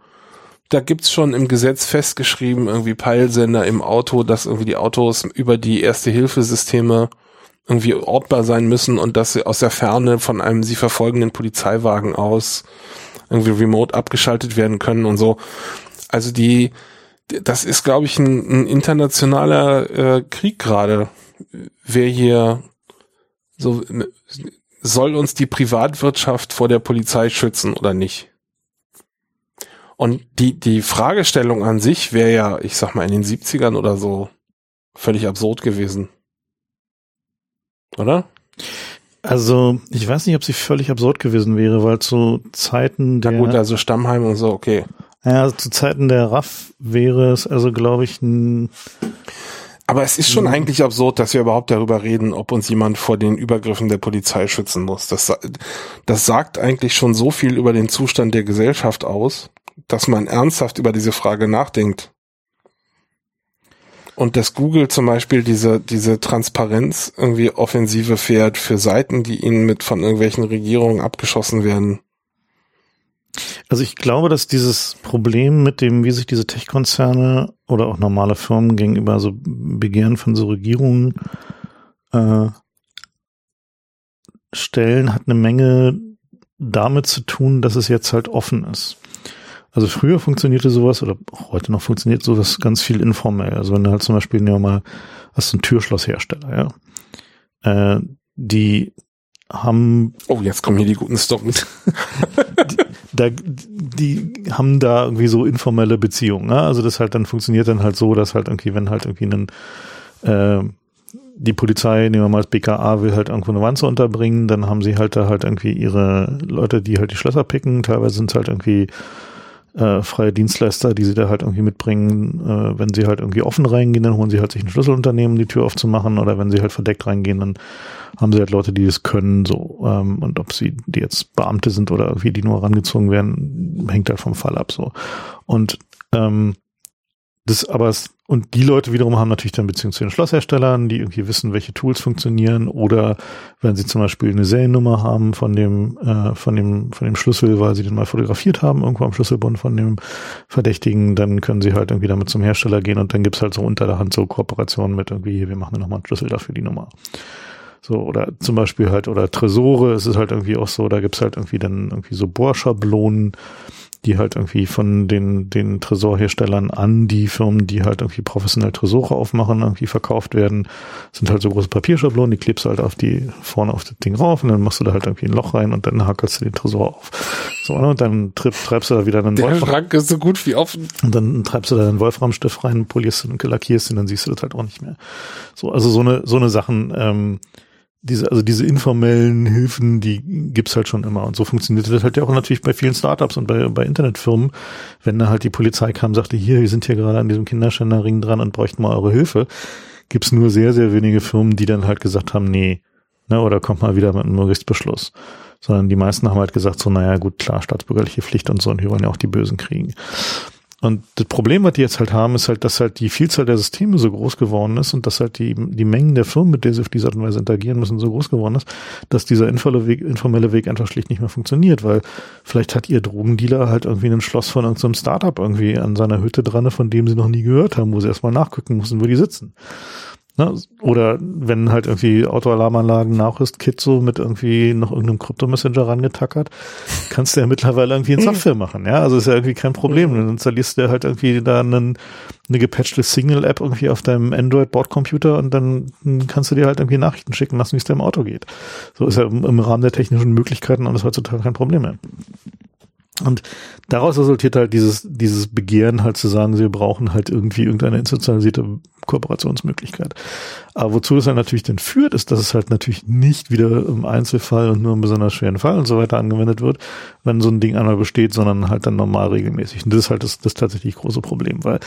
Da gibt's schon im Gesetz festgeschrieben, irgendwie Peilsender im Auto, dass irgendwie die Autos über die Erste-Hilfe-Systeme irgendwie ortbar sein müssen und dass sie aus der Ferne von einem sie verfolgenden Polizeiwagen aus irgendwie remote abgeschaltet werden können und so. Also die, das ist, glaube ich, ein, ein internationaler äh, Krieg gerade. Wer hier so soll uns die Privatwirtschaft vor der Polizei schützen oder nicht? Und die, die Fragestellung an sich wäre ja, ich sag mal, in den 70ern oder so völlig absurd gewesen. Oder? Also, ich weiß nicht, ob sie völlig absurd gewesen wäre, weil zu Zeiten Ja der, gut, also Stammheim und so, okay. ja, zu Zeiten der RAF wäre es also, glaube ich, ein, Aber es ist schon eigentlich absurd, dass wir überhaupt darüber reden, ob uns jemand vor den Übergriffen der Polizei schützen muss. Das, das sagt eigentlich schon so viel über den Zustand der Gesellschaft aus, dass man ernsthaft über diese Frage nachdenkt. Und dass Google zum Beispiel diese, diese Transparenz irgendwie Offensive fährt für Seiten, die ihnen mit von irgendwelchen Regierungen abgeschossen werden. Also ich glaube, dass dieses Problem mit dem, wie sich diese Tech-Konzerne oder auch normale Firmen gegenüber so Begehren von so Regierungen äh, stellen, hat eine Menge damit zu tun, dass es jetzt halt offen ist. Also früher funktionierte sowas oder auch heute noch funktioniert sowas ganz viel informell. Also wenn du halt zum Beispiel ja mal hast du einen Türschlosshersteller, ja. Äh, die haben. Oh, jetzt kommen hier die guten Stories. [LAUGHS] die, da, die haben da irgendwie so informelle Beziehungen. Ne? Also das halt dann funktioniert dann halt so, dass halt irgendwie, wenn halt irgendwie ein äh, die Polizei, nehmen wir mal das BKA, will halt irgendwo eine Wanze unterbringen, dann haben sie halt da halt irgendwie ihre Leute, die halt die Schlösser picken. Teilweise sind es halt irgendwie äh, freie Dienstleister, die sie da halt irgendwie mitbringen. Äh, wenn sie halt irgendwie offen reingehen, dann holen sie halt sich ein Schlüsselunternehmen, die Tür aufzumachen. Oder wenn sie halt verdeckt reingehen, dann haben sie halt Leute, die es können. so ähm, Und ob sie die jetzt Beamte sind oder irgendwie die nur herangezogen werden, hängt halt vom Fall ab. so Und ähm, das aber es, und die Leute wiederum haben natürlich dann Beziehungen zu den Schlossherstellern, die irgendwie wissen, welche Tools funktionieren oder wenn sie zum Beispiel eine Seriennummer haben von dem, äh, von dem, von dem Schlüssel, weil sie den mal fotografiert haben, irgendwo am Schlüsselbund von dem Verdächtigen, dann können sie halt irgendwie damit zum Hersteller gehen und dann gibt's halt so unter der Hand so Kooperationen mit irgendwie, wir machen nochmal einen Schlüssel dafür die Nummer. So, oder zum Beispiel halt, oder Tresore, es ist halt irgendwie auch so, da gibt's halt irgendwie dann irgendwie so Bohrschablonen, die halt irgendwie von den, den Tresorherstellern an die Firmen, die halt irgendwie professionell Tresore aufmachen, irgendwie verkauft werden. Das sind halt so große Papierschablonen, die klebst du halt auf die, vorne auf das Ding rauf und dann machst du da halt irgendwie ein Loch rein und dann hackelst du den Tresor auf. So, ne, und dann treibst du da wieder einen Der Wolfram. Schrank ist so gut wie offen. Und dann treibst du da einen Wolframstift rein, polierst und lackierst und dann siehst du das halt auch nicht mehr. So, also so eine, so eine Sachen, ähm, diese, also diese informellen Hilfen, die gibt's halt schon immer. Und so funktioniert das halt ja auch natürlich bei vielen Startups und bei, bei Internetfirmen. Wenn da halt die Polizei kam, sagte, hier, wir sind hier gerade an diesem Kinderschänderring dran und bräuchten mal eure Hilfe, gibt's nur sehr, sehr wenige Firmen, die dann halt gesagt haben, nee, ne, oder kommt mal wieder mit einem Gerichtsbeschluss. Sondern die meisten haben halt gesagt, so, naja, gut, klar, staatsbürgerliche Pflicht und so, und wir wollen ja auch die Bösen kriegen. Und das Problem, was die jetzt halt haben, ist halt, dass halt die Vielzahl der Systeme so groß geworden ist und dass halt die, die Mengen der Firmen, mit der sie auf diese Art und Weise interagieren müssen, so groß geworden ist, dass dieser informelle Weg, informelle Weg einfach schlicht nicht mehr funktioniert, weil vielleicht hat ihr Drogendealer halt irgendwie ein Schloss von irgendeinem Startup irgendwie an seiner Hütte dran, von dem sie noch nie gehört haben, wo sie erstmal nachgucken müssen, wo die sitzen. Ne? Oder wenn halt irgendwie Autoalarmanlagen Nachrüstkit so mit irgendwie noch irgendeinem Krypto-Messenger rangetackert, [LAUGHS] kannst du ja mittlerweile irgendwie in Software machen, ja. Also ist ja irgendwie kein Problem. Dann installierst du halt irgendwie da einen, eine gepatchte Single-App irgendwie auf deinem Android-Bordcomputer und dann kannst du dir halt irgendwie Nachrichten schicken lassen, wie es dir im Auto geht. So ist ja im Rahmen der technischen Möglichkeiten alles heutzutage kein Problem mehr. Und daraus resultiert halt dieses, dieses Begehren halt zu sagen, sie brauchen halt irgendwie irgendeine institutionalisierte Kooperationsmöglichkeit. Aber wozu es dann natürlich denn führt, ist, dass es halt natürlich nicht wieder im Einzelfall und nur im besonders schweren Fall und so weiter angewendet wird, wenn so ein Ding einmal besteht, sondern halt dann normal regelmäßig. Und das ist halt das, das tatsächlich große Problem, weil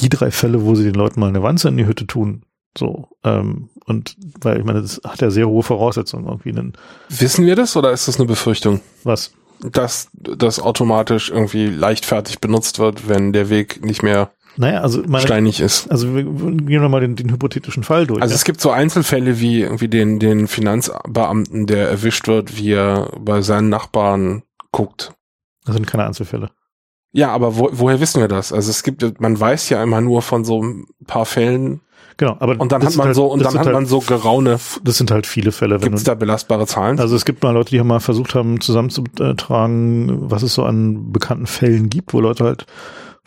die drei Fälle, wo sie den Leuten mal eine Wanze in die Hütte tun, so, ähm, und weil ich meine, das hat ja sehr hohe Voraussetzungen irgendwie. Einen Wissen wir das oder ist das eine Befürchtung? Was? dass das automatisch irgendwie leichtfertig benutzt wird, wenn der Weg nicht mehr naja, also meine, steinig ist. Also wir gehen wir mal den, den hypothetischen Fall durch. Also ja? es gibt so Einzelfälle wie irgendwie den, den Finanzbeamten, der erwischt wird, wie er bei seinen Nachbarn guckt. Das sind keine Einzelfälle. Ja, aber wo, woher wissen wir das? Also es gibt, man weiß ja immer nur von so ein paar Fällen, Genau, aber und dann hat man halt, so und dann hat halt, man so geraune. Das sind halt viele Fälle. Gibt es da belastbare Zahlen? Also es gibt mal Leute, die haben mal versucht haben zusammenzutragen, was es so an bekannten Fällen gibt, wo Leute halt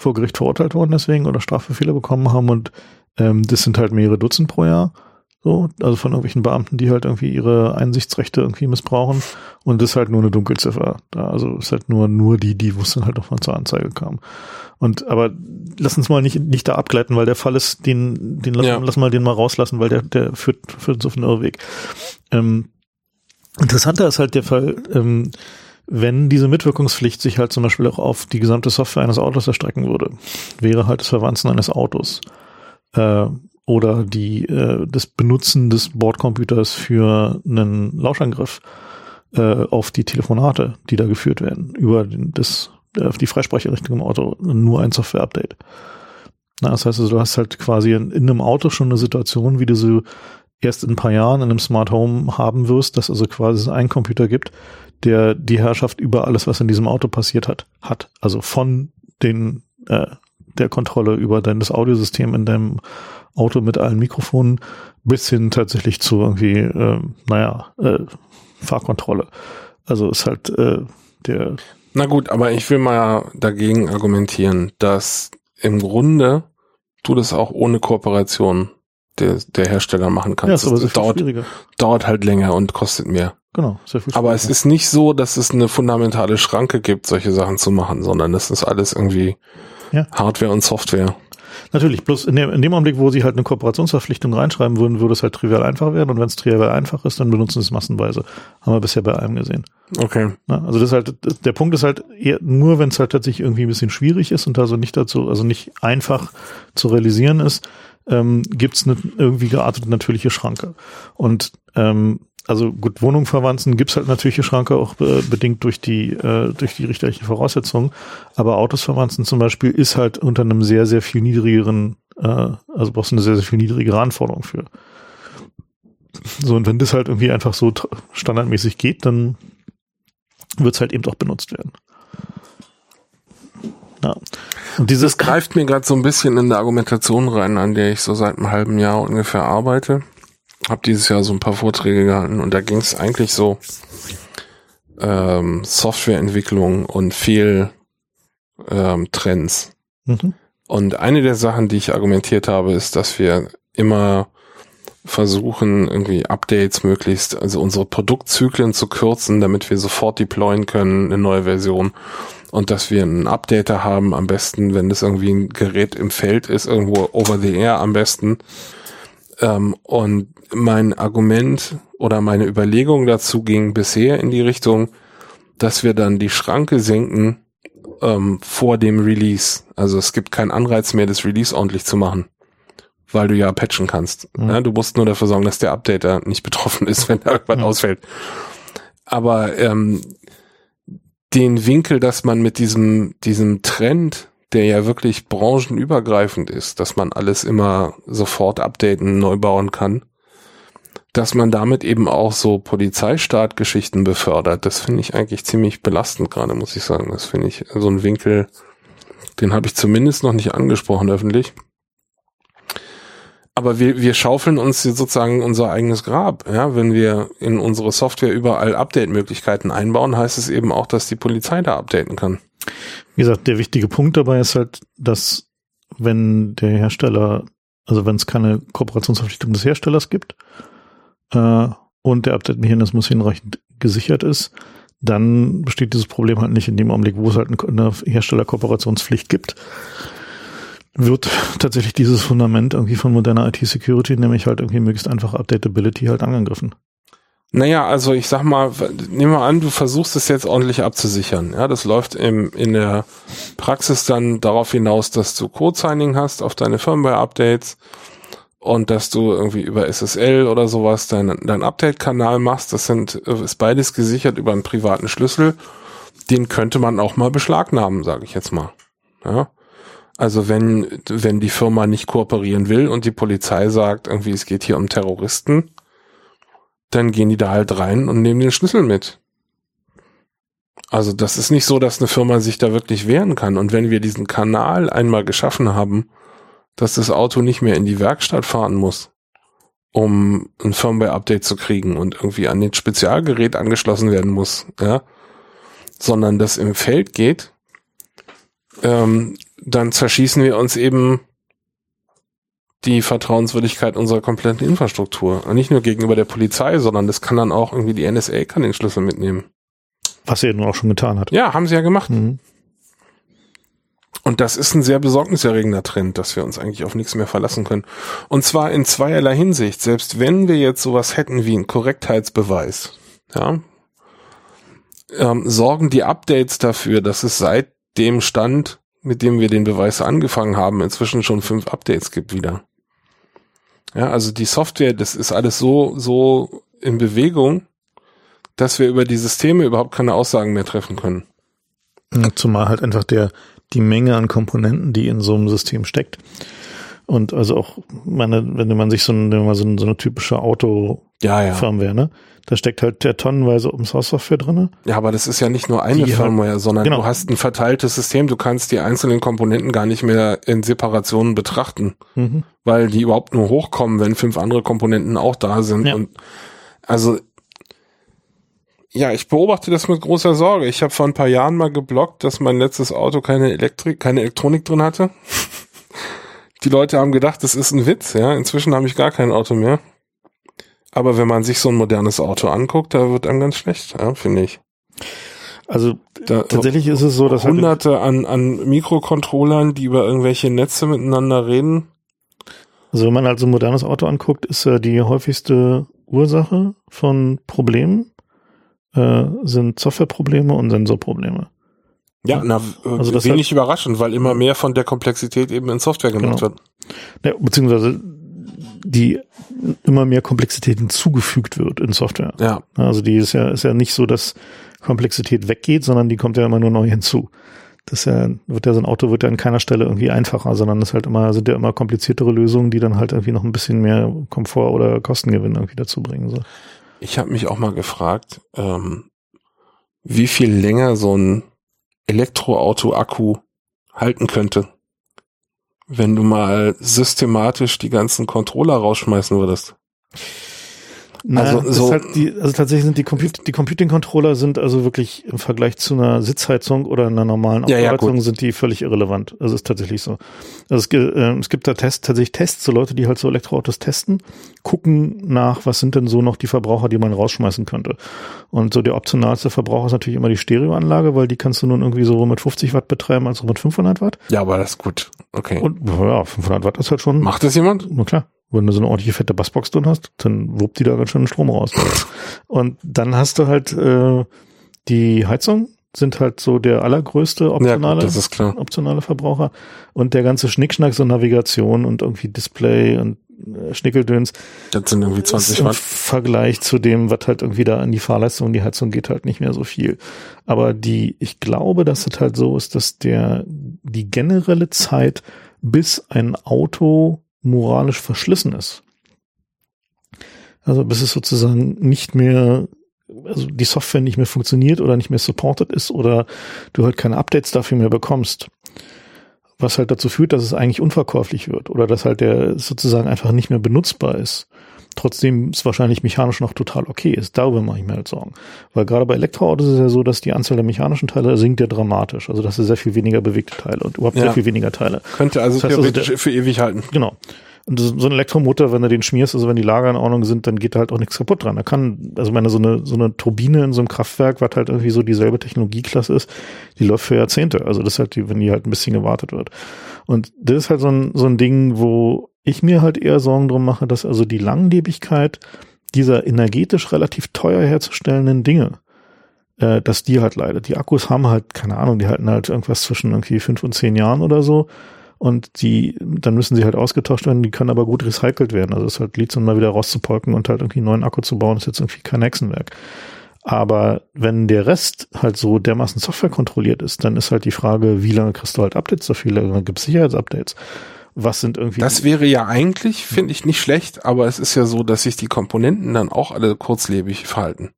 vor Gericht verurteilt wurden deswegen oder Strafbefehle bekommen haben und ähm, das sind halt mehrere Dutzend pro Jahr. So, also von irgendwelchen Beamten, die halt irgendwie ihre Einsichtsrechte irgendwie missbrauchen. Und das ist halt nur eine Dunkelziffer. Da, also ist halt nur, nur die, die, wo es dann halt zur Anzeige kam. Und, aber lass uns mal nicht, nicht da abgleiten, weil der Fall ist, den, den lass, ja. lass mal den mal rauslassen, weil der, der führt, führt uns auf den Irrweg. Ähm, interessanter ist halt der Fall, ähm, wenn diese Mitwirkungspflicht sich halt zum Beispiel auch auf die gesamte Software eines Autos erstrecken würde, wäre halt das Verwanzen eines Autos. Äh, oder die, äh, das Benutzen des Bordcomputers für einen Lauschangriff äh, auf die Telefonate, die da geführt werden, über den, das, auf die Freisprecherichtung im Auto, nur ein Software-Update. Na, das heißt, also, du hast halt quasi in, in einem Auto schon eine Situation, wie du so erst in ein paar Jahren in einem Smart Home haben wirst, dass also quasi einen Computer gibt, der die Herrschaft über alles, was in diesem Auto passiert hat, hat. Also von den äh, der Kontrolle über dein das Audiosystem in deinem Auto mit allen Mikrofonen bis hin tatsächlich zu irgendwie, äh, naja, äh, Fahrkontrolle. Also ist halt äh, der. Na gut, aber ich will mal dagegen argumentieren, dass im Grunde du das auch ohne Kooperation der, der Hersteller machen kannst. Ja, ist aber sehr dauert, schwieriger. dauert halt länger und kostet mehr. Genau, sehr viel Aber es ist nicht so, dass es eine fundamentale Schranke gibt, solche Sachen zu machen, sondern das ist alles irgendwie ja. Hardware und Software. Natürlich, bloß in dem, in dem Augenblick, wo sie halt eine Kooperationsverpflichtung reinschreiben würden, würde es halt trivial einfach werden. Und wenn es trivial einfach ist, dann benutzen sie es massenweise. Haben wir bisher bei allem gesehen. Okay. Na, also das ist halt, der Punkt ist halt eher nur, wenn es halt tatsächlich irgendwie ein bisschen schwierig ist und also nicht dazu, also nicht einfach zu realisieren ist, ähm, gibt es eine irgendwie geartete natürliche Schranke. Und ähm, also gut, Wohnungsverwandten gibt's halt natürliche Schranke auch äh, bedingt durch die, äh, durch die richterlichen Voraussetzungen. Aber Autosverwandten zum Beispiel ist halt unter einem sehr, sehr viel niedrigeren, äh, also brauchst du eine sehr, sehr viel niedrigere Anforderung für. So, und wenn das halt irgendwie einfach so standardmäßig geht, dann wird's halt eben auch benutzt werden. Ja. Und dieses das greift mir gerade so ein bisschen in der Argumentation rein, an der ich so seit einem halben Jahr ungefähr arbeite habe dieses Jahr so ein paar Vorträge gehalten und da ging es eigentlich so ähm, Softwareentwicklung und Fehltrends. Ähm, mhm. Und eine der Sachen, die ich argumentiert habe, ist, dass wir immer versuchen, irgendwie Updates möglichst, also unsere Produktzyklen zu kürzen, damit wir sofort deployen können, eine neue Version. Und dass wir einen Updater haben, am besten, wenn das irgendwie ein Gerät im Feld ist, irgendwo over the air am besten. Ähm, und mein Argument oder meine Überlegung dazu ging bisher in die Richtung, dass wir dann die Schranke senken ähm, vor dem Release. Also es gibt keinen Anreiz mehr, das Release ordentlich zu machen, weil du ja patchen kannst. Mhm. Ja, du musst nur dafür sorgen, dass der Updater nicht betroffen ist, [LAUGHS] wenn da irgendwas mhm. ausfällt. Aber ähm, den Winkel, dass man mit diesem, diesem Trend der ja wirklich branchenübergreifend ist, dass man alles immer sofort updaten, neu bauen kann, dass man damit eben auch so Polizeistartgeschichten befördert. Das finde ich eigentlich ziemlich belastend gerade, muss ich sagen. Das finde ich so ein Winkel, den habe ich zumindest noch nicht angesprochen öffentlich. Aber wir, wir schaufeln uns sozusagen unser eigenes Grab. Ja, wenn wir in unsere Software überall Update-Möglichkeiten einbauen, heißt es eben auch, dass die Polizei da updaten kann. Wie gesagt, der wichtige Punkt dabei ist halt, dass wenn der Hersteller, also wenn es keine Kooperationsverpflichtung des Herstellers gibt äh, und der Update-Mechanismus hinreichend gesichert ist, dann besteht dieses Problem halt nicht in dem Augenblick, wo es halt eine Herstellerkooperationspflicht gibt, wird [LAUGHS] tatsächlich dieses Fundament irgendwie von moderner IT-Security, nämlich halt irgendwie möglichst einfach Updatability halt angegriffen. Naja, also ich sag mal, nehmen wir an, du versuchst es jetzt ordentlich abzusichern. Ja, das läuft im, in der Praxis dann darauf hinaus, dass du Code-Signing hast auf deine Firmware-Updates und dass du irgendwie über SSL oder sowas deinen dein Update-Kanal machst. Das sind, ist beides gesichert über einen privaten Schlüssel. Den könnte man auch mal beschlagnahmen, sage ich jetzt mal. Ja. Also wenn, wenn die Firma nicht kooperieren will und die Polizei sagt, irgendwie es geht hier um Terroristen, dann gehen die da halt rein und nehmen den Schlüssel mit. Also das ist nicht so, dass eine Firma sich da wirklich wehren kann. Und wenn wir diesen Kanal einmal geschaffen haben, dass das Auto nicht mehr in die Werkstatt fahren muss, um ein Firmware-Update zu kriegen und irgendwie an den Spezialgerät angeschlossen werden muss, ja, sondern das im Feld geht, ähm, dann zerschießen wir uns eben die Vertrauenswürdigkeit unserer kompletten Infrastruktur. Und nicht nur gegenüber der Polizei, sondern das kann dann auch irgendwie die NSA kann den Schlüssel mitnehmen. Was sie ja nun auch schon getan hat. Ja, haben sie ja gemacht. Mhm. Und das ist ein sehr besorgniserregender Trend, dass wir uns eigentlich auf nichts mehr verlassen können. Und zwar in zweierlei Hinsicht. Selbst wenn wir jetzt sowas hätten wie einen Korrektheitsbeweis, ja, ähm, sorgen die Updates dafür, dass es seit dem Stand, mit dem wir den Beweis angefangen haben, inzwischen schon fünf Updates gibt wieder. Ja, also die Software, das ist alles so, so in Bewegung, dass wir über die Systeme überhaupt keine Aussagen mehr treffen können. Zumal halt einfach der, die Menge an Komponenten, die in so einem System steckt. Und also auch, meine, wenn man sich so, ein, wenn man so, ein, so eine typische Auto-Firmware, ja, ja. ne? Da steckt halt der tonnenweise Open Source Software drinne. Ja, aber das ist ja nicht nur eine die Firmware, halt, sondern genau. du hast ein verteiltes System. Du kannst die einzelnen Komponenten gar nicht mehr in Separationen betrachten, mhm. weil die überhaupt nur hochkommen, wenn fünf andere Komponenten auch da sind. Ja. Und also ja, ich beobachte das mit großer Sorge. Ich habe vor ein paar Jahren mal geblockt, dass mein letztes Auto keine Elektrik, keine Elektronik drin hatte. Die Leute haben gedacht, das ist ein Witz, ja. Inzwischen habe ich gar kein Auto mehr. Aber wenn man sich so ein modernes Auto anguckt, da wird einem ganz schlecht, ja, finde ich. Also da, tatsächlich ist es so, dass halt hunderte an, an Mikrocontrollern, die über irgendwelche Netze miteinander reden. Also wenn man halt so ein modernes Auto anguckt, ist ja die häufigste Ursache von Problemen äh, sind Softwareprobleme und Sensorprobleme. Ja, na, also das wenig halt, überraschend, weil immer mehr von der Komplexität eben in Software genutzt genau. wird. Ja, beziehungsweise die immer mehr Komplexität hinzugefügt wird in Software. Ja. Also die ist ja, ist ja nicht so, dass Komplexität weggeht, sondern die kommt ja immer nur neu hinzu. Das ja, wird ja so ein Auto wird ja an keiner Stelle irgendwie einfacher, sondern es halt immer, sind ja immer kompliziertere Lösungen, die dann halt irgendwie noch ein bisschen mehr Komfort oder Kostengewinn irgendwie dazu bringen. So. Ich habe mich auch mal gefragt, ähm, wie viel länger so ein Elektroauto-Akku halten könnte, wenn du mal systematisch die ganzen Controller rausschmeißen würdest. Na, also, so halt die, also tatsächlich sind die, Comput die Computing-Controller sind also wirklich im Vergleich zu einer Sitzheizung oder einer normalen Aufbereitung ja, sind die völlig irrelevant. Also ist tatsächlich so. Also es, äh, es gibt da Tests, tatsächlich Tests, so Leute, die halt so Elektroautos testen, gucken nach, was sind denn so noch die Verbraucher, die man rausschmeißen könnte. Und so der optionalste Verbraucher ist natürlich immer die Stereoanlage, weil die kannst du nun irgendwie so mit 50 Watt betreiben als auch mit 500 Watt. Ja, aber das ist gut. Okay. Und ja, 500 Watt ist halt schon. Macht das jemand? Na klar. Wenn du so eine ordentliche fette Bassbox drin hast, dann wuppt die da ganz schön Strom raus. Und dann hast du halt äh, die Heizung, sind halt so der allergrößte optionale, ja, optionale Verbraucher. Und der ganze Schnickschnack, so Navigation und irgendwie Display und äh, Schnickeldöns. Das sind irgendwie 20 Watt. Im Vergleich zu dem, was halt irgendwie da in die Fahrleistung und die Heizung geht halt nicht mehr so viel. Aber die, ich glaube, dass es halt so ist, dass der, die generelle Zeit, bis ein Auto moralisch verschlissen ist. Also bis es sozusagen nicht mehr, also die Software nicht mehr funktioniert oder nicht mehr supported ist oder du halt keine Updates dafür mehr bekommst. Was halt dazu führt, dass es eigentlich unverkäuflich wird oder dass halt der sozusagen einfach nicht mehr benutzbar ist. Trotzdem ist wahrscheinlich mechanisch noch total okay ist. Darüber mache ich mir halt Sorgen. Weil gerade bei Elektroautos ist es ja so, dass die Anzahl der mechanischen Teile sinkt ja dramatisch. Also dass es sehr viel weniger bewegte Teile und überhaupt ja. sehr viel weniger Teile. Könnte also das heißt theoretisch also der, für ewig halten. Genau. Und so ein Elektromotor, wenn du den schmierst, also wenn die Lager in Ordnung sind, dann geht da halt auch nichts kaputt dran. Da kann, also meine, so eine, so eine Turbine in so einem Kraftwerk, was halt irgendwie so dieselbe Technologieklasse ist, die läuft für Jahrzehnte. Also das ist halt die, wenn die halt ein bisschen gewartet wird. Und das ist halt so ein, so ein Ding, wo ich mir halt eher Sorgen drum mache, dass also die Langlebigkeit dieser energetisch relativ teuer herzustellenden Dinge, äh, dass die halt leidet. Die Akkus haben halt, keine Ahnung, die halten halt irgendwas zwischen irgendwie fünf und zehn Jahren oder so und die, dann müssen sie halt ausgetauscht werden, die können aber gut recycelt werden. Also es ist halt Lithium mal wieder rauszupolken und halt irgendwie einen neuen Akku zu bauen, ist jetzt irgendwie kein Hexenwerk. Aber wenn der Rest halt so dermaßen Software kontrolliert ist, dann ist halt die Frage, wie lange kriegst du halt Updates dafür? Dann gibt es Sicherheitsupdates. Was sind irgendwie. Das wäre ja eigentlich, finde ich, nicht schlecht, aber es ist ja so, dass sich die Komponenten dann auch alle kurzlebig verhalten.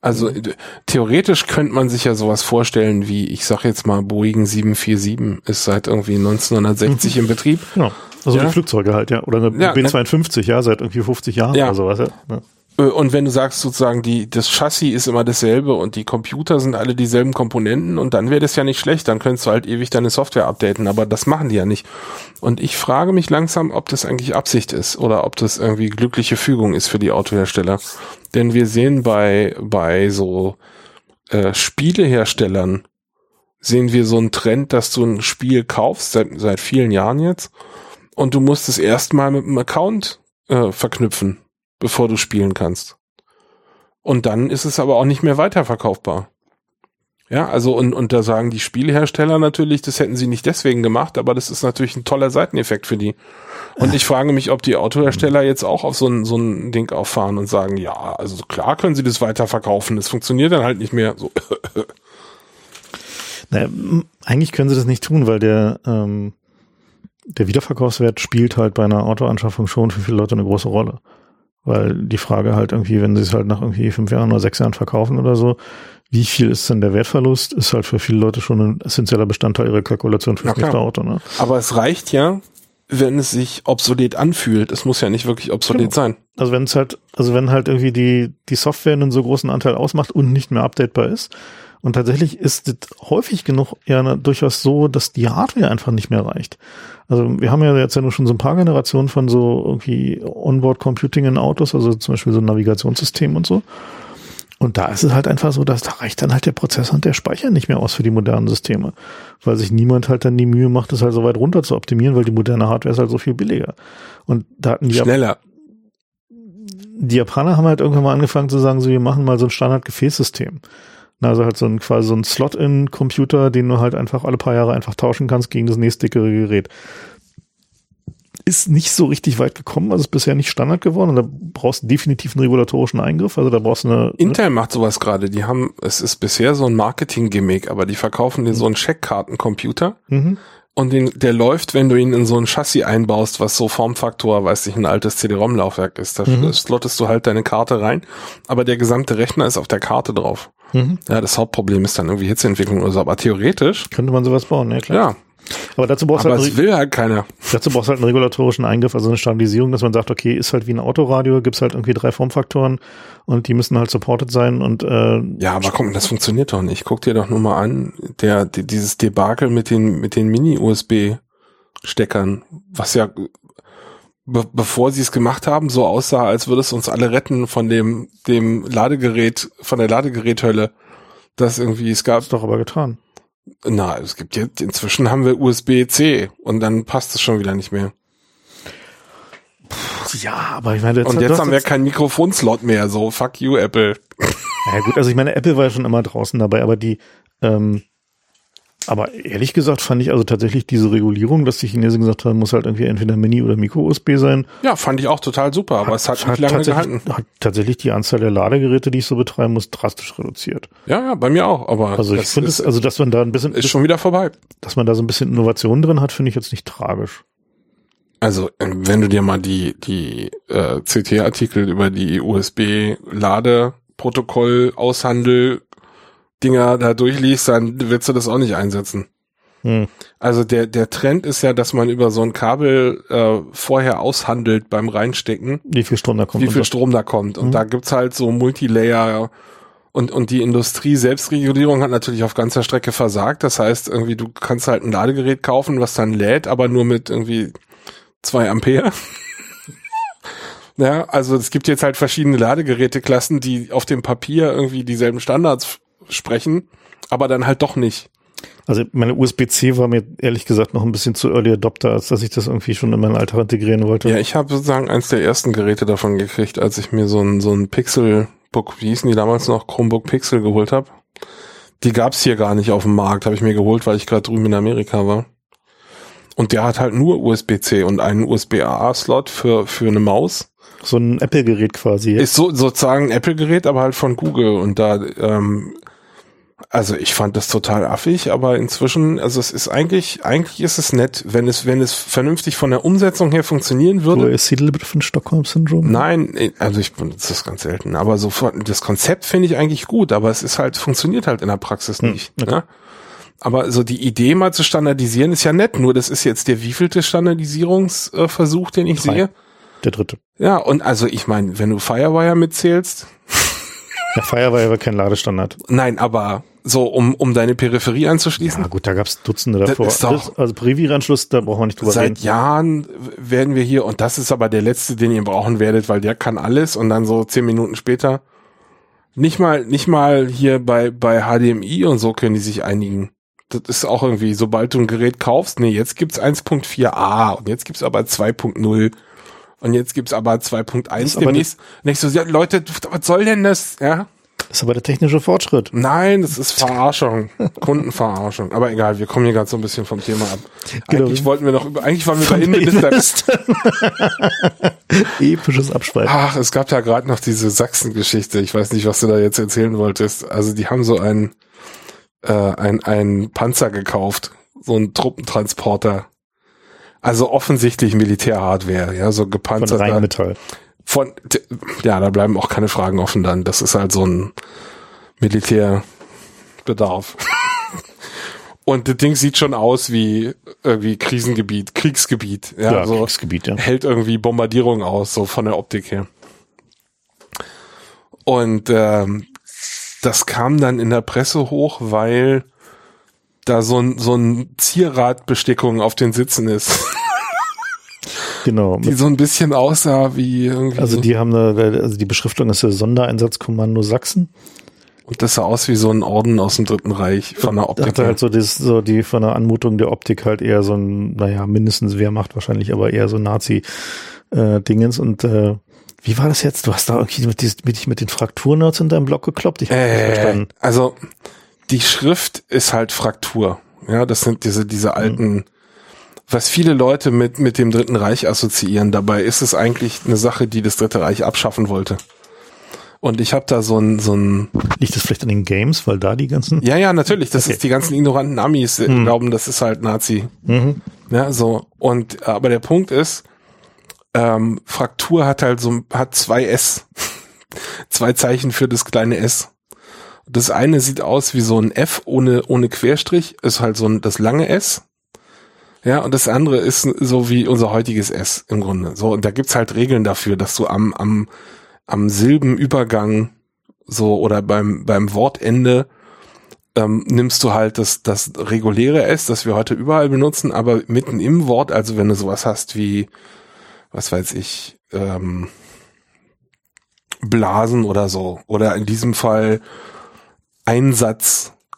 Also mhm. theoretisch könnte man sich ja sowas vorstellen wie, ich sag jetzt mal, Boeing 747 ist seit irgendwie 1960 mhm. [LAUGHS] im Betrieb. Genau. Also ja. die Flugzeuge halt, ja. Oder eine ja, B-52, ja, seit irgendwie 50 Jahren ja. oder sowas. Ja. Äh, und wenn du sagst sozusagen, die, das Chassis ist immer dasselbe und die Computer sind alle dieselben Komponenten und dann wäre das ja nicht schlecht, dann könntest du halt ewig deine Software updaten, aber das machen die ja nicht. Und ich frage mich langsam, ob das eigentlich Absicht ist oder ob das irgendwie glückliche Fügung ist für die Autohersteller. Denn wir sehen bei, bei so äh, Spieleherstellern, sehen wir so einen Trend, dass du ein Spiel kaufst, seit, seit vielen Jahren jetzt, und du musst es erstmal mit einem Account äh, verknüpfen bevor du spielen kannst. Und dann ist es aber auch nicht mehr weiterverkaufbar. Ja, also und, und da sagen die Spielhersteller natürlich, das hätten sie nicht deswegen gemacht, aber das ist natürlich ein toller Seiteneffekt für die. Und ich frage mich, ob die Autohersteller jetzt auch auf so ein, so ein Ding auffahren und sagen, ja, also klar können sie das weiterverkaufen, das funktioniert dann halt nicht mehr so. [LAUGHS] Naja, eigentlich können sie das nicht tun, weil der, ähm, der Wiederverkaufswert spielt halt bei einer Autoanschaffung schon für viele Leute eine große Rolle. Weil die Frage halt irgendwie, wenn sie es halt nach irgendwie fünf Jahren oder sechs Jahren verkaufen oder so, wie viel ist denn der Wertverlust, ist halt für viele Leute schon ein essentieller Bestandteil ihrer Kalkulation für das nächste Auto. Ne? Aber es reicht ja, wenn es sich obsolet anfühlt. Es muss ja nicht wirklich obsolet genau. sein. Also wenn es halt, also wenn halt irgendwie die, die Software einen so großen Anteil ausmacht und nicht mehr updatebar ist. Und tatsächlich ist es häufig genug ja durchaus so, dass die Hardware einfach nicht mehr reicht. Also wir haben ja jetzt ja nur schon so ein paar Generationen von so irgendwie Onboard Computing in Autos, also zum Beispiel so ein Navigationssystem und so. Und da ist es halt einfach so, dass da reicht dann halt der Prozessor und der Speicher nicht mehr aus für die modernen Systeme. Weil sich niemand halt dann die Mühe macht, das halt so weit runter zu optimieren, weil die moderne Hardware ist halt so viel billiger. Und da hatten die Schneller. Die Japaner haben halt irgendwann mal angefangen zu sagen, so wir machen mal so ein Standard-Gefäßsystem. Also halt so ein quasi so ein Slot-in-Computer, den du halt einfach alle paar Jahre einfach tauschen kannst gegen das nächste dickere Gerät ist nicht so richtig weit gekommen, also ist bisher nicht Standard geworden und da brauchst du definitiv einen regulatorischen Eingriff, also da brauchst du eine... Intel ne? macht sowas gerade, die haben, es ist bisher so ein Marketing-Gimmick, aber die verkaufen dir so einen Checkkartencomputer mhm. und den, der läuft, wenn du ihn in so ein Chassis einbaust, was so Formfaktor, weiß ich, ein altes CD-ROM-Laufwerk ist, da mhm. slottest du halt deine Karte rein, aber der gesamte Rechner ist auf der Karte drauf. Mhm. Ja, das Hauptproblem ist dann irgendwie Hitzeentwicklung oder so, aber theoretisch... Könnte man sowas bauen, ja klar. Ja, aber dazu brauchst Aber halt es will halt keiner. Dazu brauchst du halt einen regulatorischen Eingriff, also eine Standardisierung, dass man sagt, okay, ist halt wie ein Autoradio, gibt's halt irgendwie drei Formfaktoren und die müssen halt supported sein und äh, Ja, aber komm, das funktioniert doch nicht. Guck dir doch nur mal an, der, die, dieses Debakel mit den, mit den Mini-USB-Steckern, was ja be bevor sie es gemacht haben, so aussah, als würde es uns alle retten von dem, dem Ladegerät, von der Ladegeräthölle. Das irgendwie, es gab. Das doch aber getan. Na, es gibt jetzt, inzwischen haben wir USB-C und dann passt es schon wieder nicht mehr. Ja, aber ich meine, jetzt, und jetzt haben wir keinen Mikrofonslot mehr, so fuck you, Apple. Ja gut, also ich meine, Apple war ja schon immer draußen dabei, aber die, ähm, aber ehrlich gesagt fand ich also tatsächlich diese Regulierung, dass die Chinesen gesagt haben, muss halt irgendwie entweder Mini- oder Micro-USB sein. Ja, fand ich auch total super, aber hat, es hat, hat nicht lange gehalten. Hat tatsächlich die Anzahl der Ladegeräte, die ich so betreiben muss, drastisch reduziert. Ja, ja, bei mir auch, aber. Also ich finde es, also dass man da ein bisschen. Ist schon wieder vorbei. Dass man da so ein bisschen Innovation drin hat, finde ich jetzt nicht tragisch. Also, ähm, wenn du dir mal die, die äh, CT-Artikel über die USB-Ladeprotokoll Aushandel Dinger da durchliest, dann willst du das auch nicht einsetzen. Hm. Also der, der Trend ist ja, dass man über so ein Kabel äh, vorher aushandelt beim Reinstecken. Wie viel Strom da kommt. Wie viel Strom da kommt. Und hm. da gibt's halt so Multilayer und, und die Industrie Selbstregulierung hat natürlich auf ganzer Strecke versagt. Das heißt, irgendwie, du kannst halt ein Ladegerät kaufen, was dann lädt, aber nur mit irgendwie zwei Ampere. [LAUGHS] ja, also es gibt jetzt halt verschiedene Ladegeräteklassen, die auf dem Papier irgendwie dieselben Standards sprechen, aber dann halt doch nicht. Also meine USB-C war mir ehrlich gesagt noch ein bisschen zu early adopter, als dass ich das irgendwie schon in meinen Alltag integrieren wollte. Ja, ich habe sozusagen eins der ersten Geräte davon gekriegt, als ich mir so ein, so ein Pixelbook, wie hießen die damals noch, Chromebook Pixel geholt habe. Die gab's hier gar nicht auf dem Markt, habe ich mir geholt, weil ich gerade drüben in Amerika war. Und der hat halt nur USB-C und einen USB-A-Slot für, für eine Maus. So ein Apple-Gerät quasi. Ist so, sozusagen ein Apple-Gerät, aber halt von Google. Und da ähm, also ich fand das total affig, aber inzwischen, also es ist eigentlich, eigentlich ist es nett, wenn es, wenn es vernünftig von der Umsetzung her funktionieren würde. So ist die von Stockholm-Syndrom? Nein, also ich benutze das ganz selten, aber so das Konzept finde ich eigentlich gut, aber es ist halt, funktioniert halt in der Praxis hm, nicht. okay. ne? Aber so die Idee mal zu standardisieren ist ja nett, nur das ist jetzt der wievielte Standardisierungsversuch, den ich Drei. sehe. Der dritte. Ja, und also ich meine, wenn du Firewire mitzählst, der Firewire war kein Ladestandard. Nein, aber so, um, um deine Peripherie anzuschließen. Ja gut, da gab's Dutzende davor. Das ist doch, also Priviranschluss, da brauchen wir nicht drüber seit reden. Seit Jahren werden wir hier, und das ist aber der letzte, den ihr brauchen werdet, weil der kann alles und dann so zehn Minuten später nicht mal, nicht mal hier bei, bei HDMI und so können die sich einigen. Das ist auch irgendwie, sobald du ein Gerät kaufst, nee, jetzt gibt's 1.4a und jetzt gibt's aber 2.0 und jetzt gibt's aber 2.1 demnächst. Nicht so, ja, Leute, was soll denn das? Ja. Das ist aber der technische Fortschritt. Nein, das ist [LAUGHS] Verarschung. Kundenverarschung. Aber egal, wir kommen hier gerade so ein bisschen vom Thema ab. Genau. Eigentlich wollten wir noch über, eigentlich waren wir bei Innenminister. [LAUGHS] Episches Abschweifen. Ach, es gab ja gerade noch diese Sachsen-Geschichte. Ich weiß nicht, was du da jetzt erzählen wolltest. Also die haben so ein, äh, ein, ein Panzer gekauft, so ein Truppentransporter. Also offensichtlich Militärhardware, ja, so gepanzert. Von Rheinmetall. Von, ja, da bleiben auch keine Fragen offen dann. Das ist halt so ein Militärbedarf. [LAUGHS] Und das Ding sieht schon aus wie irgendwie Krisengebiet, Kriegsgebiet. Ja, Ja, so Kriegsgebiet, ja. hält irgendwie Bombardierung aus, so von der Optik her. Und ähm, das kam dann in der Presse hoch, weil da so ein, so ein Zierradbestickung auf den Sitzen ist, [LAUGHS] Genau. die so ein bisschen aussah wie irgendwie. Also die haben da, also die Beschriftung ist ja Sondereinsatzkommando Sachsen. und das sah aus wie so ein Orden aus dem Dritten Reich von der Optik. hatte halt so das, so die von der Anmutung der Optik halt eher so ein, naja, mindestens Wehrmacht wahrscheinlich, aber eher so Nazi-Dingens. und äh, wie war das jetzt? Du hast da irgendwie mit, mit, mit den Frakturnerds in deinem Blog gekloppt? Ich hab nicht Äh, verstanden. also die Schrift ist halt Fraktur. Ja, das sind diese diese alten, was viele Leute mit mit dem Dritten Reich assoziieren. Dabei ist es eigentlich eine Sache, die das Dritte Reich abschaffen wollte. Und ich habe da so ein so ein Liegt das vielleicht an den Games, weil da die ganzen. ja ja natürlich, das Okay. ist die ganzen ignoranten Amis äh, glauben, das ist halt Nazi. Mhm. Ja, so. Und, aber der Punkt ist, ähm, Fraktur hat halt so, hat zwei S. [LAUGHS] zwei Zeichen für das kleine S. Das eine sieht aus wie so ein F ohne, ohne Querstrich, ist halt so ein, das lange S. Ja, und das andere ist so wie unser heutiges S im Grunde. So, und da gibt's halt Regeln dafür, dass du am, am, am Silbenübergang so oder beim, beim Wortende ähm, nimmst du halt das, das reguläre S, das wir heute überall benutzen, aber mitten im Wort, also wenn du sowas hast wie, was weiß ich, ähm, Blasen oder so, oder in diesem Fall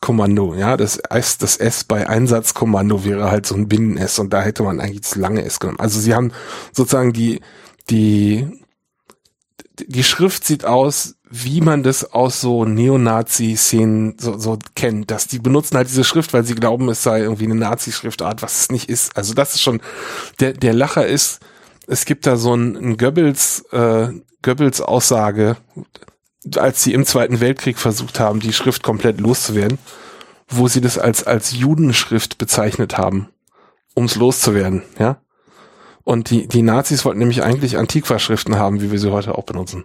Einsatzkommando, ja, das S, das S bei Einsatzkommando wäre halt so ein Binnen-S und da hätte man eigentlich das lange S genommen. Also sie haben sozusagen die, die, die Schrift sieht aus, wie man das aus so Neonazi-Szenen so, so kennt, dass die benutzen halt diese Schrift, weil sie glauben, es sei irgendwie eine Nazi-Schriftart, was es nicht ist. Also das ist schon, der, der Lacher ist, es gibt da so ein, ein Goebbels, äh, Goebbels Aussage, als sie im Zweiten Weltkrieg versucht haben, die Schrift komplett loszuwerden, wo sie das als, als Judenschrift bezeichnet haben, ums loszuwerden, ja. Und die, die Nazis wollten nämlich eigentlich Antiqua-Schriften haben, wie wir sie heute auch benutzen.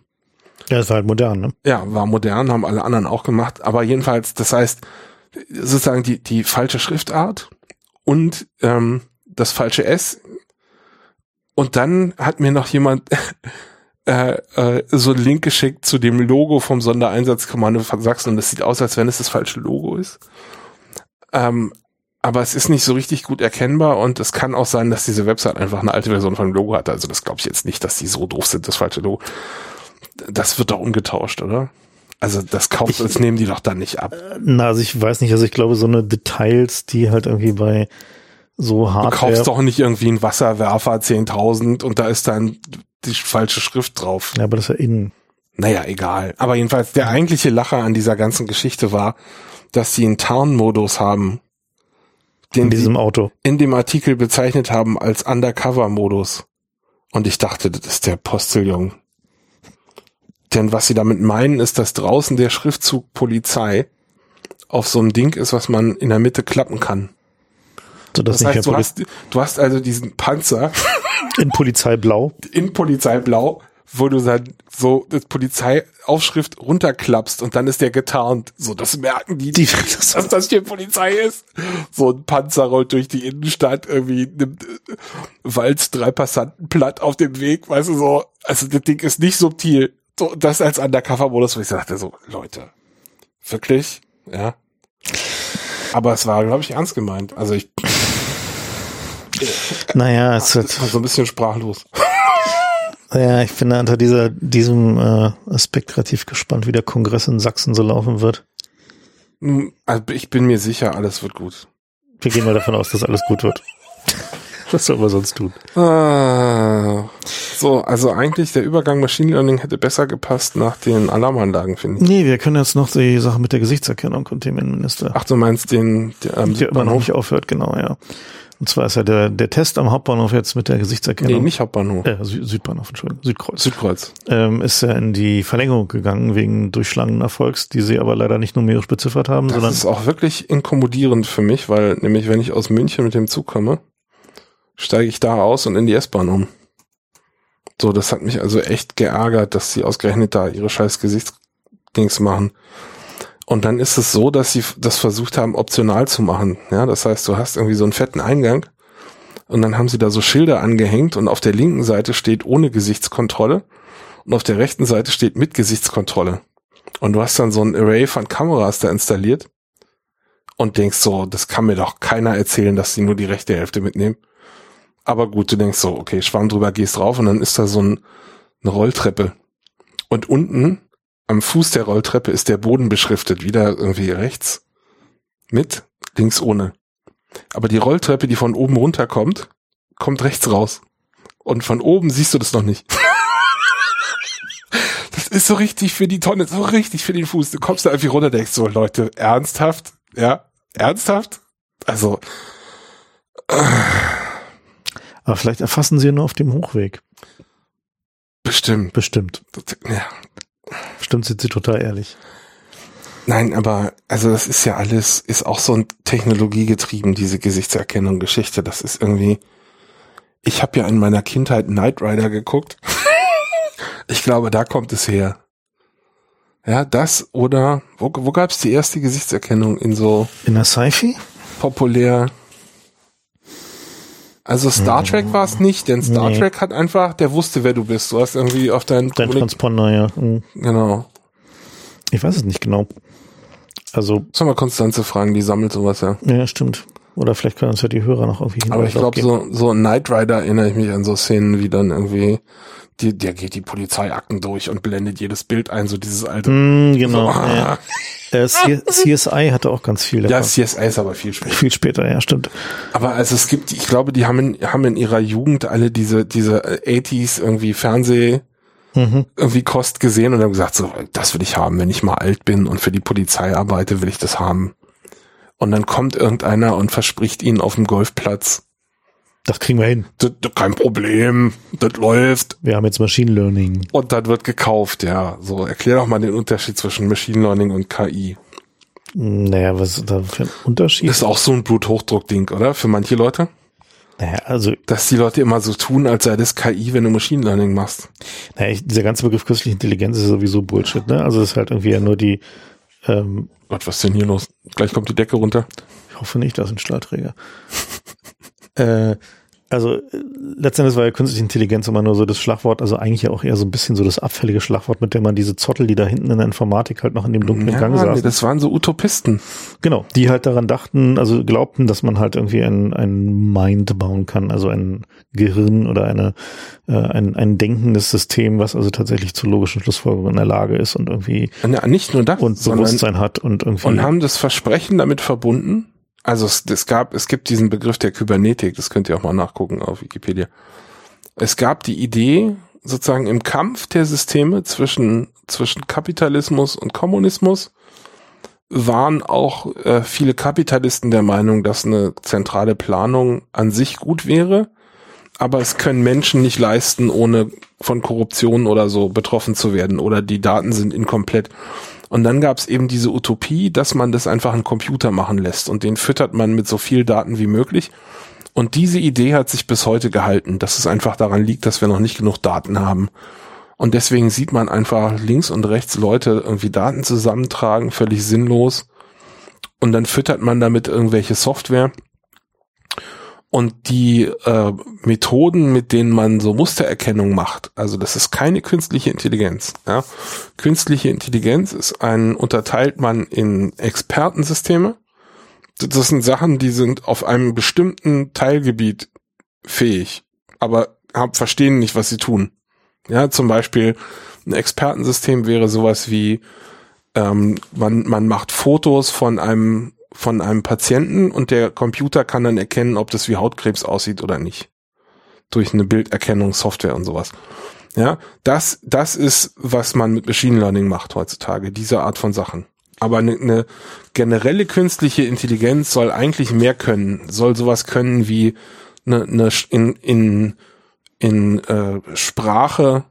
Ja, ist halt modern, ne? Ja, war modern, haben alle anderen auch gemacht. Aber jedenfalls, das heißt, sozusagen die, die falsche Schriftart und ähm, das falsche S. Und dann hat mir noch jemand [LAUGHS] äh, äh, so einen Link geschickt zu dem Logo vom Sondereinsatzkommando von Sachsen und das sieht aus, als wenn es das falsche Logo ist. Ähm, aber es ist nicht so richtig gut erkennbar und es kann auch sein, dass diese Website einfach eine alte Version von dem Logo hat. Also das glaube ich jetzt nicht, dass die so doof sind, das falsche Logo. Das wird doch umgetauscht, oder? Also das kauft, das nehmen die doch dann nicht ab. Na, also ich weiß nicht, also ich glaube, so eine Details, die halt irgendwie bei so Du Hardware. kaufst doch nicht irgendwie einen Wasserwerfer 10.000 und da ist dann die falsche Schrift drauf. Ja, aber das ist ja innen. Naja, egal. Aber jedenfalls, der eigentliche Lacher an dieser ganzen Geschichte war, dass sie einen Tarnmodus haben, den In sie diesem Auto. in dem Artikel bezeichnet haben als Undercover-Modus. Und ich dachte, das ist der Postillon. Denn was sie damit meinen, ist, dass draußen der Schriftzug Polizei auf so einem Ding ist, was man in der Mitte klappen kann. So dass Das heißt, du hast, du hast also diesen Panzer [LAUGHS] in Polizeiblau. in Polizeiblau, wo du dann so das Polizeiaufschrift runterklappst und dann ist der getarnt. So, das merken die, Die- [LAUGHS] dass das hier Polizei ist. So ein Panzer rollt durch die Innenstadt, irgendwie nimmt, äh, walzt drei Passanten platt auf dem Weg, weißt du so. Also das Ding ist nicht subtil. So, das als Undercover-Modus, wo ich sagte so, Leute, wirklich? Ja. Aber es war, glaube ich, ernst gemeint. Also ich [LAUGHS] Naja, es wird, war so ein bisschen sprachlos. [LAUGHS] ja, ich bin da unter dieser, diesem äh, Aspekt relativ gespannt, wie der Kongress in Sachsen so laufen wird. Nun, Also ich bin mir sicher, alles wird gut. Wir gehen mal davon aus, dass alles gut wird. [LAUGHS] Was soll man sonst tun? Ah, so, also eigentlich der Übergang Machine Learning hätte besser gepasst nach den Alarmanlagen, finde ich. Nee, wir können jetzt noch die Sache mit der Gesichtserkennung und dem Innenminister. Ach, du meinst den, der, ähm, der immer noch nicht aufhört, genau, ja. Und zwar ist ja der, der Test am Hauptbahnhof jetzt mit der Gesichtserkennung. Nee, nicht Hauptbahnhof. Äh, Sü Südbahnhof, Entschuldigung, Südkreuz. Südkreuz. Ähm, ist ja in die Verlängerung gegangen wegen durchschlagenden Erfolgs, die sie aber leider nicht numerisch beziffert haben, Das sondern ist auch wirklich inkommodierend für mich, weil nämlich wenn ich aus München mit dem Zug komme, steige ich da aus und in die S-Bahn um. So, das hat mich also echt geärgert, dass sie ausgerechnet da ihre scheiß Gesichtsdings machen. Und dann ist es so, dass sie das versucht haben, optional zu machen. Ja, das heißt, du hast irgendwie so einen fetten Eingang und dann haben sie da so Schilder angehängt und auf der linken Seite steht ohne Gesichtskontrolle und auf der rechten Seite steht mit Gesichtskontrolle. Und du hast dann so ein Array von Kameras da installiert und denkst so, das kann mir doch keiner erzählen, dass sie nur die rechte Hälfte mitnehmen. Aber gut, du denkst so, okay, Schwamm drüber, gehst drauf und dann ist da so ein, eine Rolltreppe. Und unten am Fuß der Rolltreppe ist der Boden beschriftet, wieder irgendwie rechts mit, links ohne. Aber die Rolltreppe, die von oben runterkommt, kommt rechts raus. Und von oben siehst du das noch nicht. [LAUGHS] Das ist so richtig für die Tonne, so richtig für den Fuß. Du kommst da irgendwie runter, denkst so, Leute, ernsthaft? Ja, ernsthaft? Also, aber vielleicht erfassen sie nur auf dem Hochweg. bestimmt. Bestimmt. Ja. Bestimmt sind sie total ehrlich. Nein, aber also das ist ja alles, ist auch so ein Technologiegetrieben, diese Gesichtserkennung Geschichte. Das ist irgendwie. Ich habe ja in meiner Kindheit Knight Rider geguckt. [LAUGHS] ich glaube, da kommt es her. Ja, das oder wo, wo gab es die erste Gesichtserkennung in so In der Sci-Fi? populär? Also Star Trek war es nicht, denn Star Nee. Trek hat einfach, der wusste, wer du bist. Du hast irgendwie auf deinen Dein Transponder, ja. Hm. genau. Ich weiß es nicht genau. Also, Sollen wir Konstanze fragen, die sammelt sowas ja. ja, stimmt. Oder vielleicht können uns ja die Hörer noch irgendwie Aber ich glaube, so, so Knight Rider erinnere ich mich an so Szenen, wie dann irgendwie, die, der geht die Polizeiakten durch und blendet jedes Bild ein, so dieses alte. Hm, genau. So, ja. Äh, CSI [LAUGHS] hatte auch ganz viel. Ja. CSI ist aber viel später. viel später, ja, stimmt. Aber also es gibt, ich glaube, die haben in, haben in ihrer Jugend alle diese, diese äh, 80s irgendwie Fernseh, Mhm. irgendwie Kost gesehen und haben gesagt, so, das will ich haben, wenn ich mal alt bin und für die Polizei arbeite, will ich das haben. Und dann kommt irgendeiner und verspricht ihnen auf dem Golfplatz, Das kriegen wir hin. "Das- das kein Problem, das läuft. Wir haben jetzt Machine Learning. Und dann wird gekauft, ja. So, erklär doch mal den Unterschied zwischen Machine Learning und KI. Naja, was ist da für ein Unterschied? Das ist auch so ein Bluthochdruck-Ding, oder? Für manche Leute? naja, also, Dass die Leute immer so tun, als sei das KI, wenn du Machine Learning machst. naja, ich, dieser ganze Begriff künstliche Intelligenz ist sowieso Bullshit, ne? Also, es ist halt irgendwie ja nur die, ähm, Gott, was ist denn hier los? Gleich kommt die Decke runter. ich hoffe nicht, das ist ein Stahlträger. [LAUGHS] äh, also, äh, letztendlich war ja künstliche Intelligenz immer nur so das Schlagwort, also eigentlich ja auch eher so ein bisschen so das abfällige Schlagwort, mit dem man diese Zottel, die da hinten in der Informatik halt noch in dem dunklen Gang nee, saßen. das waren so Utopisten. Genau, die halt daran dachten, also glaubten, dass man halt irgendwie ein, ein Mind bauen kann, also ein Gehirn oder eine, äh, ein, ein denkendes System, was also tatsächlich zu logischen Schlussfolgerungen in der Lage ist und irgendwie Ja, nicht nur das, und Bewusstsein hat und irgendwie. und haben das Versprechen damit verbunden. Also es, es gab, es gibt diesen Begriff der Kybernetik, das könnt ihr auch mal nachgucken auf Wikipedia. Es gab die Idee, sozusagen im Kampf der Systeme zwischen, zwischen Kapitalismus und Kommunismus waren auch äh, viele Kapitalisten der Meinung, dass eine zentrale Planung an sich gut wäre, aber es können Menschen nicht leisten, ohne von Korruption oder so betroffen zu werden oder die Daten sind inkomplett. Und dann gab es eben diese Utopie, dass man das einfach einen Computer machen lässt und den füttert man mit so viel Daten wie möglich. Und diese Idee hat sich bis heute gehalten, dass es einfach daran liegt, dass wir noch nicht genug Daten haben. Und deswegen sieht man einfach links und rechts Leute irgendwie Daten zusammentragen, völlig sinnlos. Und dann füttert man damit irgendwelche Software. Und die äh, Methoden, mit denen man so Mustererkennung macht, also das ist keine künstliche Intelligenz. Ja? Künstliche Intelligenz ist ein, unterteilt man in Expertensysteme. Das sind Sachen, die sind auf einem bestimmten Teilgebiet fähig, aber haben, verstehen nicht, was sie tun. Ja, zum Beispiel ein Expertensystem wäre sowas wie, ähm, man, man macht Fotos von einem von einem Patienten und der Computer kann dann erkennen, ob das wie Hautkrebs aussieht oder nicht. Durch eine Bilderkennungssoftware und sowas. Ja, das, das ist, was man mit Machine Learning macht heutzutage, diese Art von Sachen. Aber eine, eine generelle künstliche Intelligenz soll eigentlich mehr können, soll sowas können wie eine, eine in, in, in äh, Sprache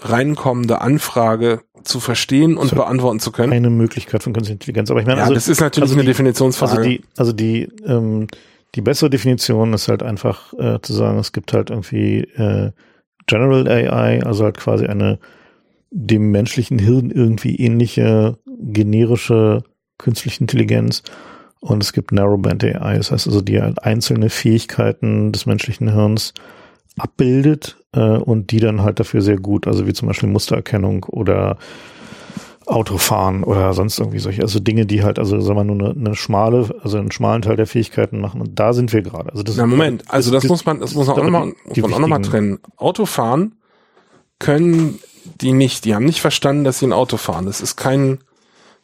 reinkommende Anfrage zu verstehen und beantworten zu können. Eine Möglichkeit von künstlicher Intelligenz. Aber ich meine, ja, also, das ist natürlich also eine die, Definitionsfrage. Also die, also die, ähm, die bessere Definition ist halt einfach äh, zu sagen, es gibt halt irgendwie äh, General AI, also halt quasi eine dem menschlichen Hirn irgendwie ähnliche generische künstliche Intelligenz und es gibt Narrowband AI, das heißt also, die halt einzelne Fähigkeiten des menschlichen Hirns abbildet äh, und die dann halt dafür sehr gut, also wie zum Beispiel Mustererkennung oder Autofahren oder sonst irgendwie solche, also Dinge, die halt, also sagen wir nur eine, eine schmale, also einen schmalen Teil der Fähigkeiten machen und da sind wir gerade. Also das Na Moment, also das, das muss man, das muss man auch nochmal, auch nochmal trennen. Autofahren können die nicht, die haben nicht verstanden, dass sie ein Auto fahren. Das ist kein,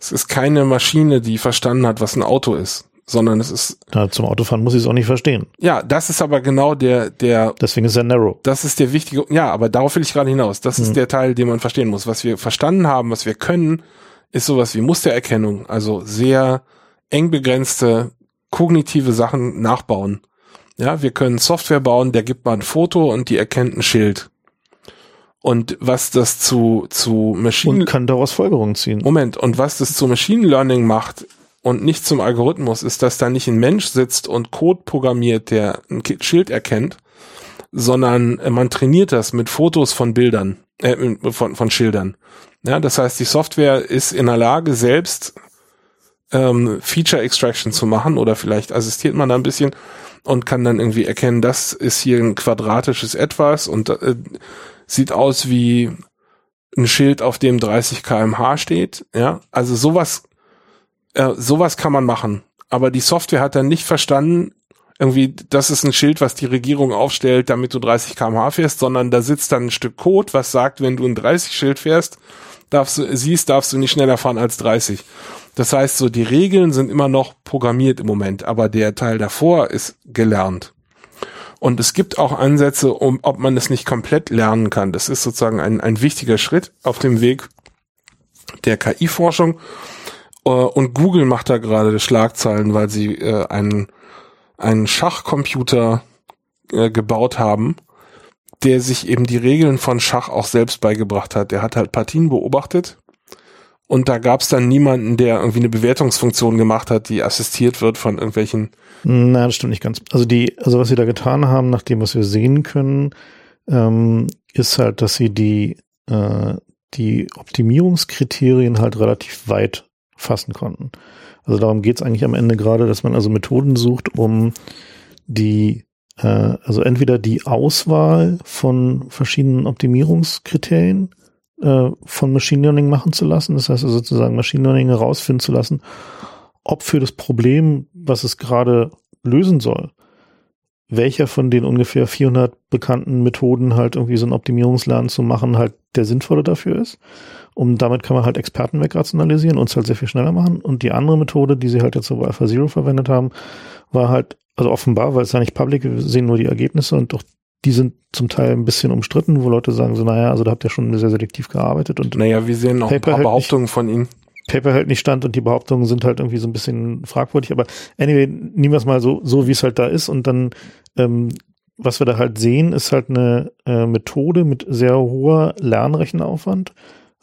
es ist keine Maschine, die verstanden hat, was ein Auto ist, sondern es ist. Ja, zum Autofahren muss ich es auch nicht verstehen. Ja, das ist aber genau der, der. Deswegen ist er narrow. Das ist der wichtige, ja, aber darauf will ich gerade hinaus. Das ist mhm. der Teil, den man verstehen muss. Was wir verstanden haben, was wir können, ist sowas wie Mustererkennung, also sehr eng begrenzte kognitive Sachen nachbauen. Ja, wir können Software bauen, der gibt mal ein Foto und die erkennt ein Schild. Und was das zu, zu Machine... Und kann daraus Folgerungen ziehen. Moment, und was das zu Machine Learning macht und nicht zum Algorithmus, ist, dass da nicht ein Mensch sitzt und Code programmiert, der ein Schild erkennt, sondern man trainiert das mit Fotos von Bildern, äh, von, von Schildern. Ja, das heißt, die Software ist in der Lage, selbst ähm, Feature Extraction zu machen oder vielleicht assistiert man da ein bisschen und kann dann irgendwie erkennen, das ist hier ein quadratisches Etwas und äh, sieht aus wie ein Schild, auf dem 30 kmh steht. Ja, also sowas, äh, sowas kann man machen. Aber die Software hat dann nicht verstanden, irgendwie, das ist ein Schild, was die Regierung aufstellt, damit du 30 kmh fährst, sondern da sitzt dann ein Stück Code, was sagt, wenn du ein 30 Schild fährst, darfst du, siehst, darfst du nicht schneller fahren als 30. Das heißt, so die Regeln sind immer noch programmiert im Moment, aber der Teil davor ist gelernt. Und es gibt auch Ansätze, um, ob man es nicht komplett lernen kann. Das ist sozusagen ein, ein wichtiger Schritt auf dem Weg der KI-Forschung. Äh, und Google macht da gerade Schlagzeilen, weil sie äh, einen, einen Schachcomputer äh, gebaut haben, der sich eben die Regeln von Schach auch selbst beigebracht hat. Der hat halt Partien beobachtet und da gab es dann niemanden, der irgendwie eine Bewertungsfunktion gemacht hat, die assistiert wird von irgendwelchen. Nein, das stimmt nicht ganz. Also die, also was sie da getan haben, nach dem, was wir sehen können, ähm, ist halt, dass sie die, äh, die Optimierungskriterien halt relativ weit fassen konnten. Also darum geht es eigentlich am Ende gerade, dass man also Methoden sucht, um die, äh, also entweder die Auswahl von verschiedenen Optimierungskriterien äh, von Machine Learning machen zu lassen. Das heißt also sozusagen Machine Learning herausfinden zu lassen, ob für das Problem, was es gerade lösen soll, welcher von den ungefähr 400 bekannten Methoden halt irgendwie so ein Optimierungslernen zu machen halt der sinnvolle dafür ist. Und damit kann man halt Experten wegrationalisieren und es halt sehr viel schneller machen. Und die andere Methode, die sie halt jetzt bei Alpha Zero verwendet haben, war halt, also offenbar, weil es ja nicht public, wir sehen nur die Ergebnisse und doch die sind zum Teil ein bisschen umstritten, wo Leute sagen so, naja, also da habt ihr schon sehr selektiv gearbeitet und naja, wir sehen noch Paper ein paar Behauptungen nicht, von ihnen. Paper hält nicht stand und die Behauptungen sind halt irgendwie so ein bisschen fragwürdig, aber anyway, nehmen wir es mal so, so wie es halt da ist und dann, ähm, was wir da halt sehen, ist halt eine äh, Methode mit sehr hoher Lernrechenaufwand.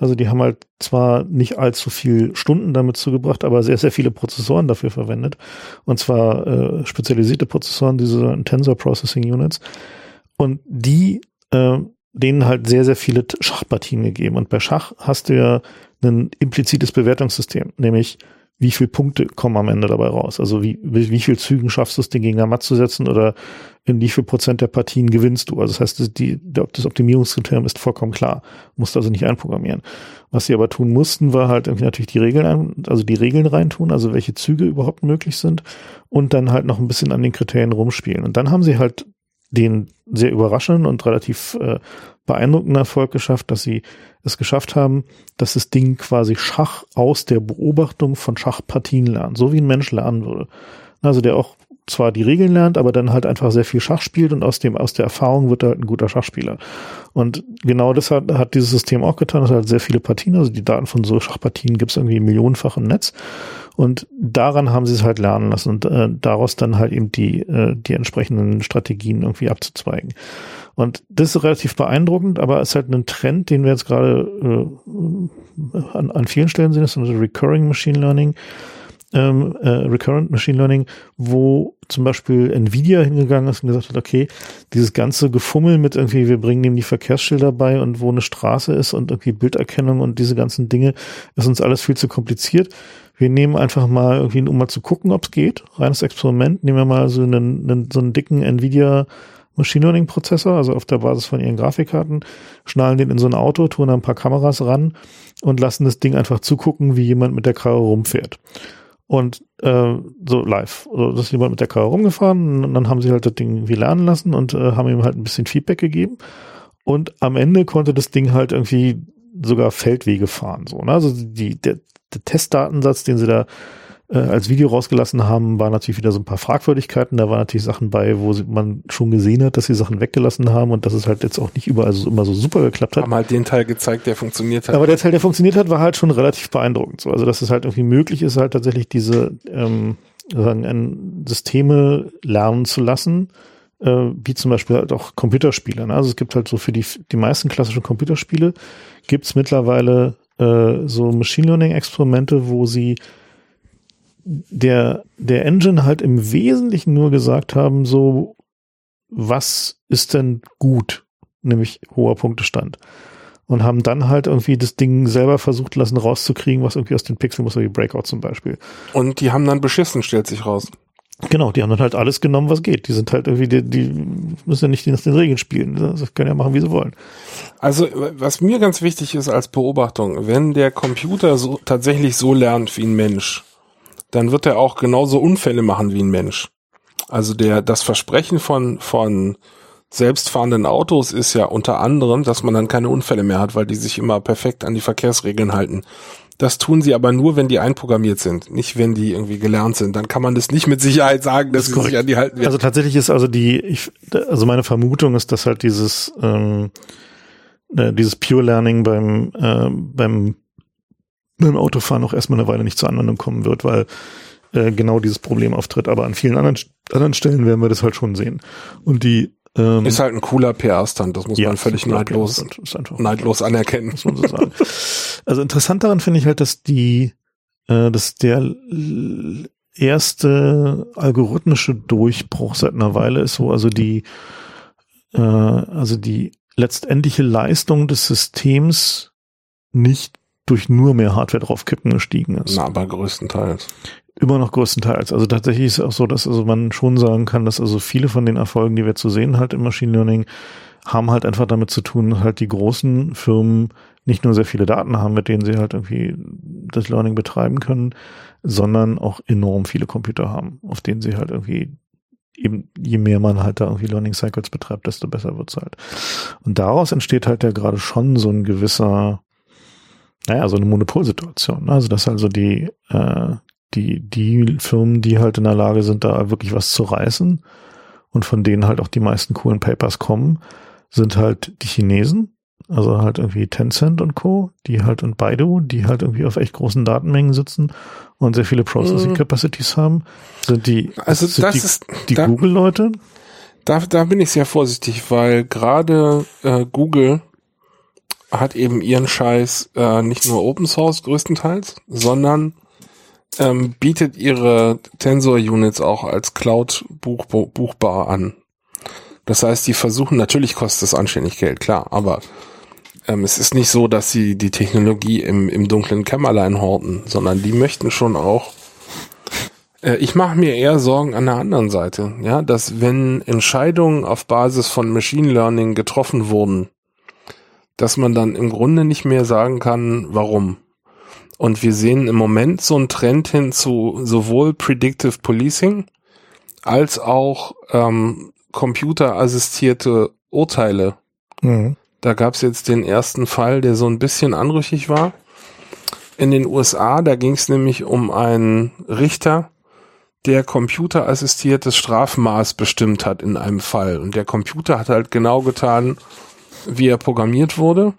Also die haben halt zwar nicht allzu viel Stunden damit zugebracht, aber sehr, sehr viele Prozessoren dafür verwendet. Und zwar äh, spezialisierte Prozessoren, diese Tensor Processing Units. Und die, äh, denen halt sehr, sehr viele Schachpartien gegeben. Und bei Schach hast du ja ein implizites Bewertungssystem, nämlich wie viele Punkte kommen am Ende dabei raus? Also wie, wie, wie viel Zügen schaffst du es, den Gegner matt zu setzen oder in wie viel Prozent der Partien gewinnst du? Also das heißt, die, das Optimierungskriterium ist vollkommen klar. Musst also nicht einprogrammieren. Was sie aber tun mussten, war halt irgendwie natürlich die Regeln, ein, also die Regeln reintun, also welche Züge überhaupt möglich sind und dann halt noch ein bisschen an den Kriterien rumspielen. Und dann haben sie halt den sehr überraschenden und relativ äh, beeindruckenden Erfolg geschafft, dass sie es geschafft haben, dass das Ding quasi Schach aus der Beobachtung von Schachpartien lernt, so wie ein Mensch lernen würde. Also der auch zwar die Regeln lernt, aber dann halt einfach sehr viel Schach spielt und aus dem, aus der Erfahrung wird er halt ein guter Schachspieler. Und genau das hat, hat dieses System auch getan. Es hat sehr viele Partien, also die Daten von so Schachpartien gibt es irgendwie millionenfach im Netz. Und daran haben sie es halt lernen lassen und äh, daraus dann halt eben die, äh, die entsprechenden Strategien irgendwie abzuzweigen. Und das ist relativ beeindruckend, aber es ist halt ein Trend, den wir jetzt gerade äh, an, an vielen Stellen sehen, das ist also Recurring Machine Learning, ähm, äh, Recurrent Machine Learning, wo zum Beispiel Nvidia hingegangen ist und gesagt hat, okay, dieses ganze Gefummel mit irgendwie, wir bringen ihm die Verkehrsschilder bei und wo eine Straße ist und irgendwie Bilderkennung und diese ganzen Dinge, ist uns alles viel zu kompliziert. Wir nehmen einfach mal irgendwie, um mal zu gucken, ob es geht, reines Experiment, nehmen wir mal so einen, einen so einen dicken Nvidia Machine Learning Prozessor, also auf der Basis von ihren Grafikkarten, schnallen den in so ein Auto, tun da ein paar Kameras ran und lassen das Ding einfach zugucken, wie jemand mit der Karre rumfährt. Und äh, so live. Also, das ist jemand mit der Karre rumgefahren und dann haben sie halt das Ding irgendwie lernen lassen und äh, haben ihm halt ein bisschen Feedback gegeben. Und am Ende konnte das Ding halt irgendwie sogar Feldwege fahren. So, ne? Also die, der, der Testdatensatz, den sie da äh, als Video rausgelassen haben, war natürlich wieder so ein paar Fragwürdigkeiten. Da waren natürlich Sachen bei, wo sie, man schon gesehen hat, dass sie Sachen weggelassen haben und dass es halt jetzt auch nicht überall so, immer so super geklappt hat. Haben halt den Teil gezeigt, der funktioniert hat. Aber der Teil, der funktioniert hat, war halt schon relativ beeindruckend. So. Also dass es halt irgendwie möglich ist, halt tatsächlich diese ähm, sagen, Systeme lernen zu lassen, äh, wie zum Beispiel halt auch Computerspiele. Ne? Also es gibt halt so für die, die meisten klassischen Computerspiele gibt es mittlerweile äh, so Machine Learning Experimente, wo sie der, der Engine halt im Wesentlichen nur gesagt haben, so, was ist denn gut? Nämlich hoher Punktestand. Und haben dann halt irgendwie das Ding selber versucht lassen rauszukriegen, was irgendwie aus den Pixeln muss, wie Breakout zum Beispiel. Und die haben dann beschissen, stellt sich raus. Genau, die haben dann halt alles genommen, was geht. Die sind halt irgendwie, die, die müssen ja nicht nach den Regeln spielen. Das können ja machen, wie sie wollen. Also, was mir ganz wichtig ist als Beobachtung, wenn der Computer so tatsächlich so lernt wie ein Mensch, dann wird er auch genauso Unfälle machen wie ein Mensch. Also der, das Versprechen von, von selbstfahrenden Autos ist ja unter anderem, dass man dann keine Unfälle mehr hat, weil die sich immer perfekt an die Verkehrsregeln halten. Das tun sie aber nur, wenn die einprogrammiert sind, nicht wenn die irgendwie gelernt sind. Dann kann man das nicht mit Sicherheit sagen, dass sie sich an die halten werden. Also tatsächlich ist also die, ich, also meine Vermutung ist, dass halt dieses ähm, äh, dieses Pure Learning beim äh, beim beim Autofahren auch erstmal eine Weile nicht zur Anwendung kommen wird, weil äh, genau dieses Problem auftritt. Aber an vielen anderen, anderen Stellen werden wir das halt schon sehen. Und die ähm, ist halt ein cooler PR-Stand, das muss ja, man völlig neidlos, neidlos anerkennen. Muss man so sagen. also interessant daran finde ich halt, dass die, äh, dass der erste algorithmische Durchbruch seit einer Weile ist so, also die, äh, also die letztendliche Leistung des Systems nicht durch nur mehr Hardware draufkippen gestiegen ist. Na, aber größtenteils. Immer noch größtenteils. Also tatsächlich ist es auch so, dass also man schon sagen kann, dass also viele von den Erfolgen, die wir zu sehen halt im Machine Learning, haben halt einfach damit zu tun, halt die großen Firmen nicht nur sehr viele Daten haben, mit denen sie halt irgendwie das Learning betreiben können, sondern auch enorm viele Computer haben, auf denen sie halt irgendwie eben, je mehr man halt da irgendwie Learning Cycles betreibt, desto besser wird's halt. Und daraus entsteht halt ja gerade schon so ein gewisser, naja, so eine Monopolsituation. Also dass also die, äh, die, die Firmen, die halt in der Lage sind, da wirklich was zu reißen und von denen halt auch die meisten coolen Papers kommen, sind halt die Chinesen, also halt irgendwie Tencent und Co., die halt und Baidu, die halt irgendwie auf echt großen Datenmengen sitzen und sehr viele Processing mhm. Capacities haben, sind die, also sind das die, ist, die da, Google-Leute. Da, da bin ich sehr vorsichtig, weil gerade äh, Google hat eben ihren Scheiß äh, nicht nur Open Source größtenteils, sondern ähm, bietet ihre Tensor Units auch als Cloud buch, buchbar an. Das heißt, die versuchen, natürlich kostet es anständig Geld, klar, aber ähm, es ist nicht so, dass sie die Technologie im, im dunklen Kämmerlein horten, sondern die möchten schon auch äh, ich mache mir eher Sorgen an der anderen Seite, ja, dass wenn Entscheidungen auf Basis von Machine Learning getroffen wurden, dass man dann im Grunde nicht mehr sagen kann, warum. Und wir sehen im Moment so einen Trend hin zu sowohl Predictive Policing als auch ähm, computerassistierte Urteile. Mhm. Da gab es jetzt den ersten Fall, der so ein bisschen anrüchig war. In den USA, da ging es nämlich um einen Richter, der computerassistiertes Strafmaß bestimmt hat in einem Fall. Und der Computer hat halt genau getan, wie er programmiert wurde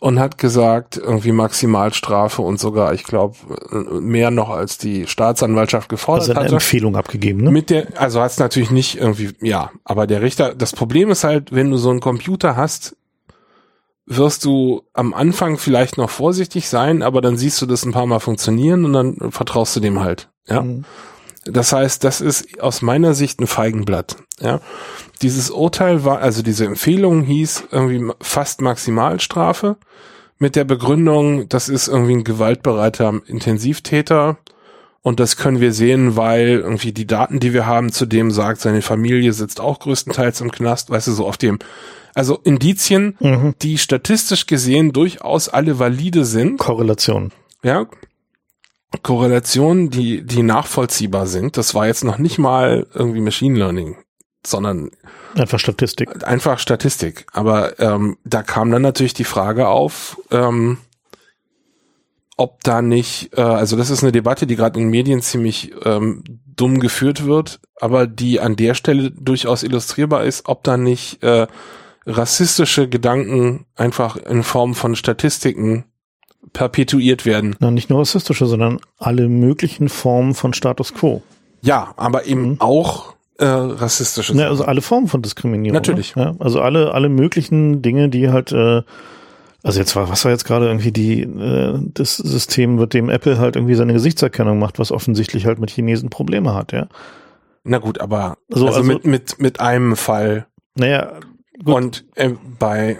und hat gesagt, irgendwie Maximalstrafe und sogar, ich glaube, mehr noch als die Staatsanwaltschaft gefordert also eine hatte. Empfehlung abgegeben, ne? Mit der, also hat es natürlich nicht irgendwie, ja, aber der Richter, das Problem ist halt, wenn du so einen Computer hast, wirst du am Anfang vielleicht noch vorsichtig sein, aber dann siehst du das ein paar Mal funktionieren und dann vertraust du dem halt, ja. Mhm. Das heißt, das ist aus meiner Sicht ein Feigenblatt. Ja, dieses Urteil war, also diese Empfehlung hieß irgendwie fast Maximalstrafe mit der Begründung, das ist irgendwie ein gewaltbereiter Intensivtäter und das können wir sehen, weil irgendwie die Daten, die wir haben, zu dem sagt, seine Familie sitzt auch größtenteils im Knast, weißt du, so auf dem, also Indizien, Mhm. die statistisch gesehen durchaus alle valide sind. Korrelation. Ja. Korrelationen, die, die nachvollziehbar sind. Das war jetzt noch nicht mal irgendwie Machine Learning, sondern Einfach Statistik. einfach Statistik. Aber ähm, da kam dann natürlich die Frage auf, ähm, ob da nicht, äh, also das ist eine Debatte, die gerade in Medien ziemlich ähm, dumm geführt wird, aber die an der Stelle durchaus illustrierbar ist, ob da nicht äh, rassistische Gedanken einfach in Form von Statistiken perpetuiert werden. Na, nicht nur rassistische, sondern alle möglichen Formen von Status quo. Ja, aber eben Mhm. auch äh, rassistische Ne, also alle Formen von Diskriminierung. Natürlich. Ne? Ja, also alle, alle möglichen Dinge, die halt, äh, also jetzt war, was war jetzt gerade irgendwie die, äh, das System, mit dem Apple halt irgendwie seine Gesichtserkennung macht, was offensichtlich halt mit Chinesen Probleme hat, ja. Na gut, aber So, also, also- mit, mit, mit einem Fall. Naja, gut. Und äh, bei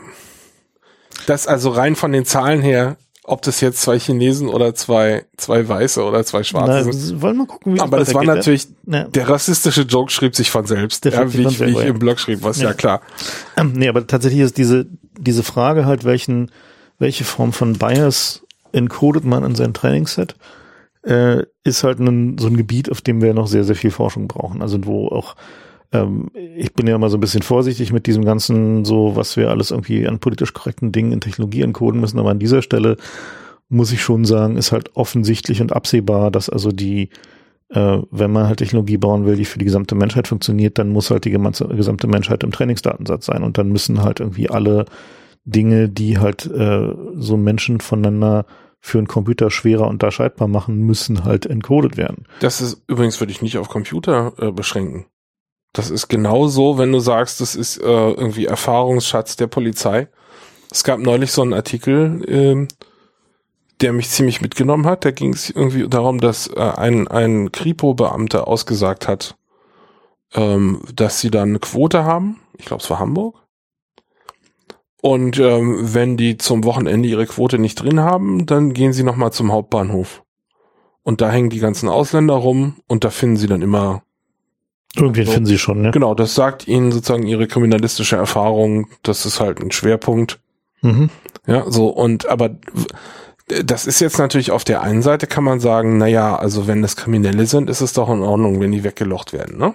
das also rein von den Zahlen her, ob das jetzt zwei Chinesen oder zwei, zwei Weiße oder zwei Schwarze Na, sind. wollen wir gucken, wie Aber das war weitergeht, natürlich, ja? Der rassistische Joke schrieb sich von selbst. Der Ja, wie ich, wie ich ja. im Blog schrieb, was ja, Ja. klar. Ähm, Nee, aber tatsächlich ist diese, diese Frage halt, welchen, welche Form von Bias encodet man in sein Trainingsset, äh, ist halt ein, so ein Gebiet, auf dem wir noch sehr, sehr viel Forschung brauchen. Also wo auch, ähm, ich bin ja immer so ein bisschen vorsichtig mit diesem ganzen, so was wir alles irgendwie an politisch korrekten Dingen in Technologie encoden müssen, aber an dieser Stelle muss ich schon sagen, ist halt offensichtlich und absehbar, dass also die, äh, wenn man halt Technologie bauen will, die für die gesamte Menschheit funktioniert, dann muss halt die gesamte, Menschheit im Trainingsdatensatz sein und dann müssen halt irgendwie alle Dinge, die halt äh, so Menschen voneinander für einen Computer schwerer unterscheidbar machen, müssen halt encoded werden. Das ist übrigens würde ich nicht auf Computer äh, beschränken. Das ist genauso, wenn du sagst, das ist äh, irgendwie Erfahrungsschatz der Polizei. Es gab neulich so einen Artikel, ähm, der mich ziemlich mitgenommen hat. Da ging es irgendwie darum, dass äh, ein, ein Kripo-Beamter ausgesagt hat, ähm, dass sie dann eine Quote haben. Ich glaube, es war Hamburg. Und ähm, wenn die zum Wochenende ihre Quote nicht drin haben, dann gehen sie nochmal zum Hauptbahnhof. Und da hängen die ganzen Ausländer rum und da finden sie dann immer, Irgendwie So. finden sie schon, ne? genau, das sagt ihnen sozusagen ihre kriminalistische Erfahrung, das ist halt ein Schwerpunkt. Mhm. Ja, so, und aber das ist jetzt natürlich auf der einen Seite kann man sagen, na ja, also wenn das Kriminelle sind, ist es doch in Ordnung, wenn die weggelocht werden, ne?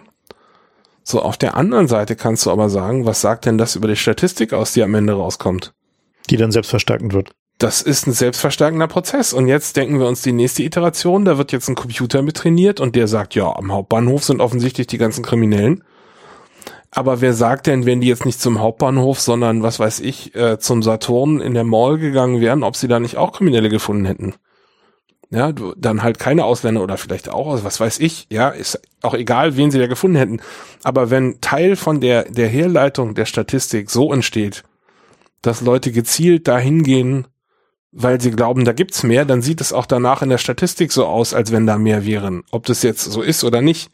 So, auf der anderen Seite kannst du aber sagen, was sagt denn das über die Statistik aus, die am Ende rauskommt? Die dann selbstverstärkend wird. Das ist ein selbstverstärkender Prozess. Und jetzt denken wir uns die nächste Iteration, da wird jetzt ein Computer mit trainiert und der sagt, ja, am Hauptbahnhof sind offensichtlich die ganzen Kriminellen. Aber wer sagt denn, wenn die jetzt nicht zum Hauptbahnhof, sondern was weiß ich, äh, zum Saturn in der Mall gegangen wären, ob sie da nicht auch Kriminelle gefunden hätten? Ja, du, dann halt keine Ausländer oder vielleicht auch, also was weiß ich, ja, ist auch egal, wen sie da gefunden hätten. Aber wenn Teil von der, der Herleitung der Statistik so entsteht, dass Leute gezielt dahin gehen, weil sie glauben, da gibt's mehr, dann sieht es auch danach in der Statistik so aus, als wenn da mehr wären. Ob das jetzt so ist oder nicht.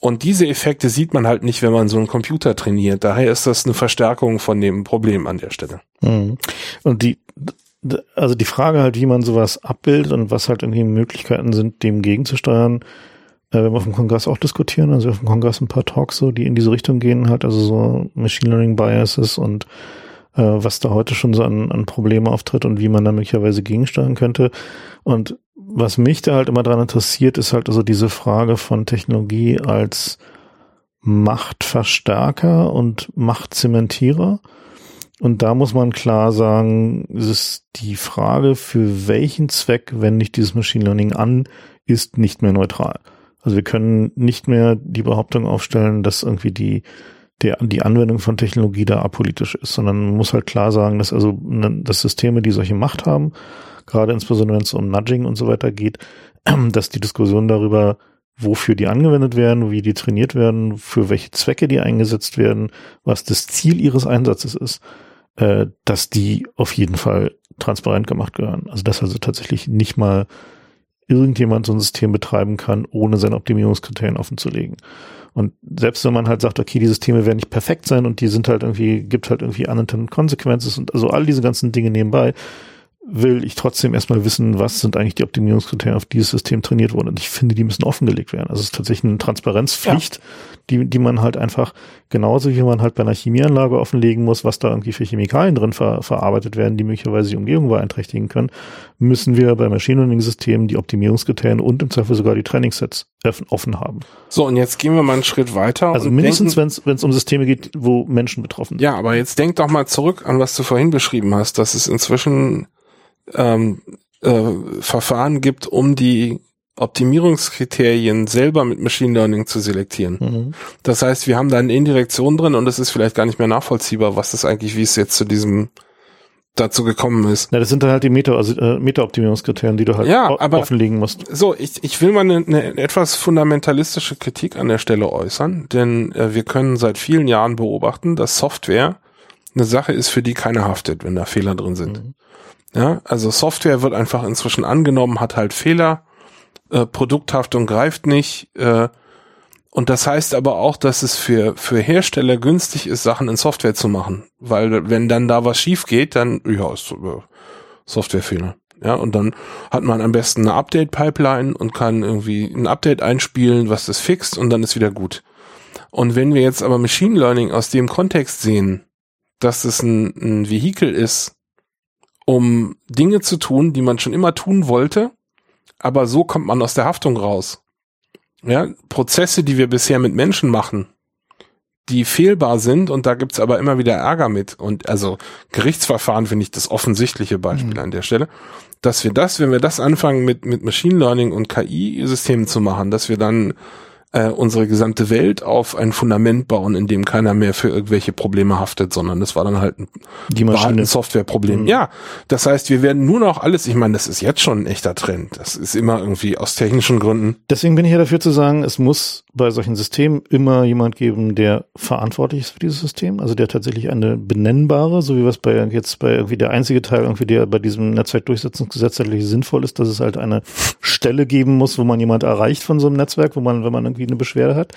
Und diese Effekte sieht man halt nicht, wenn man so einen Computer trainiert. Daher ist das eine Verstärkung von dem Problem an der Stelle. Mhm. Und die, also die Frage halt, wie man sowas abbildet und was halt irgendwie Möglichkeiten sind, dem gegenzusteuern, äh, wenn wir auf dem Kongress auch diskutieren, also auf dem Kongress ein paar Talks so, die in diese Richtung gehen, halt also so Machine Learning Biases und äh, was da heute schon so an, an Probleme auftritt und wie man da möglicherweise gegensteuern könnte. Und was mich da halt immer dran interessiert, ist halt also diese Frage von Technologie als Machtverstärker und Machtzementierer. Und da muss man klar sagen, es ist die Frage, für welchen Zweck wende ich dieses Machine Learning an, ist nicht mehr neutral. Also wir können nicht mehr die Behauptung aufstellen, dass irgendwie die, der, die Anwendung von Technologie da apolitisch ist, sondern man muss halt klar sagen, dass also, ne, dass Systeme, die solche Macht haben, gerade insbesondere wenn es um Nudging und so weiter geht, [CLEARS THROAT] dass die Diskussion darüber, wofür die angewendet werden, wie die trainiert werden, für welche Zwecke die eingesetzt werden, was das Ziel ihres Einsatzes ist, äh, dass die auf jeden Fall transparent gemacht gehören. Also dass also tatsächlich nicht mal irgendjemand so ein System betreiben kann, ohne seine Optimierungskriterien offenzulegen. Und selbst wenn man halt sagt, okay, die Systeme werden nicht perfekt sein und die sind halt irgendwie, gibt halt irgendwie unintended consequences und also all diese ganzen Dinge nebenbei, will ich trotzdem erstmal wissen, was sind eigentlich die Optimierungskriterien, auf dieses System trainiert wurden. Und ich finde, die müssen offengelegt werden. Also es ist tatsächlich eine Transparenzpflicht, ja. die, die man halt einfach genauso wie man halt bei einer Chemieanlage offenlegen muss, was da irgendwie für Chemikalien drin ver, verarbeitet werden, die möglicherweise die Umgebung beeinträchtigen können, müssen wir bei Machine Learning Systemen die Optimierungskriterien und im Zweifel sogar die Trainingssets offen haben. So, und jetzt gehen wir mal einen Schritt weiter. Also mindestens, wenn es um Systeme geht, wo Menschen betroffen sind. Ja, aber jetzt denk doch mal zurück an, was du vorhin beschrieben hast, dass es inzwischen ähm, äh, Verfahren gibt, um die Optimierungskriterien selber mit Machine Learning zu selektieren. Mhm. Das heißt, wir haben da eine Indirektion drin und es ist vielleicht gar nicht mehr nachvollziehbar, was das eigentlich, wie es jetzt zu diesem dazu gekommen ist. Ja, das sind dann halt die Meta, also äh, Meta-Optimierungskriterien, die du halt ja, aber, offenlegen musst. So, ich, ich will mal eine, eine etwas fundamentalistische Kritik an der Stelle äußern, denn äh, wir können seit vielen Jahren beobachten, dass Software eine Sache ist, für die keiner haftet, wenn da Fehler drin sind. Mhm. Ja, also Software wird einfach inzwischen angenommen, hat halt Fehler, äh, Produkthaftung greift nicht. Äh, und das heißt aber auch, dass es für, für Hersteller günstig ist, Sachen in Software zu machen. Weil wenn dann da was schief geht, dann, ja, ist äh, Softwarefehler. Ja, und dann hat man am besten eine Update-Pipeline und kann irgendwie ein Update einspielen, was das fixt und dann ist wieder gut. Und wenn wir jetzt aber Machine Learning aus dem Kontext sehen, dass es ein, ein Vehikel ist, um Dinge zu tun, die man schon immer tun wollte, aber so kommt man aus der Haftung raus. Ja, Prozesse, die wir bisher mit Menschen machen, die fehlbar sind und da gibt's aber immer wieder Ärger mit. Und also Gerichtsverfahren finde ich das offensichtliche Beispiel mhm. an der Stelle, dass wir das, wenn wir das anfangen mit, mit Machine Learning und KI-Systemen zu machen, dass wir dann äh, unsere gesamte Welt auf ein Fundament bauen, in dem keiner mehr für irgendwelche Probleme haftet, sondern das war dann halt ein, Die Maschine. ein Softwareproblem. Mhm. Ja, das heißt, wir werden nur noch alles, ich meine, das ist jetzt schon ein echter Trend. Das ist immer irgendwie aus technischen Gründen. Deswegen bin ich ja dafür zu sagen, es muss bei solchen Systemen immer jemand geben, der verantwortlich ist für dieses System, also der tatsächlich eine benennbare, so wie was bei jetzt bei irgendwie der einzige Teil irgendwie, der bei diesem Netzwerkdurchsetzungsgesetz tatsächlich sinnvoll ist, dass es halt eine Stelle geben muss, wo man jemand erreicht von so einem Netzwerk, wo man, wenn man irgendwie eine Beschwerde hat.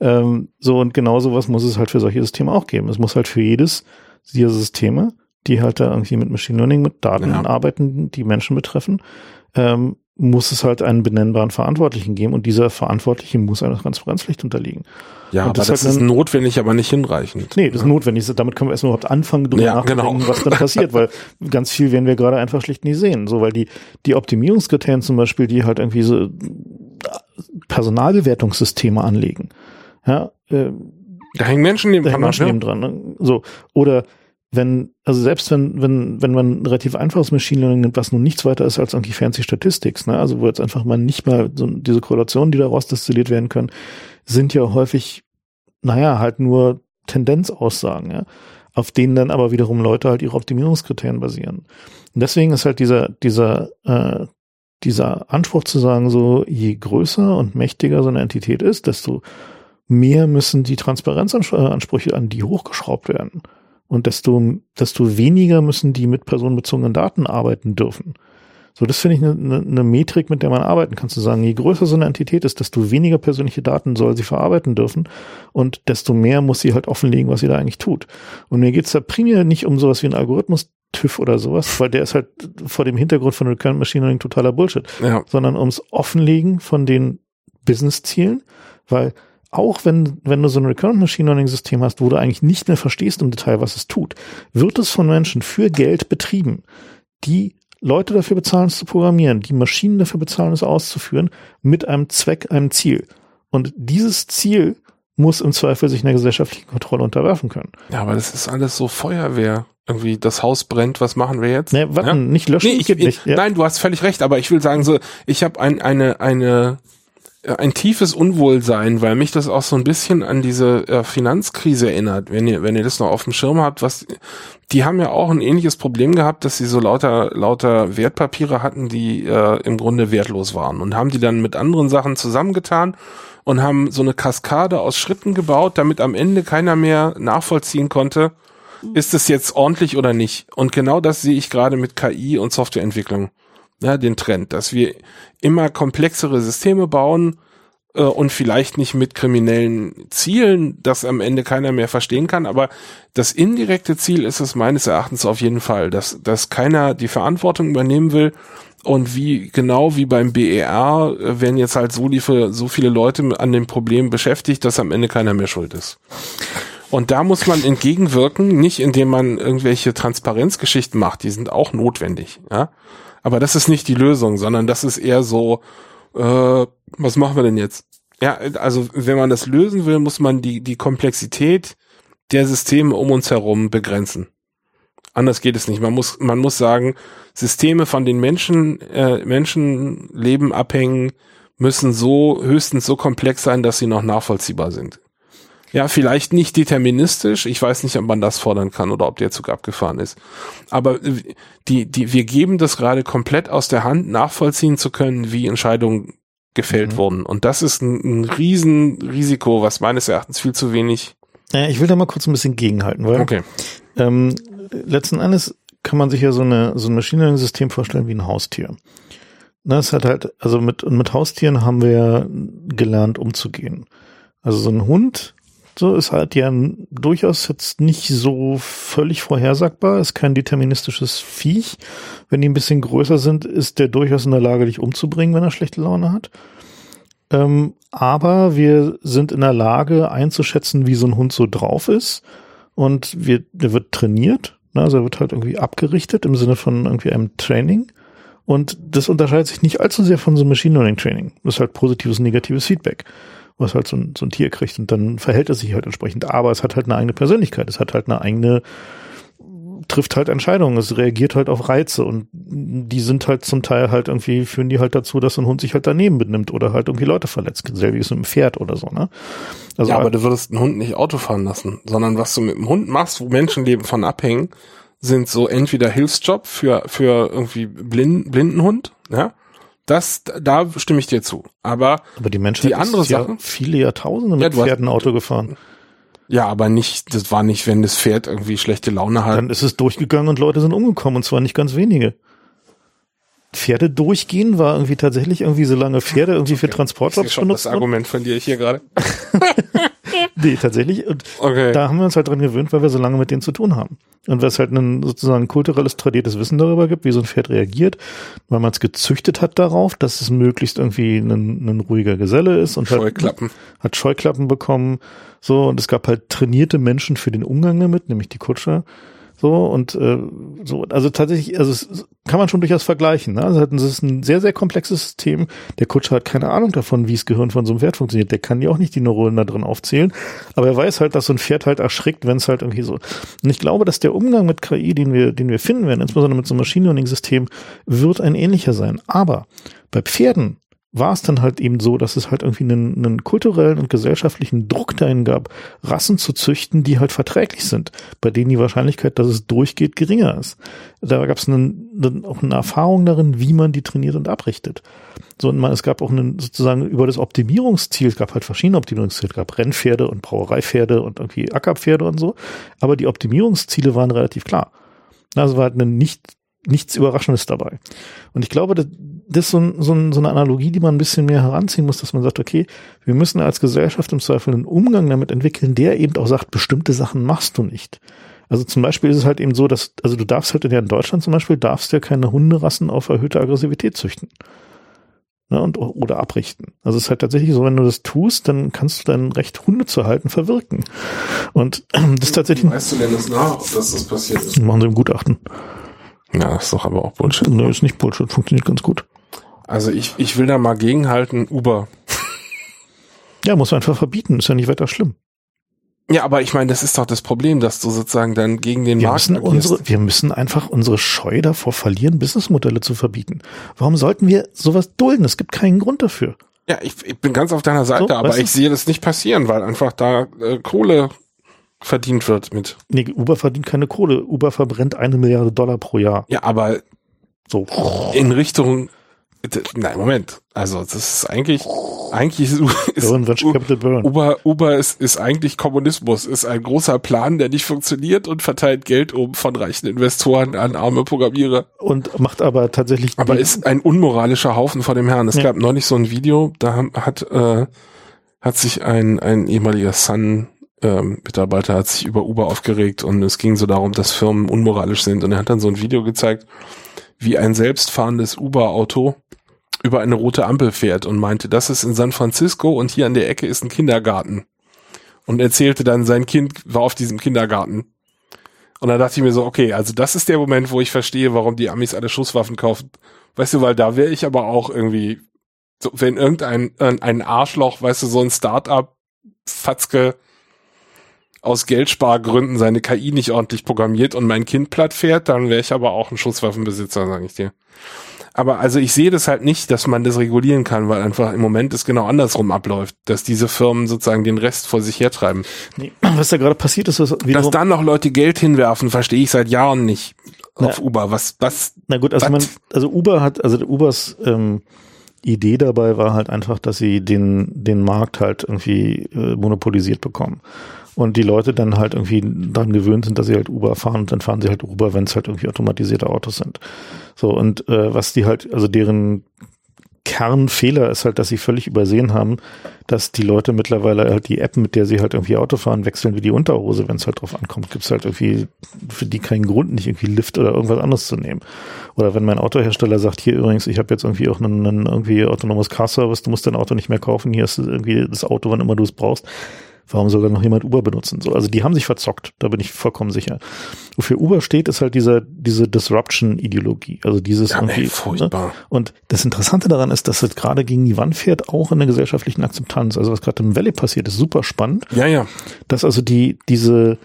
Ähm, so und genau sowas muss es halt für solche Systeme auch geben. Es muss halt für jedes dieser Systeme, die halt da irgendwie mit Machine Learning, mit Daten ja. arbeiten, die Menschen betreffen, ähm, muss es halt einen benennbaren Verantwortlichen geben und dieser Verantwortliche muss einer Transparenzpflicht unterliegen. Ja, und das, aber das ist notwendig, aber nicht hinreichend. Nee, das ist notwendig. Damit können wir erstmal überhaupt anfangen, drüber ja, nachzudenken, genau. was dann passiert, weil ganz viel werden wir gerade einfach schlicht nie sehen. So, weil die, die Optimierungskriterien zum Beispiel, die halt irgendwie so Personalbewertungssysteme anlegen. Ja, äh, da hängen Menschen neben, da hängen Menschen neben dran. Ne? So, oder wenn, also selbst wenn, wenn, wenn man ein relativ einfaches Machine Learning nimmt, was nun nichts weiter ist als irgendwie fancy Statistics, ne? also wo jetzt einfach mal nicht mal so diese Korrelationen, die daraus destilliert werden können, sind ja häufig, naja, halt nur Tendenzaussagen, ja, auf denen dann aber wiederum Leute halt ihre Optimierungskriterien basieren. Und deswegen ist halt dieser, dieser, äh, dieser Anspruch zu sagen, so je größer und mächtiger so eine Entität ist, desto mehr müssen die Transparenzansprüche an die hochgeschraubt werden. Und desto, desto weniger müssen die mit personenbezogenen Daten arbeiten dürfen. So, das finde ich eine, eine, eine Metrik, mit der man arbeiten kann, zu sagen, je größer so eine Entität ist, desto weniger persönliche Daten soll sie verarbeiten dürfen und desto mehr muss sie halt offenlegen, was sie da eigentlich tut. Und mir geht's da primär nicht um sowas wie ein Algorithmus, TÜV oder sowas, weil der ist halt vor dem Hintergrund von Recurrent Machine Learning totaler Bullshit, ja. sondern ums Offenlegen von den Business-Zielen, weil auch wenn, wenn du so ein Recurrent Machine Learning System hast, wo du eigentlich nicht mehr verstehst im Detail, was es tut, wird es von Menschen für Geld betrieben, die Leute dafür bezahlen, es zu programmieren, die Maschinen dafür bezahlen, es auszuführen, mit einem Zweck, einem Ziel. Und dieses Ziel muss im Zweifel sich einer gesellschaftlichen Kontrolle unterwerfen können. Ja, aber das ist alles so Feuerwehr. Irgendwie das Haus brennt, was machen wir jetzt? Nee, warten, ja? nicht löschen. Nee, ich, nicht, ja. Nein, du hast völlig recht, aber ich will sagen so, ich habe ein, eine, eine ein tiefes Unwohlsein, weil mich das auch so ein bisschen an diese äh, Finanzkrise erinnert, wenn ihr, wenn ihr das noch auf dem Schirm habt, was, die haben ja auch ein ähnliches Problem gehabt, dass sie so lauter, lauter Wertpapiere hatten, die äh, im Grunde wertlos waren und haben die dann mit anderen Sachen zusammengetan und haben so eine Kaskade aus Schritten gebaut, damit am Ende keiner mehr nachvollziehen konnte, ist es jetzt ordentlich oder nicht. Und genau das sehe ich gerade mit KI und Softwareentwicklung ja, den Trend, dass wir immer komplexere Systeme bauen äh, und vielleicht nicht mit kriminellen Zielen, das am Ende keiner mehr verstehen kann, aber das indirekte Ziel ist es meines Erachtens auf jeden Fall, dass, dass keiner die Verantwortung übernehmen will und wie genau wie beim BER äh, werden jetzt halt so, die, so viele Leute an dem Problem beschäftigt, dass am Ende keiner mehr schuld ist. Und da muss man entgegenwirken, nicht indem man irgendwelche Transparenzgeschichten macht, die sind auch notwendig, ja. Aber das ist nicht die Lösung, sondern das ist eher so, äh, was machen wir denn jetzt? Ja, also wenn man das lösen will, muss man die, die Komplexität der Systeme um uns herum begrenzen. Anders geht es nicht. Man muss, man muss sagen, Systeme von den Menschen, äh, Menschenleben abhängen, müssen so höchstens so komplex sein, dass sie noch nachvollziehbar sind. Ja, vielleicht nicht deterministisch. Ich weiß nicht, ob man das fordern kann oder ob der Zug abgefahren ist. Aber äh, die, die, wir geben das gerade komplett aus der Hand, nachvollziehen zu können, wie Entscheidungen gefällt mhm. wurden. Und das ist ein, ein Riesenrisiko, was meines Erachtens viel zu wenig. Ich will da mal kurz ein bisschen gegenhalten, weil okay. ähm, letzten Endes kann man sich ja so eine so ein Machine Learning System vorstellen wie ein Haustier. Das hat halt, also mit, mit Haustieren haben wir gelernt umzugehen. Also so ein Hund so ist halt ja durchaus jetzt nicht so völlig vorhersagbar, ist kein deterministisches Viech. Wenn die ein bisschen größer sind, ist der durchaus in der Lage, dich umzubringen, wenn er schlechte Laune hat. Ähm, aber wir sind in der Lage einzuschätzen, wie so ein Hund so drauf ist. Und wir, der wird trainiert, ne? also er wird halt irgendwie abgerichtet im Sinne von irgendwie einem Training. Und das unterscheidet sich nicht allzu sehr von so einem Machine Learning Training. Das ist halt positives und negatives Feedback was halt so ein, so ein Tier kriegt. Und dann verhält es sich halt entsprechend. Aber es hat halt eine eigene Persönlichkeit. Es hat halt eine eigene, trifft halt Entscheidungen. Es reagiert halt auf Reize. Und die sind halt zum Teil halt irgendwie, führen die halt dazu, dass ein Hund sich halt daneben benimmt oder halt irgendwie Leute verletzt. Selbiges mit einem Pferd oder so, ne? Also ja, aber du würdest einen Hund nicht Auto fahren lassen, sondern was du mit dem Hund machst, wo Menschenleben von abhängen, sind so entweder Hilfsjob für, für irgendwie blind, Blindenhund, ja, das, da stimme ich dir zu. Aber, aber die Menschen die andere Sache, ja viele Jahrtausende mit ja, Pferden Auto gefahren. Ja, aber nicht, das war nicht, wenn das Pferd irgendwie schlechte Laune hat. Dann ist es durchgegangen und Leute sind umgekommen und zwar nicht ganz wenige. Pferde durchgehen war irgendwie tatsächlich irgendwie, solange Pferde irgendwie für Transportjobs benutzt Das Argument verliere ich hier gerade. [LAUGHS] [LAUGHS] nee, tatsächlich. Und okay. da haben wir uns halt dran gewöhnt, weil wir so lange mit denen zu tun haben. Und weil es halt ein sozusagen kulturelles, tradiertes Wissen darüber gibt, wie so ein Pferd reagiert, weil man es gezüchtet hat darauf, dass es möglichst irgendwie ein, ein ruhiger Geselle ist und Scheuklappen. Hat, hat Scheuklappen bekommen. So, und es gab halt trainierte Menschen für den Umgang damit, nämlich die Kutscher. So und äh, so, also tatsächlich, also es kann man schon durchaus vergleichen. Ne? Also es ist ein sehr, sehr komplexes System. Der Kutscher hat keine Ahnung davon, wie das Gehirn von so einem Pferd funktioniert. Der kann ja auch nicht die Neuronen da drin aufzählen. Aber er weiß halt, dass so ein Pferd halt erschrickt, wenn es halt irgendwie so. Und ich glaube, dass der Umgang mit KI, den wir, den wir finden werden, insbesondere mit so einem Machine Learning System, wird ein ähnlicher sein. Aber bei Pferden war es dann halt eben so, dass es halt irgendwie einen, einen kulturellen und gesellschaftlichen Druck dahin gab, Rassen zu züchten, die halt verträglich sind, bei denen die Wahrscheinlichkeit, dass es durchgeht, geringer ist. Da gab es einen, auch eine Erfahrung darin, wie man die trainiert und abrichtet. So, und man, es gab auch einen, sozusagen über das Optimierungsziel, es gab halt verschiedene Optimierungsziele, es gab Rennpferde und Brauereipferde und irgendwie Ackerpferde und so, aber die Optimierungsziele waren relativ klar. Also war halt eine nicht nichts Überraschendes dabei. Und ich glaube, das, das ist so, ein, so, ein, so eine Analogie, die man ein bisschen mehr heranziehen muss, dass man sagt, okay, wir müssen als Gesellschaft im Zweifel einen Umgang damit entwickeln, der eben auch sagt, bestimmte Sachen machst du nicht. Also zum Beispiel ist es halt eben so, dass, also du darfst halt in Deutschland zum Beispiel, darfst ja keine Hunderassen auf erhöhte Aggressivität züchten. Ne, und, oder abrichten. Also es ist halt tatsächlich so, wenn du das tust, dann kannst du dein Recht, Hunde zu halten, verwirken. Und [CLEARS THROAT] das ist tatsächlich. Weißt du denn das nach, dass das passiert ist? Machen sie im Gutachten. Ja, ist doch aber auch Bullshit. Nee, ist nicht Bullshit, funktioniert ganz gut. Also ich, ich will da mal gegenhalten, Uber. Ja, muss man einfach verbieten, ist ja nicht weiter schlimm. Ja, aber ich meine, das ist doch das Problem, dass du sozusagen dann gegen den wir Markt müssen unsere, Wir müssen einfach unsere Scheu davor verlieren, Businessmodelle zu verbieten. Warum sollten wir sowas dulden? Es gibt keinen Grund dafür. Ja, ich, ich bin ganz auf deiner Seite, So, aber weißt du? ich sehe das nicht passieren, weil einfach da äh, Kohle verdient wird mit. Nee, Uber verdient keine Kohle. Uber verbrennt eine Milliarde Dollar pro Jahr. Ja, aber So. in Richtung. Nein, Moment. Also das ist eigentlich, eigentlich ist, ist Burn. Uber, Uber ist, ist eigentlich Kommunismus, ist ein großer Plan, der nicht funktioniert und verteilt Geld um von reichen Investoren an arme Programmierer. Und macht aber tatsächlich. Aber ist ein unmoralischer Haufen vor dem Herrn. Es Ja. gab neulich so ein Video, da hat, äh, hat sich ein, ein ehemaliger Sun ähm, Mitarbeiter hat sich über Uber aufgeregt und es ging so darum, dass Firmen unmoralisch sind und er hat dann so ein Video gezeigt, wie ein selbstfahrendes Uber-Auto über eine rote Ampel fährt und meinte, das ist in San Francisco und hier an der Ecke ist ein Kindergarten. Und erzählte dann, sein Kind war auf diesem Kindergarten. Und da dachte ich mir so, okay, also das ist der Moment, wo ich verstehe, warum die Amis alle Schusswaffen kaufen. Weißt du, weil da wäre ich aber auch irgendwie, so, wenn irgendein ein ein Arschloch, weißt du, so ein Start-up-Fatzke aus Geldspargründen seine KI nicht ordentlich programmiert und mein Kind platt fährt, dann wäre ich aber auch ein Schusswaffenbesitzer, sage ich dir. Aber also ich sehe das halt nicht, dass man das regulieren kann, weil einfach im Moment es genau andersrum abläuft, dass diese Firmen sozusagen den Rest vor sich hertreiben. Nee, [CLEARS THROAT] was da gerade passiert ist, ist Dass dann noch Leute Geld hinwerfen, verstehe ich seit Jahren nicht auf Ja. Uber. Was, was, na gut, also Was? man, also Uber hat, also Ubers ähm, Idee dabei war halt einfach, dass sie den, den Markt halt irgendwie äh, monopolisiert bekommen. Und die Leute dann halt irgendwie daran gewöhnt sind, dass sie halt Uber fahren und dann fahren sie halt Uber, wenn es halt irgendwie automatisierte Autos sind. So, und äh, was die halt, also deren Kernfehler ist halt, dass sie völlig übersehen haben, dass die Leute mittlerweile halt die App, mit der sie halt irgendwie Auto fahren, wechseln wie die Unterhose, wenn es halt drauf ankommt. Gibt es halt irgendwie für die keinen Grund, nicht irgendwie Lift oder irgendwas anderes zu nehmen. Oder wenn mein Autohersteller sagt, hier übrigens, ich habe jetzt irgendwie auch einen, einen irgendwie autonomes Car-Service, du musst dein Auto nicht mehr kaufen, hier ist irgendwie das Auto, wann immer du es brauchst. Warum soll da noch jemand Uber benutzen? So, also die haben sich verzockt, da bin ich vollkommen sicher. Wofür Uber steht, ist halt dieser, diese Disruption-Ideologie. Also dieses ja, irgendwie. ey, ne? furchtbar. Und das Interessante daran ist, dass es gerade gegen die Wand fährt, auch in der gesellschaftlichen Akzeptanz. Also was gerade im Valley passiert, ist super spannend. Ja, ja. Dass also die, diese,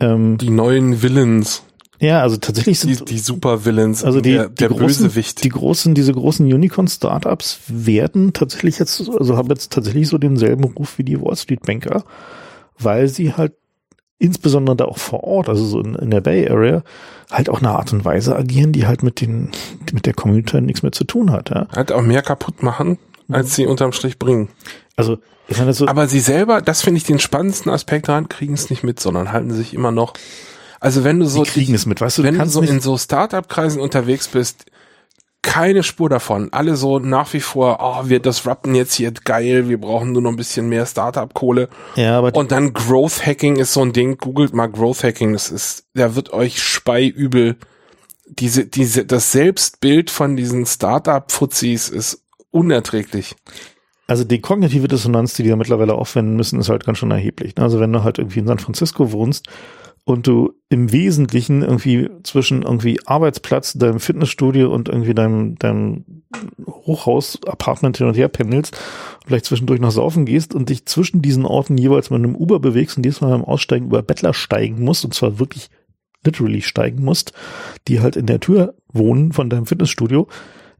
ähm, Die neuen Villains, ja, also tatsächlich die, sind die Super-Villains, also die, der, die der großen, Bösewicht. die großen, diese großen Unicorn-Startups werden tatsächlich jetzt, also haben jetzt tatsächlich so denselben Ruf wie die Wall Street Banker, weil sie halt insbesondere da auch vor Ort, also so in, in der Bay Area, halt auch eine Art und Weise agieren, die halt mit den, mit der Community nichts mehr zu tun hat. Ja? halt auch mehr kaputt machen, als sie unterm Strich bringen. Also ich meine so, Aber sie selber, das finde ich den spannendsten Aspekt daran, kriegen es nicht mit, sondern halten sich immer noch. Also wenn du so die kriegen es mit, weißt du, wenn du du so in so Startup-Kreisen unterwegs bist, keine Spur davon. Alle so nach wie vor, oh, wir disrupten jetzt hier geil, wir brauchen nur noch ein bisschen mehr Startup-Kohle. ja, aber Und dann Growth Hacking ist so ein Ding, googelt mal Growth Hacking, das ist, da wird euch speiübel. Diese, diese, das Selbstbild von diesen Startup-Fuzis ist unerträglich. Also die kognitive Dissonanz, die die da mittlerweile aufwenden müssen, ist halt ganz schön erheblich. ne? Also wenn du halt irgendwie in San Francisco wohnst und du im Wesentlichen irgendwie zwischen irgendwie Arbeitsplatz, deinem Fitnessstudio und irgendwie deinem, deinem Hochhaus, Apartment hin und her pendelst, vielleicht zwischendurch noch saufen gehst und dich zwischen diesen Orten jeweils mit einem Uber bewegst und diesmal beim Aussteigen über Bettler steigen musst und zwar wirklich literally steigen musst, die halt in der Tür wohnen von deinem Fitnessstudio,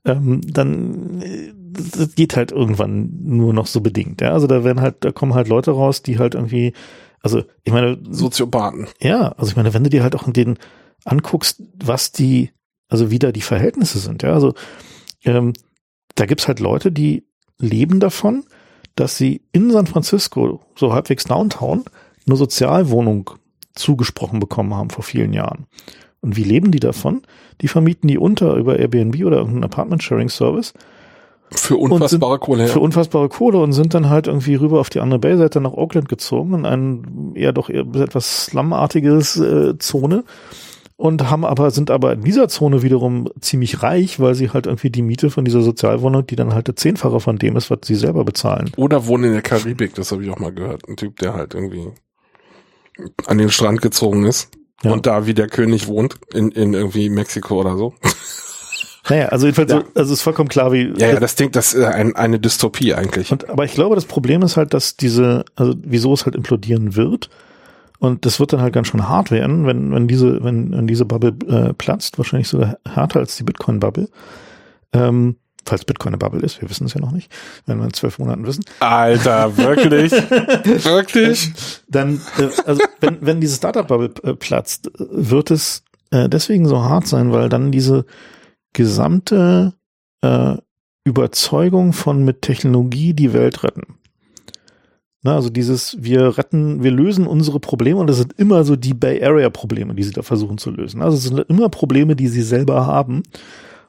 ähm, dann äh, das geht halt irgendwann nur noch so bedingt. Ja? Also da werden halt, da kommen halt Leute raus, die halt irgendwie, also ich meine, Soziopathen. ja, also ich meine, wenn du dir halt auch in den anguckst, was die, also wie da die Verhältnisse sind, ja, also ähm, da gibt's halt Leute, die leben davon, dass sie in San Francisco, so halbwegs Downtown, eine Sozialwohnung zugesprochen bekommen haben vor vielen Jahren. Und wie leben die davon? Die vermieten die unter über Airbnb oder irgendeinen Apartment-Sharing-Service Für unfassbare Kohle. für Ja. unfassbare Kohle und sind dann halt irgendwie rüber auf die andere Bay-Seite nach Oakland gezogen, in ein eher doch eher etwas slumartiges äh, Zone und haben aber, sind aber in dieser Zone wiederum ziemlich reich, weil sie halt irgendwie die Miete von dieser Sozialwohnung, die dann halt der Zehnfache von dem ist, was sie selber bezahlen. Oder wohnen in der Karibik, das habe ich auch mal gehört. Ein Typ, der halt irgendwie an den Strand gezogen ist Ja. und da wie der König wohnt, in, in irgendwie Mexiko oder so. [LAUGHS] Naja, also jedenfalls, Ja. so, also ist vollkommen klar, wie, Ja, ja, das Ding, das ist ein, eine Dystopie eigentlich. Und, aber ich glaube, das Problem ist halt, dass diese, also wieso es halt implodieren wird. Und das wird dann halt ganz schön hart werden, wenn, wenn diese, wenn, wenn diese Bubble äh, platzt, wahrscheinlich sogar härter als die Bitcoin-Bubble. Ähm, falls Bitcoin eine Bubble ist, wir wissen es ja noch nicht, werden wir in zwölf Monaten wissen. Alter, wirklich? [LAUGHS] wirklich? Dann, äh, also wenn, wenn diese Startup-Bubble äh, platzt, wird es äh, deswegen so hart sein, weil dann diese gesamte äh, Überzeugung von mit Technologie die Welt retten. Na, also dieses, wir retten, wir lösen unsere Probleme und das sind immer so die Bay Area Probleme, die sie da versuchen zu lösen. Also es sind immer Probleme, die sie selber haben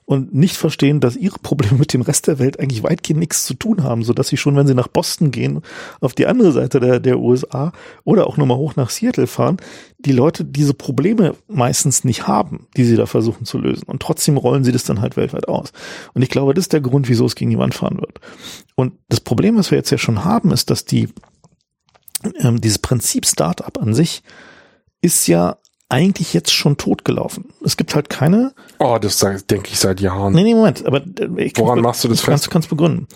und nicht verstehen, dass ihre Probleme mit dem Rest der Welt eigentlich weitgehend nichts zu tun haben, so dass sie schon, wenn sie nach Boston gehen, auf die andere Seite der, der USA oder auch nochmal hoch nach Seattle fahren, die Leute diese Probleme meistens nicht haben, die sie da versuchen zu lösen. Und trotzdem rollen sie das dann halt weltweit aus. Und ich glaube, das ist der Grund, wieso es gegen die Wand fahren wird. Und das Problem, was wir jetzt ja schon haben, ist, dass die, ähm, dieses Prinzip Startup an sich ist ja eigentlich jetzt schon totgelaufen. Es gibt halt keine. Oh, das denke ich seit Jahren. Nee, nee, Moment. Aber äh, ich Woran machst du das fest? Kannst, du begründen.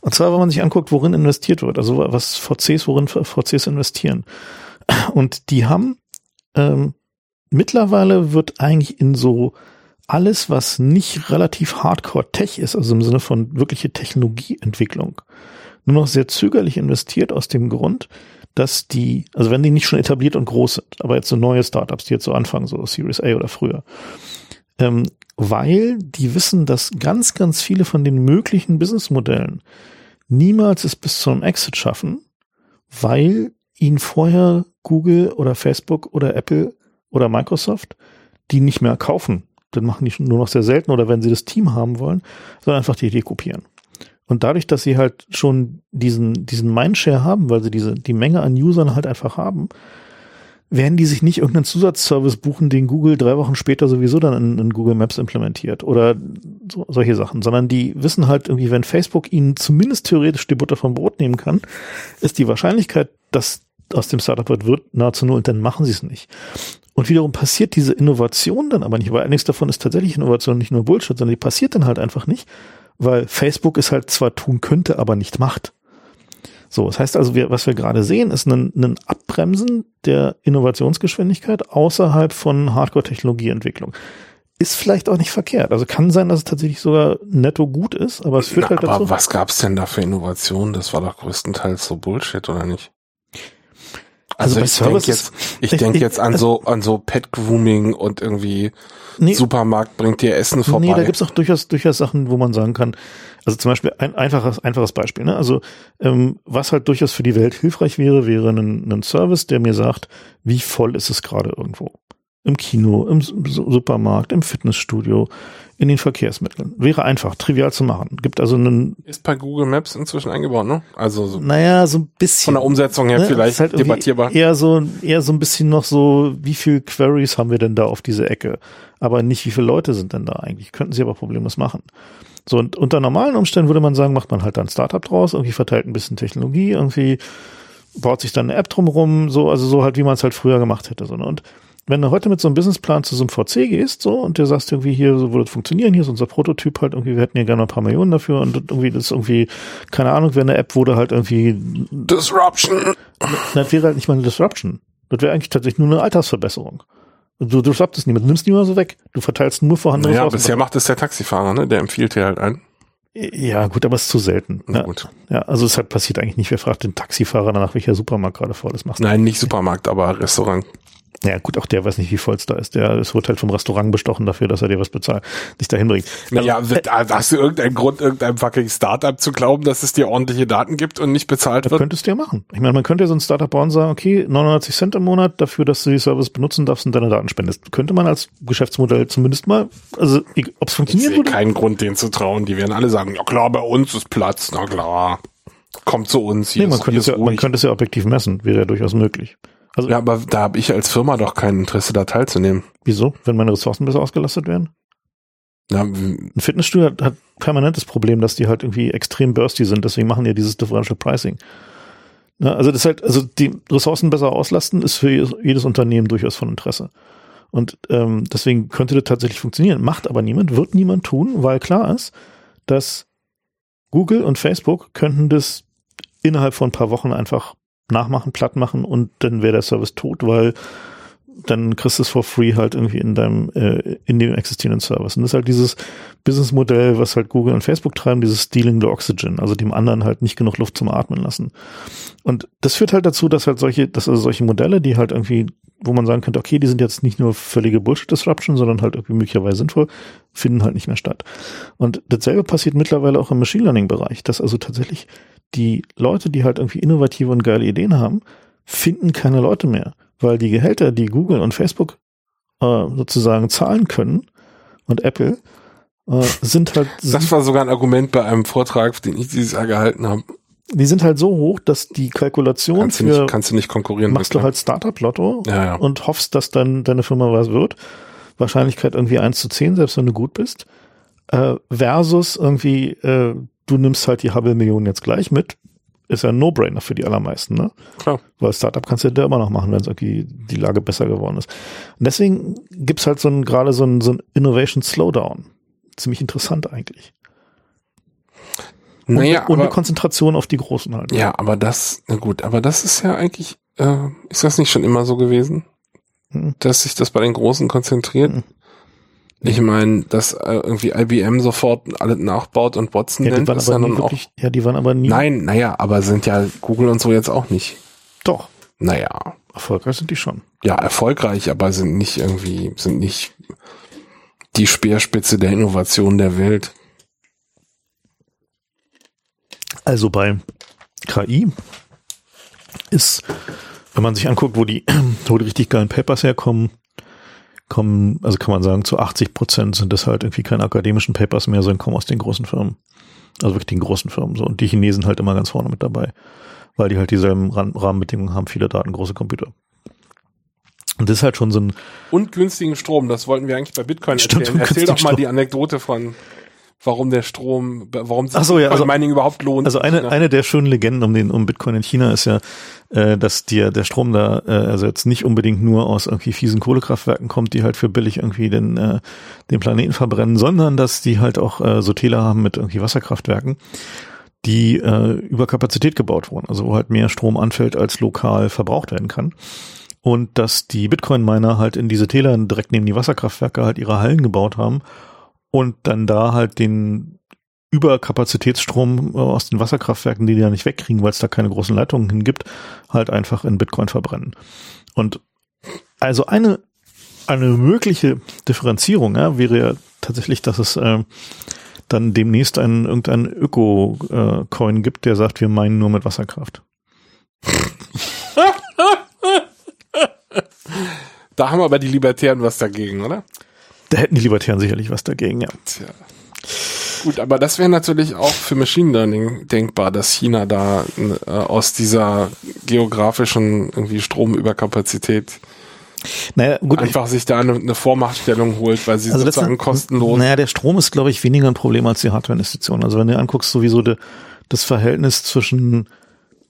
Und zwar, wenn man sich anguckt, worin investiert wird. Also was VCs, worin VCs investieren. Und die haben ähm, mittlerweile wird eigentlich in so alles, was nicht relativ Hardcore Tech ist, also im Sinne von wirkliche Technologieentwicklung, nur noch sehr zögerlich investiert aus dem Grund, dass die, also wenn die nicht schon etabliert und groß sind, aber jetzt so neue Startups, die jetzt so anfangen, so Series A oder früher, ähm, weil die wissen, dass ganz, ganz viele von den möglichen Businessmodellen niemals es bis zum Exit schaffen, weil ihnen vorher Google oder Facebook oder Apple oder Microsoft die nicht mehr kaufen. Dann machen die nur noch sehr selten oder wenn sie das Team haben wollen, sondern einfach die Idee kopieren. Und dadurch, dass sie halt schon diesen, diesen Mindshare haben, weil sie diese, die Menge an Usern halt einfach haben, werden die sich nicht irgendeinen Zusatzservice buchen, den Google drei Wochen später sowieso dann in, in Google Maps implementiert oder so, solche Sachen, sondern die wissen halt irgendwie, wenn Facebook ihnen zumindest theoretisch die Butter vom Brot nehmen kann, ist die Wahrscheinlichkeit, dass aus dem Startup wird, nahezu null und dann machen sie es nicht. Und wiederum passiert diese Innovation dann aber nicht, weil einiges davon ist tatsächlich Innovation, nicht nur Bullshit, sondern die passiert dann halt einfach nicht, weil Facebook es halt zwar tun könnte, aber nicht macht. So, das heißt also, wir, was wir gerade sehen, ist ein, ein Abbremsen der Innovationsgeschwindigkeit außerhalb von Hardcore-Technologieentwicklung. Ist vielleicht auch nicht verkehrt. Also kann sein, dass es tatsächlich sogar netto gut ist, aber es führt Na, halt dazu. Aber was gab's denn da für Innovationen? Das war doch größtenteils so Bullshit, oder nicht? Also, also ich denke jetzt, ich denke jetzt an so an so Pet Grooming und irgendwie nee, Supermarkt bringt dir Essen vorbei. Nee, da gibt's auch durchaus durchaus Sachen, wo man sagen kann, also zum Beispiel ein einfaches einfaches Beispiel. Ne? Also ähm, was halt durchaus für die Welt hilfreich wäre, wäre ein, ein Service, der mir sagt, wie voll ist es gerade irgendwo im Kino, im Supermarkt, im Fitnessstudio, in den Verkehrsmitteln. Wäre einfach, trivial zu machen. Gibt also einen. Ist bei Google Maps inzwischen eingebaut, ne? Also so naja, so ein bisschen. Von der Umsetzung her ne, vielleicht halt debattierbar. Eher so, eher so ein bisschen noch so, wie viel Queries haben wir denn da auf diese Ecke? Aber nicht, wie viele Leute sind denn da eigentlich? Könnten sie aber problemlos machen. So, und unter normalen Umständen würde man sagen, macht man halt dann ein Startup draus, irgendwie verteilt ein bisschen Technologie, irgendwie baut sich dann eine App drumrum, so, also so halt, wie man es halt früher gemacht hätte, so, ne? Und wenn du heute mit so einem Businessplan zu so einem VC gehst, so, und der sagst irgendwie hier, so würde das funktionieren, hier ist unser Prototyp halt irgendwie, wir hätten ja gerne ein paar Millionen dafür und irgendwie das ist irgendwie, keine Ahnung, wäre eine App, wo du halt irgendwie Disruption. Das wäre halt nicht mal eine Disruption. Das wäre eigentlich tatsächlich nur eine Altersverbesserung. Du disruptest niemand, du nimmst niemand so weg. Du verteilst nur vorhandene Ja, bisher macht es der Taxifahrer, ne? Der empfiehlt dir halt ein. Ja, gut, aber es ist zu selten. Ja, gut. ja, also es halt passiert eigentlich nicht. Wer fragt den Taxifahrer danach, welcher Supermarkt gerade voll ist? Nein, nicht Supermarkt, aber Restaurant. Ja, gut, auch der weiß nicht, wie voll es da ist. Der es wird halt vom Restaurant bestochen dafür, dass er dir was bezahlt, dich dahin bringt. Naja, also, äh, hast du irgendeinen Grund, irgendeinem fucking Startup zu glauben, dass es dir ordentliche Daten gibt und nicht bezahlt das wird? könntest du ja machen. Ich meine, man könnte ja so ein Startup bauen und sagen, okay, 99 Cent im Monat dafür, dass du die Service benutzen darfst und deine Daten spendest. Könnte man als Geschäftsmodell zumindest mal, also ob es funktioniert ich sehe keinen Grund, denen zu trauen. Die werden alle sagen, ja klar, bei uns ist Platz, na klar. Kommt zu uns. Hier nee, man, ist, könnte es ja, man könnte es ja objektiv messen, wäre ja durchaus möglich. Also, ja, aber da habe ich als Firma doch kein Interesse, da teilzunehmen. Wieso? Wenn meine Ressourcen besser ausgelastet werden? Ja, ein Fitnessstudio hat, hat permanent das Problem, dass die halt irgendwie extrem bursty sind, deswegen machen die dieses Differential Pricing. Ja, also das halt, also die Ressourcen besser auslasten, ist für jedes Unternehmen durchaus von Interesse. Und ähm, deswegen könnte das tatsächlich funktionieren. Macht aber niemand, wird niemand tun, weil klar ist, dass Google und Facebook könnten das innerhalb von ein paar Wochen einfach nachmachen, platt machen und dann wäre der Service tot, weil dann kriegst du es for free halt irgendwie in deinem, äh, in dem existierenden Service. Und das ist halt dieses Businessmodell, was halt Google und Facebook treiben, dieses Stealing the Oxygen, also dem anderen halt nicht genug Luft zum Atmen lassen. Und das führt halt dazu, dass halt solche, dass also solche Modelle, die halt irgendwie, wo man sagen könnte, okay, die sind jetzt nicht nur völlige Bullshit-Disruption, sondern halt irgendwie möglicherweise sinnvoll, finden halt nicht mehr statt. Und dasselbe passiert mittlerweile auch im Machine Learning-Bereich, dass also tatsächlich die Leute, die halt irgendwie innovative und geile Ideen haben, finden keine Leute mehr weil die Gehälter, die Google und Facebook äh, sozusagen zahlen können und Apple, äh, sind halt. Das war sogar ein Argument bei einem Vortrag, den ich dieses Jahr gehalten habe. Die sind halt so hoch, dass die Kalkulation kannst du nicht, kannst du nicht konkurrieren. machst du halt Startup-Lotto ja, ja. und hoffst, dass dann deine Firma was wird. Wahrscheinlichkeit irgendwie eins zu zehn, selbst wenn du gut bist. Äh, versus irgendwie, äh, du nimmst halt die Hubble-Millionen jetzt gleich mit, ist ja ein No-Brainer für die allermeisten, ne? Klar. Weil Startup kannst du ja immer noch machen, wenn es irgendwie die Lage besser geworden ist. Und deswegen gibt's halt so ein, gerade so ein, so ein Innovation Slowdown. Ziemlich interessant eigentlich. Und, Naja, und eine aber, Konzentration auf die Großen halt. ja, aber das, na gut, aber das ist ja eigentlich, äh, ist das nicht schon immer so gewesen? Mhm. Dass sich das bei den Großen konzentriert? Mhm. Ich meine, dass äh, irgendwie IBM sofort alles nachbaut und Watson Ja, die nennt, waren ist aber ja nie nun auch. wirklich, ja, die waren aber nie. Nein, naja, aber sind ja Google und so jetzt auch nicht. Doch. Naja, Erfolgreich sind die schon. ja, erfolgreich, aber sind nicht irgendwie, sind nicht die Speerspitze der Innovation der Welt. Also bei KI ist, wenn man sich anguckt, wo die, [CLEARS THROAT] wo die richtig geilen Papers herkommen, kommen, also kann man sagen, zu 80 Prozent sind das halt irgendwie keine akademischen Papers mehr, sondern kommen aus den großen Firmen. Also wirklich den großen Firmen so. Und die Chinesen halt immer ganz vorne mit dabei, weil die halt dieselben Rahmenbedingungen haben, viele Daten, große Computer. Und das ist halt schon so ein, Und günstigen Strom, das wollten wir eigentlich bei Bitcoin Stimmt, erzählen. und Erzähl doch mal Strom. die Anekdote von, warum der Strom, warum sich so, ja, also- Mining überhaupt lohnt. Also eine, Ja. eine der schönen Legenden um den um Bitcoin in China ist ja, äh, dass dir der Strom da äh, also jetzt nicht unbedingt nur aus irgendwie fiesen Kohlekraftwerken kommt, die halt für billig irgendwie den äh, den Planeten verbrennen, sondern dass die halt auch äh, so Täler haben mit irgendwie Wasserkraftwerken, die äh, über Kapazität gebaut wurden, also wo halt mehr Strom anfällt, als lokal verbraucht werden kann. Und dass die Bitcoin-Miner halt in diese Täler direkt neben die Wasserkraftwerke halt ihre Hallen gebaut haben und dann da halt den Überkapazitätsstrom äh, aus den Wasserkraftwerken, die die ja nicht wegkriegen, weil es da keine großen Leitungen hin gibt, halt einfach in Bitcoin verbrennen. Und also eine, eine mögliche Differenzierung ja, wäre ja tatsächlich, dass es äh, dann demnächst einen, irgendeinen Öko-Coin gibt, der sagt, wir meinen nur mit Wasserkraft. [LAUGHS] Da haben aber die Libertären was dagegen, oder? Da hätten die Libertären sicherlich was dagegen, ja. Tja. Gut, aber das wäre natürlich auch für Machine Learning denkbar, dass China da äh, aus dieser geografischen irgendwie Stromüberkapazität Naja, gut, einfach sich da eine, eine Vormachtstellung holt, weil sie Also das sozusagen ist- kostenlos. Naja, der Strom ist, glaube ich, weniger ein Problem als die Hardware-Investition. Also wenn du anguckst, sowieso de, das Verhältnis zwischen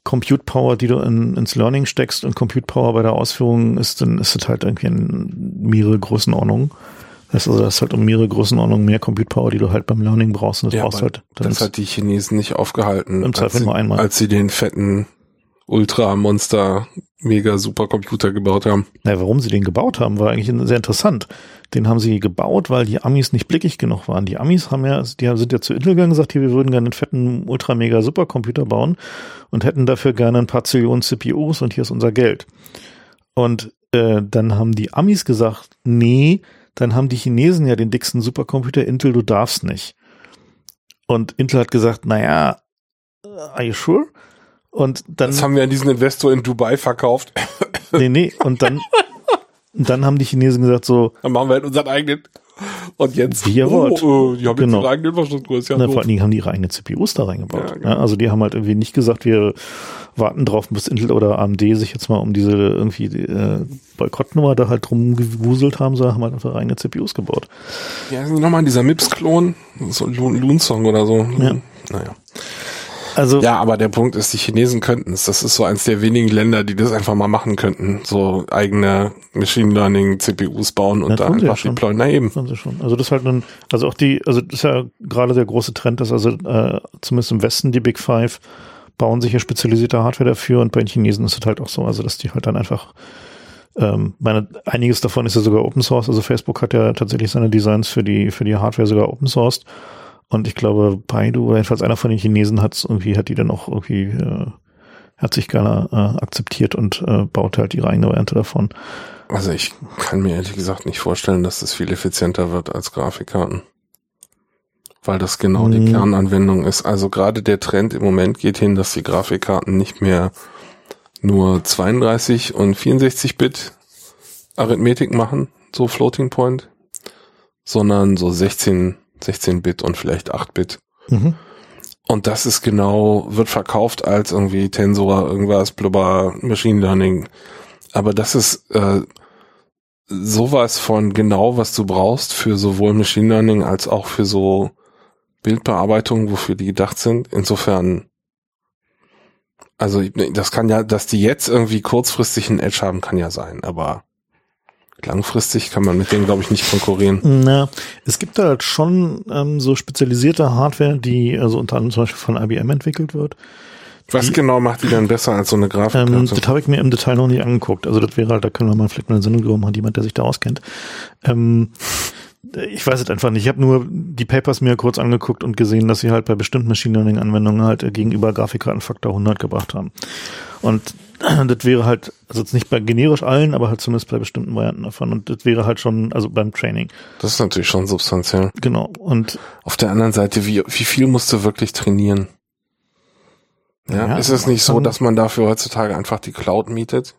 Compute Power, die du in, ins Learning steckst und Compute Power bei der Ausführung ist, dann ist es halt irgendwie in mehrere Größenordnungen. Das ist also das ist halt um mehrere Größenordnungen mehr Compute Power, die du halt beim Learning brauchst. Und das Ja, brauchst halt das hat die Chinesen nicht aufgehalten, Im Zweifel als, sie, nur einmal. als sie den fetten Ultra-Monster mega Supercomputer gebaut haben. Naja, warum sie den gebaut haben, war eigentlich sehr interessant. Den haben sie gebaut, weil die Amis nicht blickig genug waren. Die Amis haben ja, die sind ja zu Intel gegangen und gesagt, hier, wir würden gerne einen fetten ultra-mega Supercomputer bauen und hätten dafür gerne ein paar Zillionen CPUs und hier ist unser Geld. Und äh, dann haben die Amis gesagt, nee, dann haben die Chinesen ja den dicksten Supercomputer, Intel, du darfst nicht. Und Intel hat gesagt, naja, are you sure? Und dann Das haben wir an diesen Investor in Dubai verkauft. [LAUGHS] Nee, nee, und dann, dann haben die Chinesen gesagt so, Dann machen wir halt unseren eigenen. Und jetzt, Wie ihr wollt. oh, äh, die haben Genau. jetzt ihre eigene Infrastruktur. Ist ja na, vor allen Dingen haben die ihre eigene CPUs da reingebaut. Ja, Ja, genau. also die haben halt irgendwie nicht gesagt, wir warten drauf, bis Intel oder AMD sich jetzt mal um diese irgendwie äh, Boykottnummer da halt drum gewuselt haben, sondern haben halt einfach eigene CPUs gebaut. Ja, nochmal dieser Mips-Klon, so Loon, Loon Song oder so. Ja. Naja. Also Ja, aber der Punkt ist, die Chinesen könnten es. Das ist so eins der wenigen Länder, die das einfach mal machen könnten. So eigene Machine Learning CPUs bauen und Ja, da ja einfach deployen. Na eben. sie schon. Also das ist halt ein, also auch die, also das ist ja gerade der große Trend, dass also äh, zumindest im Westen die Big Five bauen sich ja spezialisierte Hardware dafür und bei den Chinesen ist es halt auch so, also dass die halt dann einfach ähm, meine, einiges davon ist ja sogar Open Source. Also Facebook hat ja tatsächlich seine Designs für die, für die Hardware sogar Open Sourced. Und ich glaube, Baidu oder jedenfalls einer von den Chinesen hat irgendwie, hat die dann auch irgendwie, äh, hat sich gerne äh, akzeptiert und äh, baut halt ihre eigene Variante davon. Also ich kann mir ehrlich gesagt nicht vorstellen, dass das viel effizienter wird als Grafikkarten. Weil das genau die Hm. Kernanwendung ist. Also gerade der Trend im Moment geht hin, dass die Grafikkarten nicht mehr nur 32 und 64 Bit Arithmetik machen, so Floating Point, sondern so 16, 16 Bit und vielleicht 8 Bit. Mhm. Und das ist genau, wird verkauft als irgendwie Tensor, irgendwas, blubber, Machine Learning. Aber das ist äh, sowas von genau, was du brauchst für sowohl Machine Learning als auch für so Bildbearbeitung, wofür die gedacht sind. Insofern, also das kann ja, dass die jetzt irgendwie kurzfristig einen Edge haben, kann ja sein, aber langfristig kann man mit denen, glaube ich, nicht konkurrieren. Na, es gibt da halt schon ähm, so spezialisierte Hardware, die also unter anderem zum Beispiel von IBM entwickelt wird. Was Die- genau macht die denn besser als so eine Grafik? Ähm, das habe ich mir im Detail noch nicht angeguckt. Also das wäre halt, da können wir mal vielleicht mal eine Sendung drüber machen, jemand, der sich da auskennt. Ähm, ich weiß es einfach nicht. Ich habe nur die Papers mir kurz angeguckt und gesehen, dass sie halt bei bestimmten Machine Learning Anwendungen halt äh, gegenüber Grafikkarten Faktor 100 gebracht haben. Und [CLEARS THROAT] das wäre halt, also jetzt nicht bei generisch allen, aber halt zumindest bei bestimmten Varianten davon. Und das wäre halt schon, also beim Training. das ist natürlich schon substanziell. Genau. Und Auf der anderen Seite, wie, wie viel musst du wirklich trainieren? Ja, Ja, ist es nicht so, dass man dafür heutzutage einfach die Cloud mietet?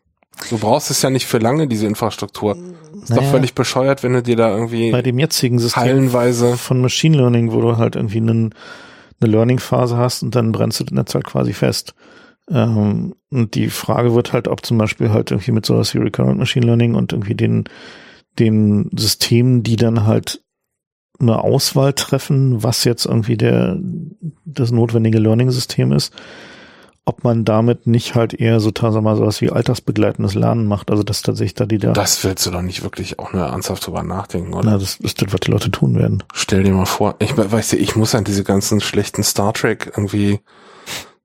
Du brauchst es ja nicht für lange, diese Infrastruktur. Ist doch naja, völlig bescheuert, wenn du dir da irgendwie bei dem jetzigen System hallenweise von Machine Learning, wo du halt irgendwie einen, eine Learning-Phase hast und dann brennst du das Netz halt quasi fest. Ähm, und die Frage wird halt, ob zum Beispiel halt irgendwie mit sowas wie Recurrent Machine Learning und irgendwie den, den Systemen, die dann halt eine Auswahl treffen, was jetzt irgendwie der, das notwendige Learning-System ist, ob man damit nicht halt eher so, mal, sowas wie altersbegleitendes Lernen macht. Also dass tatsächlich da die da, Das willst du doch nicht wirklich auch nur ernsthaft drüber nachdenken, oder? na, das ist das, was die Leute tun werden. Stell dir mal vor, ich we- weißt du, ich muss an diese ganzen schlechten Star Trek irgendwie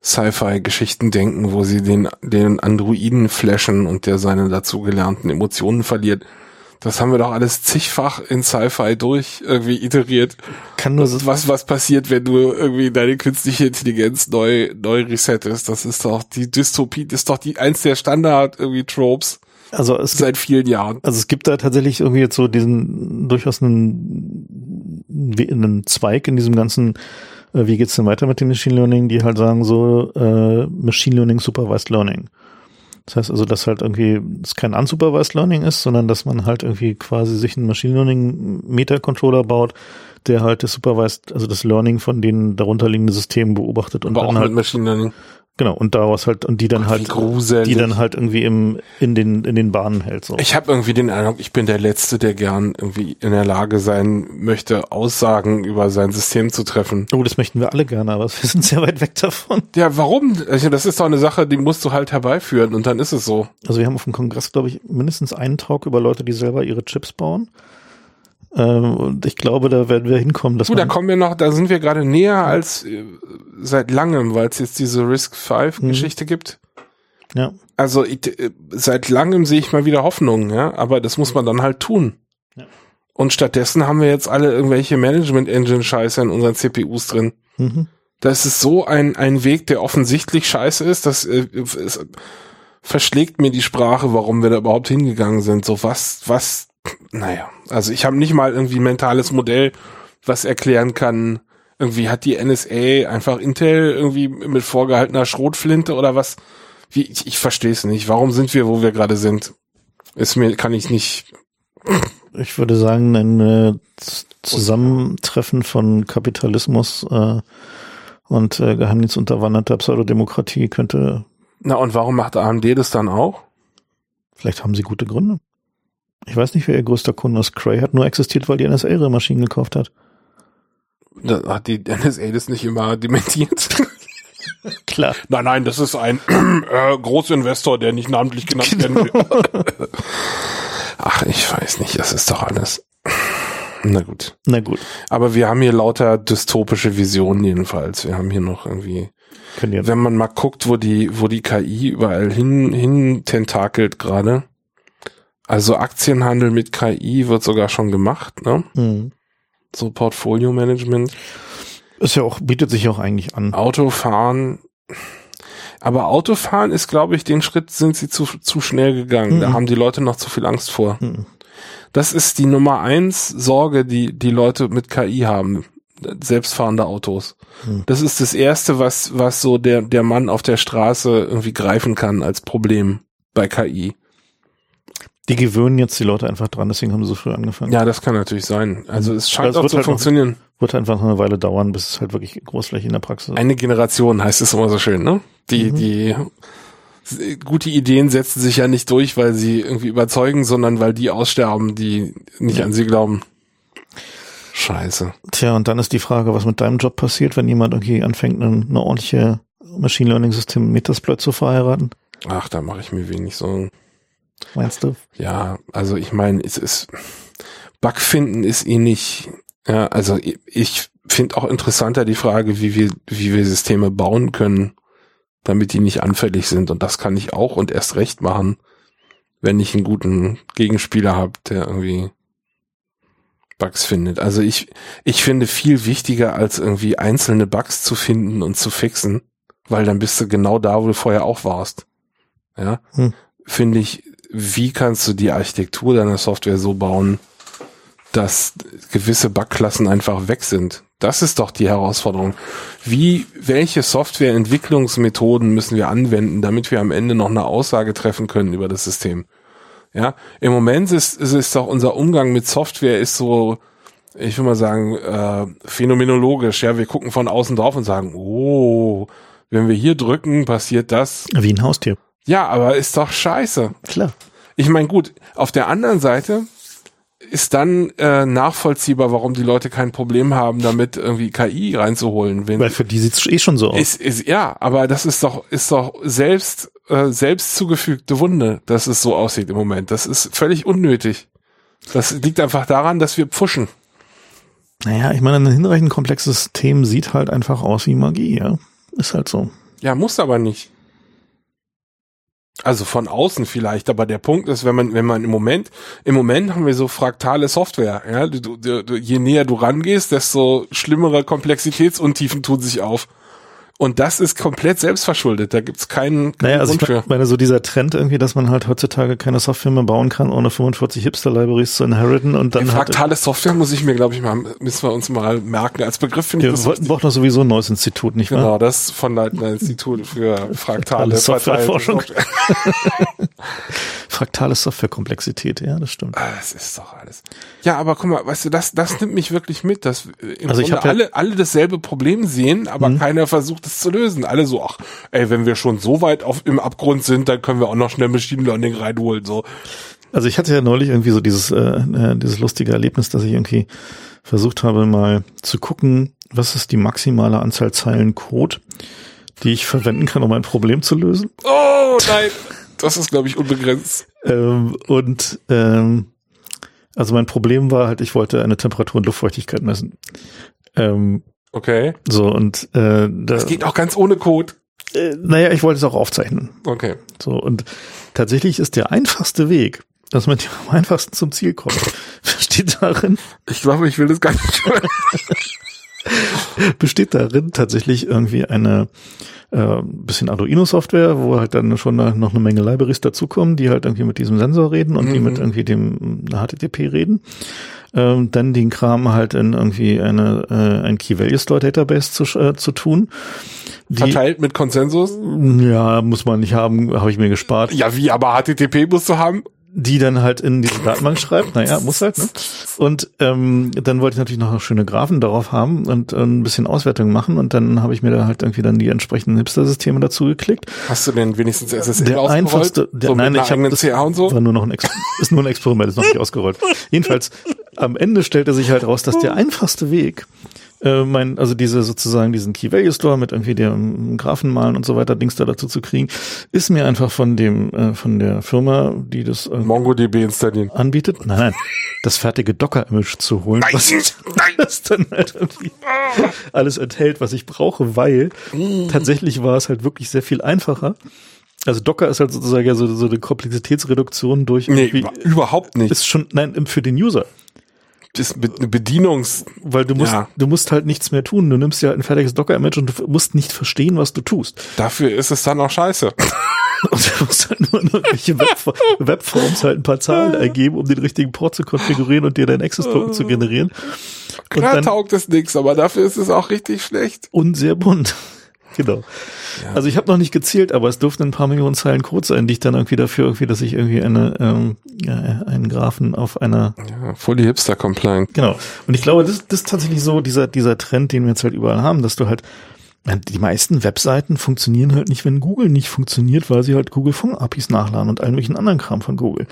Sci-Fi-Geschichten denken, wo sie den, den Androiden flashen und der seine dazugelernten Emotionen verliert. Das haben wir doch alles zigfach in Sci-Fi durch irgendwie iteriert. Kann nur so, Was, was passiert, wenn du irgendwie deine künstliche Intelligenz neu, neu resettest? Das ist doch die Dystopie, das ist doch die, eins der Standard irgendwie Tropes also es gibt seit vielen Jahren. Also es gibt da tatsächlich irgendwie jetzt so diesen durchaus einen, einen Zweig in diesem ganzen, äh, wie geht's denn weiter mit dem Machine Learning, die halt sagen so äh, Machine Learning Supervised Learning. Das heißt also, dass halt irgendwie es kein unsupervised Learning ist, sondern dass man halt irgendwie quasi sich einen Machine Learning Meta-Controller baut, der halt das Supervised, also das Learning von den darunterliegenden Systemen beobachtet und Aber auch dann mit halt Machine Learning. Genau und daraus halt und die dann halt gruselig. die dann halt irgendwie im in den in den Bahnen hält so. Ich habe irgendwie den Eindruck, ich bin der Letzte, der gern irgendwie in der Lage sein möchte, Aussagen über sein System zu treffen. Oh, das möchten wir alle gerne, aber [LAUGHS] wir sind sehr weit weg davon. Ja, warum? Also das ist doch eine Sache, die musst du halt herbeiführen und dann ist es so. Also wir haben auf dem Kongress, glaube ich, mindestens einen Talk über Leute, die selber ihre Chips bauen. Ähm, und ich glaube, da werden wir hinkommen, dass Du, da kommen wir noch, da sind wir gerade näher als äh, seit langem, weil es jetzt diese Risk 5 Mhm. Geschichte gibt. ja, Also ich, äh, seit langem sehe ich mal wieder Hoffnung, ja, aber das muss man dann halt tun. Ja. Und stattdessen haben wir jetzt alle irgendwelche Management Engine Scheiße in unseren CPUs drin. mhm. Das ist so ein, ein Weg, der offensichtlich scheiße ist, das äh, es verschlägt mir die Sprache, warum wir da überhaupt hingegangen sind. So was, was, naja, also ich habe nicht mal irgendwie ein mentales Modell, was erklären kann, irgendwie hat die NSA einfach Intel irgendwie mit vorgehaltener Schrotflinte oder was? Wie, ich, ich verstehe es nicht. Warum sind wir, wo wir gerade sind? Ist mir, kann ich nicht. ich würde sagen, ein äh, Zusammentreffen von Kapitalismus äh, und äh, geheimdienstunterwanderter Pseudodemokratie könnte, Na und warum macht AMD das dann auch? vielleicht haben sie gute Gründe. Ich weiß nicht, wer ihr größter Kunde ist. Cray hat nur existiert, weil die NSA ihre Maschinen gekauft hat. Da hat die NSA das nicht immer dementiert. [LAUGHS] Klar. Nein, nein, das ist ein [CLEARS THROAT] äh, Großinvestor, der nicht namentlich genannt werden will. Ach, ich weiß nicht, das ist doch alles. Na gut. Na gut, Aber wir haben hier lauter dystopische Visionen jedenfalls. Wir haben hier noch irgendwie, wenn man mal guckt, wo die, wo die KI überall hin, hin tentakelt gerade, Also Aktienhandel mit KI wird sogar schon gemacht, ne? Mhm. So Portfolio-Management. Ist ja auch, bietet sich auch eigentlich an. Autofahren. Aber Autofahren ist, glaube ich, den Schritt sind sie zu, zu schnell gegangen. Da Mhm. haben die Leute noch zu viel Angst vor. Mhm. Das ist die Nummer eins Sorge, die die Leute mit KI haben. Selbstfahrende Autos. Hm. Das ist das erste, was, was so der, der Mann auf der Straße irgendwie greifen kann als Problem bei KI. Die gewöhnen jetzt die Leute einfach dran, deswegen haben sie so früh angefangen. Ja, das kann natürlich sein. Also es scheint Das auch wird zu halt noch- funktionieren. Wird einfach noch eine Weile dauern, bis es halt wirklich großflächig in der Praxis ist. Eine Generation heißt es immer so schön, ne? Die, Mhm. die gute Ideen setzen sich ja nicht durch, weil sie irgendwie überzeugen, sondern weil die aussterben, die nicht Ja. an sie glauben. Scheiße. Tja, und dann ist die Frage, was mit deinem Job passiert, wenn jemand irgendwie anfängt, eine, eine ordentliche Machine Learning System mit Metasploit zu verheiraten. Ach, da mache ich mir wenig Sorgen. Meinst du? Ja, also ich meine, es ist Bug finden ist eh nicht. Ja, also ich- finde auch interessanter die Frage, wie wir wie wir Systeme bauen können, damit die nicht anfällig sind. Und das kann ich auch und erst recht machen, wenn ich einen guten Gegenspieler habe, der irgendwie Bugs findet. Also ich ich finde viel wichtiger als irgendwie einzelne Bugs zu finden und zu fixen, weil dann bist du genau da, wo du vorher auch warst. Ja, Hm. finde ich, wie kannst du die Architektur deiner Software so bauen, dass gewisse Bugklassen einfach weg sind? Das ist doch die Herausforderung. Wie, welche Softwareentwicklungsmethoden müssen wir anwenden, damit wir am Ende noch eine Aussage treffen können über das System? Ja, im Moment ist, ist, ist doch unser Umgang mit Software ist so, ich will mal sagen, äh, phänomenologisch. Ja, wir gucken von außen drauf und sagen, oh, wenn wir hier drücken, passiert das. Wie ein Haustier. Ja, aber ist doch scheiße. Klar. Ich meine, gut, auf der anderen Seite ist dann äh, nachvollziehbar, warum die Leute kein Problem haben, damit irgendwie KI reinzuholen. Wenn Weil für die sieht's eh schon so aus. ist, ist, ja, aber das ist doch, ist doch selbst, äh, selbst zugefügte Wunde, dass es so aussieht im Moment. Das ist völlig unnötig. Das liegt einfach daran, dass wir pfuschen. Naja, ich meine, ein hinreichend komplexes System sieht halt einfach aus wie Magie, ja. Ist halt so. Ja, muss aber nicht. Also von außen vielleicht, aber der Punkt ist, wenn man, wenn man im Moment, im Moment haben wir so fraktale Software, ja, du, du, du, je näher du rangehst, desto schlimmere Komplexitätsuntiefen tun sich auf. Und das ist komplett selbstverschuldet. Da gibt's keinen, keinen Naja, also ich Grund für. meine, so dieser Trend irgendwie, dass man halt heutzutage keine Software mehr bauen kann, ohne 45 Hipster-Libraries zu inheriten und dann halt, Fraktale Software muss ich mir, glaube ich, mal, müssen wir uns mal merken. Als Begriff finde ich wir wollten, wichtig. braucht noch sowieso ein neues Institut, nicht wahr? Genau, das von Leitner Institut für [LAUGHS] fraktale Fraktale Softwareforschung. Software. [LAUGHS] Fraktale Softwarekomplexität, ja, das stimmt. Ah, Das ist doch alles. Ja, aber guck mal, weißt du, das, das nimmt mich wirklich mit, dass im Also ich Grunde ja- alle, alle dasselbe Problem sehen, aber Mhm. keiner versucht es zu lösen. Alle so, ach, ey, wenn wir schon so weit auf, im Abgrund sind, dann können wir auch noch schnell Machine Learning reinholen, so. Also ich hatte ja neulich irgendwie so dieses, äh, äh, dieses lustige Erlebnis, dass ich irgendwie versucht habe, mal zu gucken, was ist die maximale Anzahl Zeilen Code, die ich verwenden kann, um ein Problem zu lösen. Oh, nein. Das ist, glaube ich, unbegrenzt. Ähm, und ähm, also mein Problem war halt, ich wollte eine Temperatur und Luftfeuchtigkeit messen. Ähm, Okay. so und äh, da, Das geht auch ganz ohne Code. äh, naja, ich wollte es auch aufzeichnen. Okay. So und tatsächlich ist der einfachste Weg, dass man am einfachsten zum Ziel kommt, [LAUGHS] besteht darin, Ich glaube, ich will das gar nicht [LAUGHS] besteht darin tatsächlich irgendwie eine äh, bisschen Arduino-Software, wo halt dann schon noch eine Menge Libraries dazukommen, die halt irgendwie mit diesem Sensor reden und die Mhm. mit irgendwie dem HTTP reden. Ähm, dann den Kram halt in irgendwie eine äh, ein Key Value Store Database zu, äh, zu tun. Die, Verteilt mit Konsensus. ja, muss man nicht haben, habe ich mir gespart. Ja, wie, aber HTTP musst du haben? Die dann halt in diese Datenbank schreibt. Naja, muss halt, ne? Und ähm, dann wollte ich natürlich noch schöne Graphen darauf haben und äh, ein bisschen Auswertung machen und dann habe ich mir da halt irgendwie dann die entsprechenden Hipster-Systeme dazu geklickt. Hast du denn wenigstens SSL Der einfachste, der, so nein, ich habe das CA und so? war nur noch ein Ex [LAUGHS] ist nur ein Experiment, ist noch nicht ausgerollt. Jedenfalls am Ende stellte sich halt raus, dass der einfachste Weg äh, mein, also diese sozusagen diesen Key Value Store mit irgendwie dem Graphen malen und so weiter Dings da dazu zu kriegen, ist mir einfach von dem äh, von der Firma, die das äh, MongoDB installieren. anbietet, nein, nein, das fertige Docker-Image zu holen, was das [LAUGHS] dann halt irgendwie alles enthält, was ich brauche, weil tatsächlich war es halt wirklich sehr viel einfacher, Also Docker ist halt sozusagen ja so, so eine Komplexitätsreduktion durch nee, überhaupt nicht. Ist schon, nein, für den User. Das Bedienungs... Weil du musst, ja. du musst halt nichts mehr tun. Du nimmst ja halt ein fertiges Docker-Image und du musst nicht verstehen, was du tust. Dafür ist es dann auch scheiße. [LAUGHS] Und du musst halt nur irgendwelche Webforms, Webforms halt ein paar Zahlen eingeben, um den richtigen Port zu konfigurieren und dir deinen Access-Token zu generieren. Klar taugt es nichts, aber dafür ist es auch richtig schlecht. Und sehr bunt. Genau. Ja. Also ich habe noch nicht gezählt, aber es durften ein paar Millionen Zeilen Code sein, die ich dann irgendwie dafür irgendwie, dass ich irgendwie eine ähm, ja, einen Graphen auf einer ja, voll die Hipster compliant. Genau. Und ich glaube, das, das ist tatsächlich so dieser dieser Trend, den wir jetzt halt überall haben, dass du halt die meisten Webseiten funktionieren halt nicht, wenn Google nicht funktioniert, weil sie halt Google Funk APIs nachladen und allen möglichen anderen Kram von Google.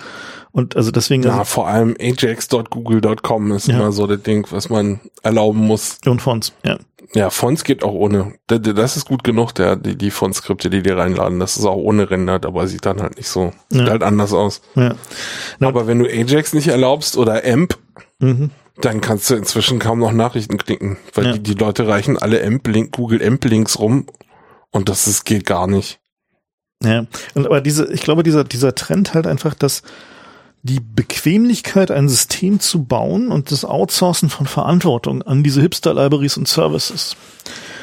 Und also deswegen. Ja, also, vor allem ajax.google.com ist ja. immer so das Ding, was man erlauben muss. Und Fonts, ja. Ja, Fonts geht auch ohne. Das ist gut genug, der, die, die Font-Skripte, die die reinladen. Das ist auch ohne rendert, aber sieht dann halt nicht so, ja. sieht halt anders aus. Ja. Aber wenn du Ajax nicht erlaubst oder AMP, mhm dann kannst du inzwischen kaum noch Nachrichten klicken, weil ja. die, die Leute reichen alle AMP-Link, Google AMP-Links rum und das ist, geht gar nicht. Ja, und aber diese, ich glaube, dieser, dieser Trend halt einfach, dass die Bequemlichkeit, ein System zu bauen und das Outsourcen von Verantwortung an diese Hipster-Libraries und Services,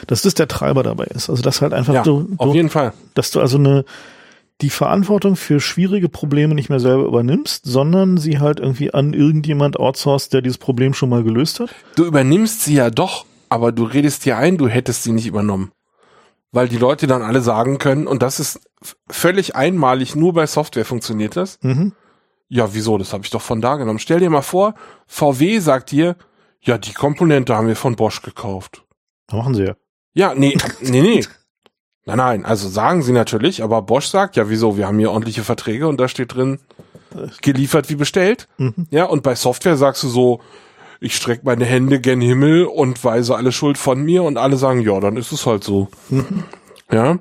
dass das der Treiber dabei ist. Also dass halt einfach ja, du, du, auf jeden Fall, dass du also eine die Verantwortung für schwierige Probleme nicht mehr selber übernimmst, sondern sie halt irgendwie an irgendjemand outsourced, der dieses Problem schon mal gelöst hat? Du übernimmst sie ja doch, aber du redest dir ein, du hättest sie nicht übernommen. Weil die Leute dann alle sagen können, und das ist völlig einmalig, nur bei Software funktioniert das. Mhm. Ja, wieso? Das habe ich doch von da genommen. Stell dir mal vor, VW sagt dir, ja, die Komponente haben wir von Bosch gekauft. Machen sie ja. Ja, nee, [LAUGHS] nee, nee. Nein, nein, also sagen sie natürlich, aber Bosch sagt ja, wieso, wir haben hier ordentliche Verträge und da steht drin, geliefert wie bestellt. Mhm. Ja, und bei Software sagst du so, ich strecke meine Hände gen Himmel und weise alle Schuld von mir und alle sagen, ja, dann ist es halt so. Mhm. Ja.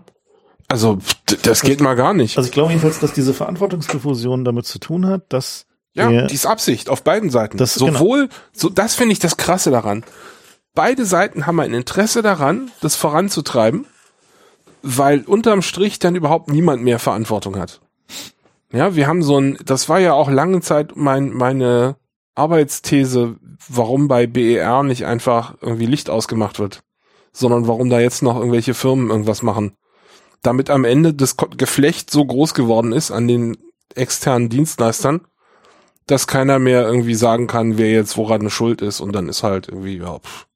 Also, das geht mal gar nicht. Also ich glaube jedenfalls, dass diese Verantwortungsdiffusion damit zu tun hat, dass ja, die ist Absicht auf beiden Seiten. Das, genau. Sowohl, genau. so, das finde ich das Krasse daran. Beide Seiten haben ein Interesse daran, das voranzutreiben weil unterm Strich dann überhaupt niemand mehr Verantwortung hat. Ja, wir haben so ein, das war ja auch lange Zeit mein, meine Arbeitsthese, warum bei BER nicht einfach irgendwie Licht ausgemacht wird, sondern warum da jetzt noch irgendwelche Firmen irgendwas machen. Damit am Ende das Geflecht so groß geworden ist an den externen Dienstleistern, dass keiner mehr irgendwie sagen kann, wer jetzt woran schuld ist und dann ist halt irgendwie, ja. Pff.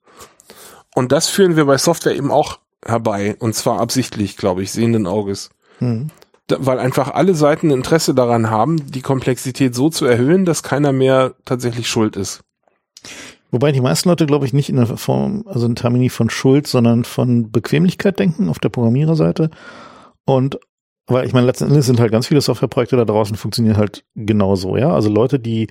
Und das führen wir bei Software eben auch herbei. Und zwar absichtlich, glaube ich, sehenden Auges. Mhm. Da, weil einfach alle Seiten Interesse daran haben, die Komplexität so zu erhöhen, dass keiner mehr tatsächlich schuld ist. Wobei die meisten Leute, glaube ich, nicht in der Form, also in Termini von Schuld, sondern von Bequemlichkeit denken auf der Programmiererseite. Und weil ich meine, letzten Endes sind halt ganz viele Softwareprojekte da draußen funktionieren halt genauso, ja. Also Leute, die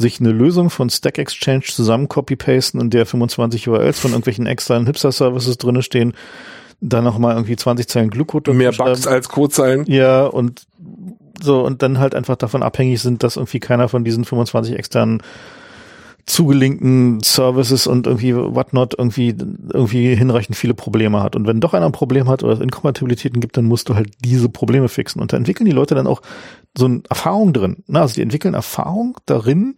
sich eine Lösung von Stack Exchange zusammen copy-pasten, in der 25 URLs von irgendwelchen externen Hipster-Services drinne stehen, dann nochmal irgendwie 20 Zeilen Glückcode. Mehr Bugs als Codezeilen. Ja, und so, und dann halt einfach davon abhängig sind, dass irgendwie keiner von diesen 25 externen zugelinkten Services und irgendwie whatnot irgendwie, irgendwie hinreichend viele Probleme hat. Und wenn doch einer ein Problem hat oder es Inkompatibilitäten gibt, dann musst du halt diese Probleme fixen. Und da entwickeln die Leute dann auch so eine Erfahrung drin. Na, also die entwickeln Erfahrung darin,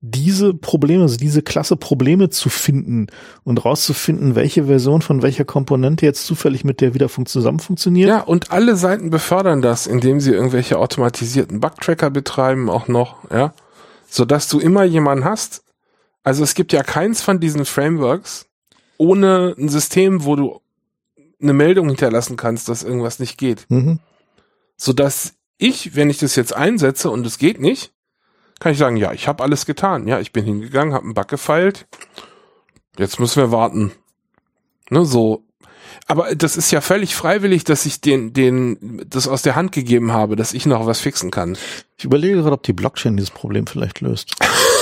diese Probleme, also diese Klasse Probleme zu finden und rauszufinden, welche Version von welcher Komponente jetzt zufällig mit der wieder fun zusammen funktioniert. Ja, und alle Seiten befördern das, indem sie irgendwelche automatisierten Bugtracker betreiben auch noch, ja. Sodass du immer jemanden hast, also es gibt ja keins von diesen Frameworks ohne ein System, wo du eine Meldung hinterlassen kannst, dass irgendwas nicht geht. Mhm. Sodass ich, wenn ich das jetzt einsetze und es geht nicht, kann ich sagen, ja, ich habe alles getan. Ja, ich bin hingegangen, habe einen Bug gefeilt. Jetzt müssen wir warten. Ne, so. Aber das ist ja völlig freiwillig, dass ich den, den, das aus der Hand gegeben habe, dass ich noch was fixen kann. Ich überlege gerade, ob die Blockchain dieses Problem vielleicht löst. [LAUGHS]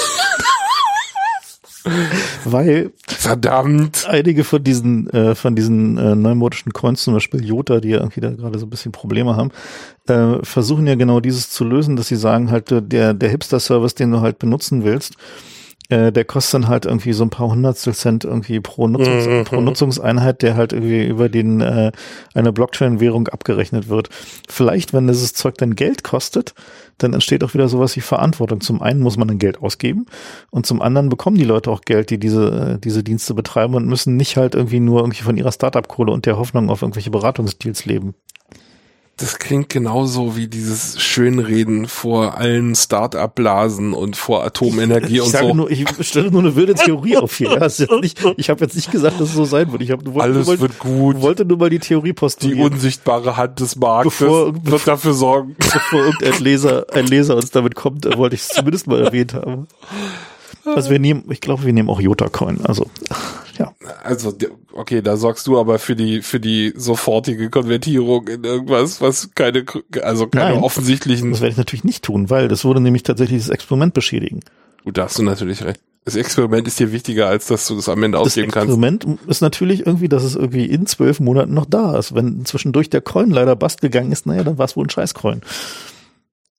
[LAUGHS] Weil verdammt. einige von diesen äh, von diesen äh, neumodischen Coins, zum Beispiel Jota, die ja irgendwie da gerade so ein bisschen Probleme haben, äh, versuchen ja genau dieses zu lösen, dass sie sagen halt der der Hipster-Service, den du halt benutzen willst, Äh, der kostet dann halt irgendwie so ein paar Hundertstel Cent irgendwie pro, Nutzungs Mhm. pro Nutzungseinheit, der halt irgendwie über den äh, eine Blockchain-Währung abgerechnet wird. Vielleicht, wenn dieses Zeug dann Geld kostet, dann entsteht auch wieder sowas wie Verantwortung. Zum einen muss man dann Geld ausgeben und zum anderen bekommen die Leute auch Geld, die diese, äh, diese Dienste betreiben und müssen nicht halt irgendwie nur irgendwie von ihrer Startup-Kohle und der Hoffnung auf irgendwelche Beratungsdeals leben. Das klingt genauso wie dieses Schönreden vor allen Start-up-Blasen und vor Atomenergie Ich und sage so. nur, ich stelle nur eine wilde Theorie auf hier. Ja, nicht, ich habe jetzt nicht gesagt, dass es so sein wird. Ich habe nur, Alles nur mal, wird gut. wollte nur mal die Theorie Die postulieren, unsichtbare Hand des Marktes Bevor- wird dafür sorgen. bevor irgendein Leser, ein Leser uns damit kommt, äh, wollte ich es zumindest mal erwähnt haben. Also wir nehmen, ich glaube, wir nehmen auch Jota Coin. Also ja, Also, okay, da sorgst du aber für die, für die sofortige Konvertierung in irgendwas, was keine, also keine Nein. offensichtlichen. das werde ich natürlich nicht tun, weil das würde nämlich tatsächlich das Experiment beschädigen. Gut, da hast du natürlich recht. Das Experiment ist dir wichtiger, als dass du das am Ende Das ausgeben kannst. Experiment ist natürlich irgendwie, dass es irgendwie in zwölf Monaten noch da ist. Wenn zwischendurch der Coin leider bast gegangen ist, naja, dann war es wohl ein Scheiß-Coin.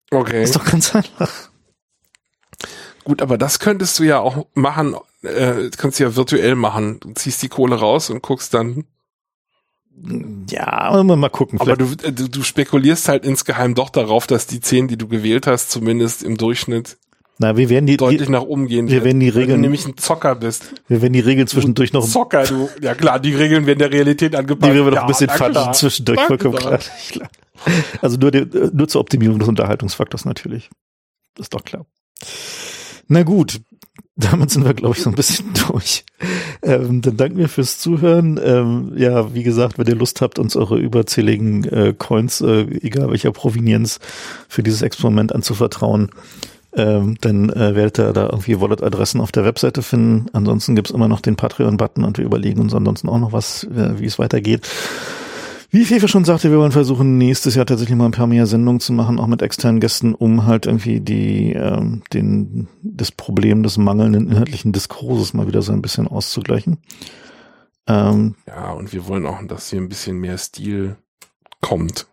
Okay. Ist doch ganz einfach. Gut, aber das könntest du ja auch machen, äh, kannst du ja virtuell machen. Du ziehst die Kohle raus und guckst dann. Ja, mal gucken. Aber du, äh, du, du spekulierst halt insgeheim doch darauf, dass die 10, die du gewählt hast, zumindest im Durchschnitt na, wir werden die, deutlich die nach oben gehen. wir werden die Regeln- du nämlich ein Zocker bist. wir werden die Regeln zwischendurch noch, die Zocker, du. Ja klar, die Regeln werden der Realität angepasst. werden wir noch ja, ein bisschen klar. zwischendurch, vollkommen klar. klar. klar. Also nur, die, nur zur Optimierung des Unterhaltungsfaktors natürlich. Das ist doch klar. Na gut, damit sind wir, glaube ich, so ein bisschen [LAUGHS] durch. Ähm, dann danken wir fürs Zuhören. Ähm, ja, wie gesagt, wenn ihr Lust habt, uns eure überzähligen äh, Coins, äh, egal welcher Provenienz, für dieses Experiment anzuvertrauen, ähm, dann äh, werdet ihr da irgendwie Wallet-Adressen auf der Webseite finden. Ansonsten gibt's immer noch den Patreon-Button und wir überlegen uns ansonsten auch noch was, äh, wie es weitergeht. Wie Fefe schon sagte, wir wollen versuchen, nächstes Jahr tatsächlich mal ein paar mehr Sendungen zu machen, auch mit externen Gästen, um halt irgendwie die, ähm, den, das Problem des mangelnden inhaltlichen Diskurses mal wieder so ein bisschen auszugleichen. Ähm, Ja, und wir wollen auch, dass hier ein bisschen mehr Stil kommt.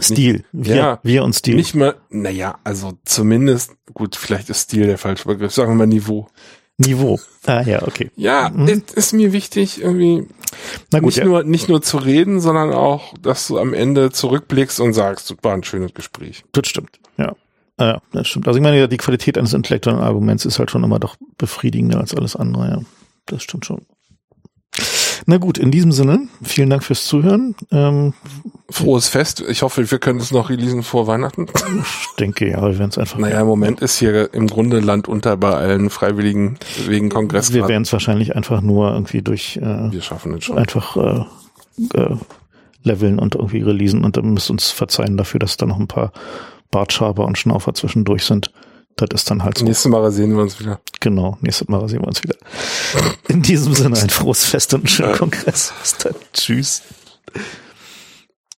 Stil. Wir, Ja. wir und Stil. Nicht mal, naja, also zumindest, gut, vielleicht ist Stil der falsche Begriff, sagen wir mal Niveau. Niveau. Ah ja, okay. Ja, Mhm. ist, ist mir wichtig, irgendwie gut, nicht ja. nur nicht nur zu reden, sondern auch, dass du am Ende zurückblickst und sagst, das war ein schönes Gespräch. Das stimmt, ja. Ah, Ja, das stimmt. Also ich meine, die Qualität eines intellektuellen Arguments ist halt schon immer doch befriedigender als alles andere, ja. Das stimmt schon. Na gut, in diesem Sinne, vielen Dank fürs Zuhören. Ähm, Frohes Fest. Ich hoffe, wir können es noch releasen vor Weihnachten. ich denke, ja, wir werden es einfach. Naja, im Moment ist hier im Grunde Land unter bei allen Freiwilligen wegen Kongress. wir werden es wahrscheinlich einfach nur irgendwie durch äh, wir schaffen es schon. einfach äh, äh, leveln und irgendwie releasen und dann müsst uns verzeihen dafür, dass da noch ein paar Bartschaber und Schnaufer zwischendurch sind. Das ist dann halt so. Nächstes Mal sehen wir uns wieder. Genau, nächstes Mal sehen wir uns wieder. In diesem Sinne ein frohes Fest und einen schönen Kongress. Bis dann. Tschüss.